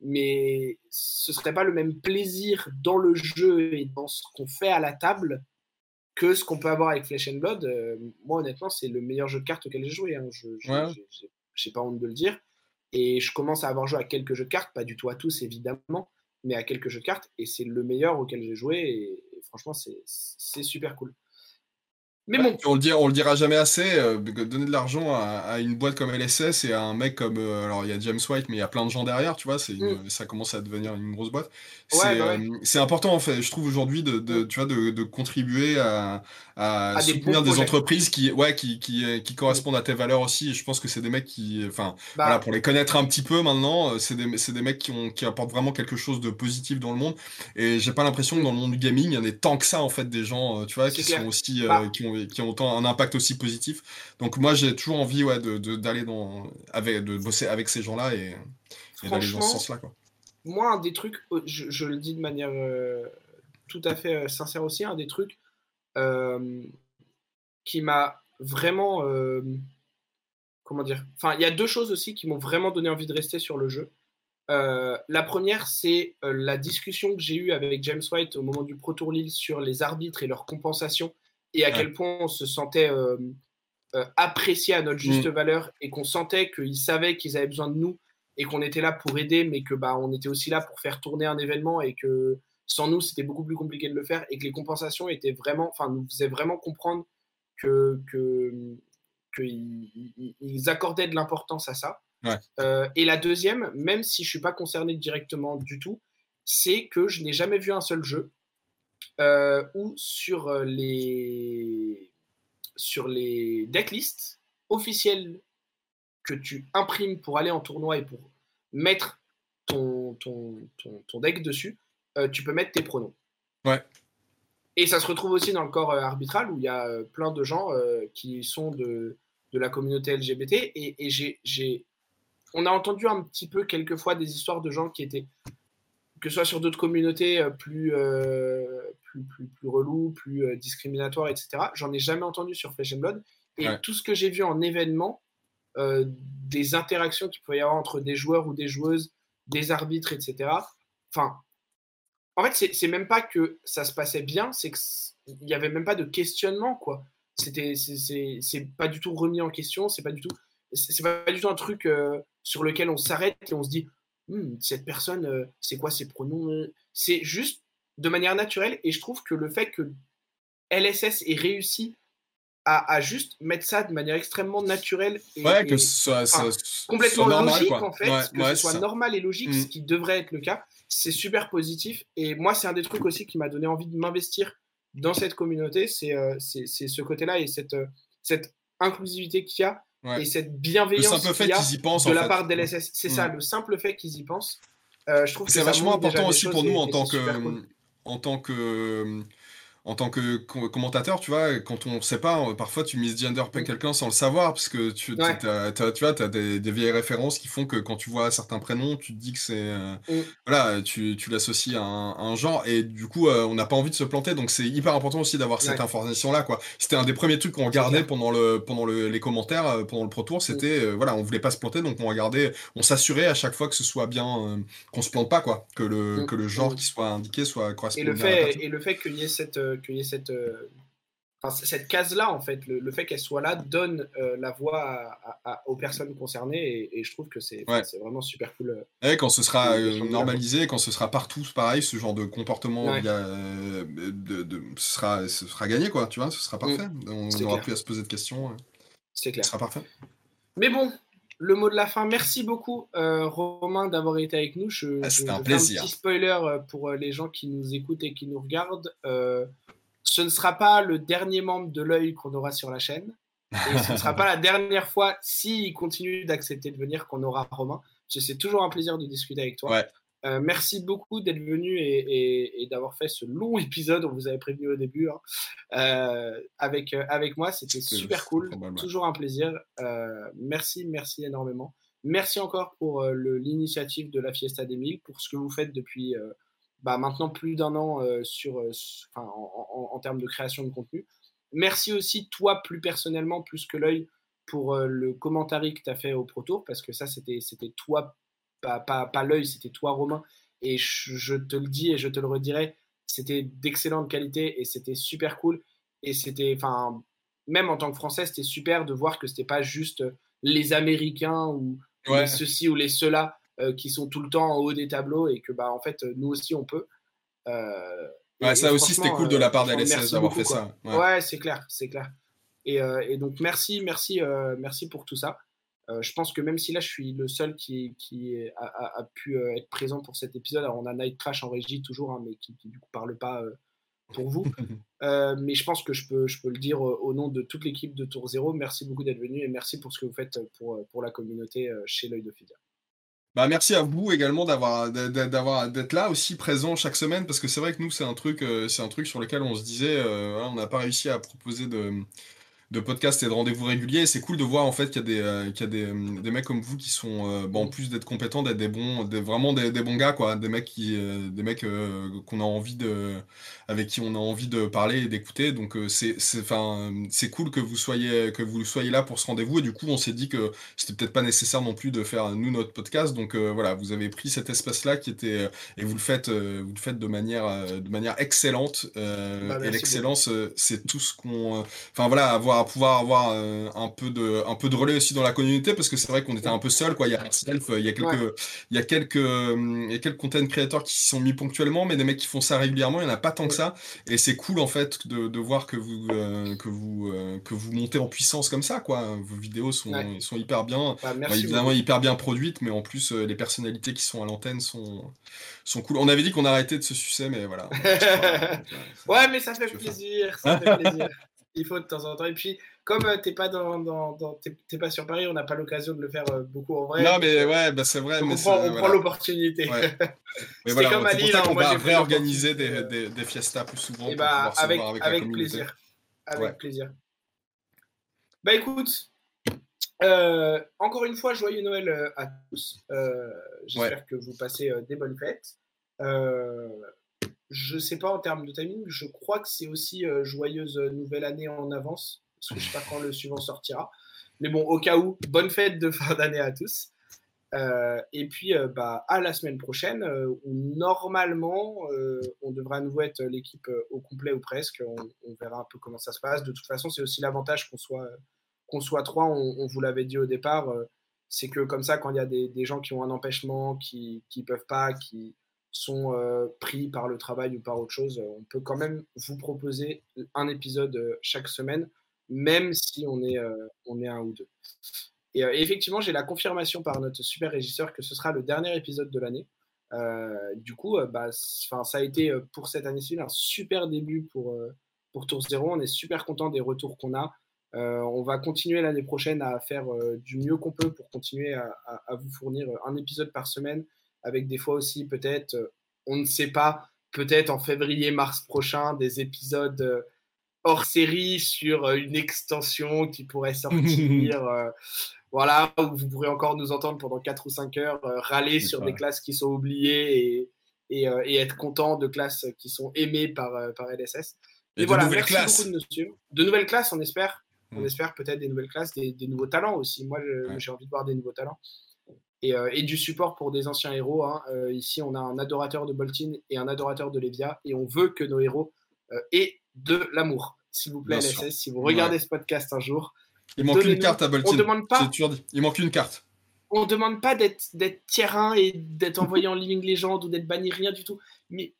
Mais ce serait pas le même plaisir dans le jeu et dans ce qu'on fait à la table que ce qu'on peut avoir avec Flesh and Blood. Euh, moi, honnêtement, c'est le meilleur jeu de cartes auquel j'ai joué. Hein. Je n'ai pas honte de le dire. Et je commence à avoir joué à quelques jeux de cartes, pas du tout à tous évidemment, mais à quelques jeux de cartes. Et c'est le meilleur auquel j'ai joué. et franchement, c'est super cool. Mais bon. On le, dira, on le dira jamais assez. Euh, donner de l'argent à, une boîte comme LSS et à un mec comme. Euh, alors, il y a James White, mais il y a plein de gens derrière, tu vois. C'est mm. Ça commence à devenir une grosse boîte. Bah c'est important, en fait, je trouve, aujourd'hui, de, de, mm. tu vois, de, de contribuer à, à, soutenir des, entreprises qui, ouais, qui, qui, qui correspondent à tes valeurs aussi. Et je pense que c'est des mecs qui. Enfin, bah. voilà, pour les connaître un petit peu maintenant, euh, c'est des, des mecs qui, ont, qui apportent vraiment quelque chose de positif dans le monde. Et j'ai pas l'impression que dans le monde du gaming, il y en ait tant que ça, en fait, des gens, tu vois, qui sont aussi. Bah. qui ont qui ont autant un impact aussi positif. Donc moi j'ai toujours envie ouais, de, d'aller dans avec de bosser avec ces gens-là et, d'aller dans ce sens-là quoi. Moi un des trucs, euh, je, le dis de manière euh, tout à fait euh, sincère aussi, un des trucs qui m'a vraiment comment dire, enfin il y a deux choses aussi qui m'ont vraiment donné envie de rester sur le jeu. la première, c'est la discussion que j'ai eue avec James White au moment du Pro Tour Lille sur les arbitres et leur compensation et à quel point on se sentait euh, euh, apprécié à notre juste mm. valeur et qu'on sentait qu'ils savaient qu'ils avaient besoin de nous et qu'on était là pour aider, mais que bah, on était aussi là pour faire tourner un événement et que sans nous, c'était beaucoup plus compliqué de le faire et que les compensations étaient vraiment, enfin, nous faisaient vraiment comprendre que, qu'ils accordaient de l'importance à ça. Euh, et la deuxième, même si je suis pas concerné directement du tout, c'est que je n'ai jamais vu un seul jeu euh, ou sur euh, les, sur les decklists officiels que tu imprimes pour aller en tournoi et pour mettre ton, ton, ton, deck dessus, euh, tu peux mettre tes pronoms. Ouais. Et ça se retrouve aussi dans le corps arbitral où il y a plein de gens qui sont de, de, la communauté LGBT. Et, et j'ai, on a entendu un petit peu quelquefois des histoires de gens qui étaient que ce soit sur d'autres communautés euh, plus, euh, plus, plus, plus relous, plus euh, discriminatoires, etc. J'en ai jamais entendu sur Flesh and Blood. Et tout ce que j'ai vu en événement, des interactions qu'il pouvait y avoir entre des joueurs ou des joueuses, des arbitres, etc. Enfin, en fait, c'est même pas que ça se passait bien, c'est qu'il n'y avait même pas de questionnement, quoi. C'était, c'est pas du tout remis en question, c'est pas du tout, c'est pas du tout un truc sur lequel on s'arrête et on se dit, Hmm, cette personne, euh, c'est quoi ses pronoms euh? C'est juste de manière naturelle. Et je trouve que le fait que LSS ait réussi à, juste mettre ça de manière extrêmement naturelle et, ouais, que ce soit, complètement logique en fait, que ce soit normal et logique, ce mm. qui devrait être le cas. C'est super positif. Et moi, c'est un des trucs aussi qui m'a donné envie de m'investir dans cette communauté. C'est euh, ce côté-là et cette, euh, cette inclusivité qu'il y a et cette bienveillance qu'il y a de la part d'LSS. C'est ça, mm. le simple fait qu'ils y pensent. Euh, je trouve c'est vachement important aussi pour nous en tant que, en tant que en tant que commentateur, tu vois, quand on ne sait pas, parfois tu misgender mm. quelqu'un sans le savoir, parce que tu, tu vois, tu as des, vieilles références qui font que quand tu vois certains prénoms, tu te dis que c'est. Euh, mm. Voilà, tu, tu l'associes à, un genre, et du coup, euh, on n'a pas envie de se planter, donc c'est hyper important aussi d'avoir cette information-là, quoi. C'était un des premiers trucs qu'on regardait pendant, le, pendant les commentaires, euh, pendant le Pro Tour, mm. c'était, voilà, on voulait pas se planter, donc on regardait, on s'assurait à chaque fois que ce soit bien, qu'on se plante pas, quoi, que le, que le genre qui soit indiqué soit correspondant. Et le fait, et le fait qu'il y ait cette qu'il y ait cette, euh, cette case-là, en fait, le, fait qu'elle soit là donne euh, la voix aux personnes concernées et, je trouve que c'est vraiment super cool. Euh, et quand ce sera normalisé, quand ce sera partout pareil, ce genre de comportement de, ce, sera, ce sera gagné, quoi, tu vois, ce sera parfait. Mm. On n'aura plus à se poser de questions. C'est clair. Ce sera parfait. Mais bon, le mot de la fin. Merci beaucoup, Romain, d'avoir été avec nous. Je, ah, un plaisir. un petit spoiler pour les gens qui nous écoutent et qui nous regardent ce ne sera pas le dernier membre de l'œil qu'on aura sur la chaîne. Et ce ne sera pas (laughs) la dernière fois, s'il continue d'accepter de venir, qu'on aura Romain. C'est toujours un plaisir de discuter avec toi. Euh, merci beaucoup d'être venu et, d'avoir fait ce long (laughs) épisode. On vous avait prévenu au début hein. euh, avec, euh, avec moi. C'était super cool. Toujours un plaisir. merci, merci énormément. Merci encore pour l'initiative de la Fiesta des Mille, pour ce que vous faites depuis bah, maintenant plus d'un an sur, en, termes de création de contenu. Merci aussi, toi, plus personnellement, plus que l'œil, pour le commentaire que tu as fait au Pro Tour, parce que ça, c'était toi, pas, pas, pas l'œil, c'était toi, Romain. Et je, te le dis et je te le redirai, c'était d'excellente qualité et c'était super cool. Et c'était, enfin, même en tant que Français, c'était super de voir que c'était pas juste les Américains ou les ceci ou les ceux-là euh, qui sont tout le temps en haut des tableaux et que bah en fait nous aussi on peut. Euh, ouais, ça aussi c'était cool de la part d'LSS d'avoir fait ça. Ouais, c'est clair, c'est clair. Et, euh, et, donc merci, merci, merci pour tout ça. Je pense que même si là je suis le seul qui, qui a, a, pu être présent pour cet épisode, alors on a Night Crash en régie toujours, hein, mais qui, qui, du coup parle pas pour vous. (laughs) mais je pense que je peux, je peux le dire au nom de toute l'équipe de Tour Zéro. Merci beaucoup d'être venu et merci pour ce que vous faites pour, pour la communauté chez l'œil de Fidia. Bah, merci à vous également d'avoir d'avoir d'être là aussi présent chaque semaine parce que c'est vrai que nous c'est un truc euh, c'est un truc sur lequel on se disait euh, on n'a pas réussi à proposer de de podcasts et de rendez-vous réguliers. C'est cool de voir en fait qu'il y a des, euh, qu'il y a des, euh, des, mecs comme vous qui sont, euh, bon, en plus d'être compétents, d'être des bons, des, vraiment des, des, bons gars, quoi. Des mecs qui, des mecs qu'on a envie de, avec qui on a envie de parler et d'écouter. Donc c'est, c'est, enfin, c'est cool que vous soyez, que vous soyez là pour ce rendez-vous. Et du coup, on s'est dit que c'était peut-être pas nécessaire non plus de faire nous notre podcast. Donc voilà, vous avez pris cet espace-là qui était, et vous le faites, vous le faites de manière, de manière excellente. Bah, et l'excellence, c'est tout ce qu'on, enfin voilà, avoir à pouvoir avoir euh, un peu de un peu de relais aussi dans la communauté parce que c'est vrai qu'on était un peu seul quoi. Il y a il y a quelques il y a quelques il y a quelques content créateurs qui s'y sont mis ponctuellement mais des mecs qui font ça régulièrement il y en a pas tant que ça. Et c'est cool en fait de, de voir que vous euh, que vous euh, que vous montez en puissance comme ça quoi. Vos vidéos sont sont hyper bien. Bah, évidemment hyper bien produites mais en plus les personnalités qui sont à l'antenne sont sont cool. On avait dit qu'on arrêtait de se sucer mais voilà. (laughs) Ouais mais ça fait plaisir ça fait plaisir il faut de temps en temps. Et puis, comme tu euh, t'es pas dans, dans, pas sur Paris, on n'a pas l'occasion de le faire euh, beaucoup en vrai. Non, mais ouais, bah, c'est vrai. mais on prend, l'opportunité. Ouais. (laughs) mais voilà, comme à Lille, hein, on va réorganiser des, des, des, fiestas plus souvent. Et eh bah, avec, avec, plaisir. Avec plaisir. Bah écoute, euh, encore une fois, joyeux Noël à tous. J'espère que vous passez des bonnes fêtes. Je sais pas en termes de timing, je crois que c'est aussi euh, joyeuse nouvelle année en avance, parce que je sais pas quand le suivant sortira. Mais bon, au cas où, bonne fête de fin d'année à tous. Euh, et puis, euh, bah, à la semaine prochaine, où normalement, on devrait à nouveau être l'équipe au complet ou presque. On, verra un peu comment ça se passe. De toute façon, c'est aussi l'avantage qu'on soit, qu'on soit trois. On, vous l'avait dit au départ. c'est que comme ça, quand il y a des, des, gens qui ont un empêchement, qui ne peuvent pas, qui, sont euh, pris par le travail ou par autre chose, on peut quand même vous proposer un épisode euh, chaque semaine. même si on est, on est un ou deux. Et effectivement, j'ai la confirmation par notre super régisseur que ce sera le dernier épisode de l'année. du coup, bah, ça a été pour cette année-ci un super début pour, pour Tour Zéro. On est super content des retours qu'on a. on va continuer l'année prochaine à faire du mieux qu'on peut pour continuer à, vous fournir un épisode par semaine, avec des fois aussi peut-être, on ne sait pas, peut-être en février-mars prochain, des épisodes hors série sur une extension qui pourrait sortir. (laughs) voilà, où vous pourrez encore nous entendre pendant 4 ou 5 heures râler sur des classes qui sont oubliées et, et, être content de classes qui sont aimées par, par LSS. Et, de voilà, nouvelles classes. de nous suivre. De nouvelles classes, on espère. On mm. espère peut-être des nouvelles classes, des, nouveaux talents aussi. Moi, j'ai envie de voir des nouveaux talents. Et, euh, et du support pour des anciens héros. Hein. Euh, ici, on a un adorateur de Boltin et un adorateur de Levia. Et on veut que nos héros euh, aient de l'amour. S'il vous plaît, LSS, si vous regardez ce podcast un jour. Il manque une carte à Boltin. On demande pas. Il manque une carte. On ne demande pas d'être tier 1 et d'être envoyé en (laughs) Living Legend ou d'être banni, rien du tout. Mais,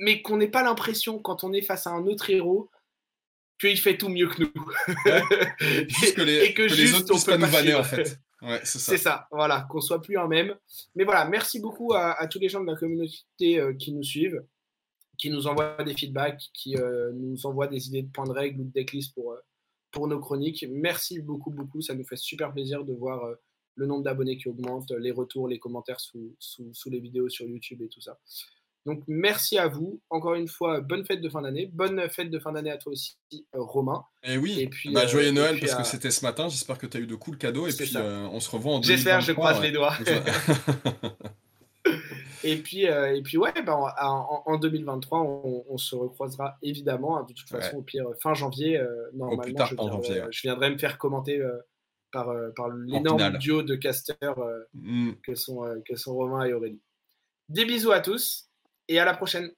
mais qu'on n'ait pas l'impression, quand on est face à un autre héros, qu'il fait tout mieux que nous. (laughs) juste que les, et que, les autres puissent pas nous vanner, en fait. C'est ça. Voilà, qu'on soit plus un même. Mais voilà, merci beaucoup à, tous les gens de la communauté euh, qui nous suivent, qui nous envoient des feedbacks, qui euh, nous envoient des idées de points de règles ou de decklist pour, euh, pour nos chroniques. Merci beaucoup, beaucoup. Ça nous fait super plaisir de voir le nombre d'abonnés qui augmente, les retours, les commentaires sous, sous les vidéos sur YouTube et tout ça. Donc merci à vous. Encore une fois, bonne fête de fin d'année. Bonne fête de fin d'année à toi aussi, euh, Romain. Eh et oui, puis, bah, joyeux euh, Noël parce que c'était ce matin. J'espère que tu as eu de cool cadeaux. Et puis euh, on se revoit en J'espère, je croise les doigts. (laughs) (laughs) et, puis, et puis ouais, bah, en, 2023, on, se recroisera évidemment. Hein, de toute façon, au pire, fin janvier, normalement, je, viendrai, je, viendrai, me faire commenter par, par l'énorme duo de casters mm. que, sont, que sont Romain et Aurélie. Des bisous à tous et à la prochaine.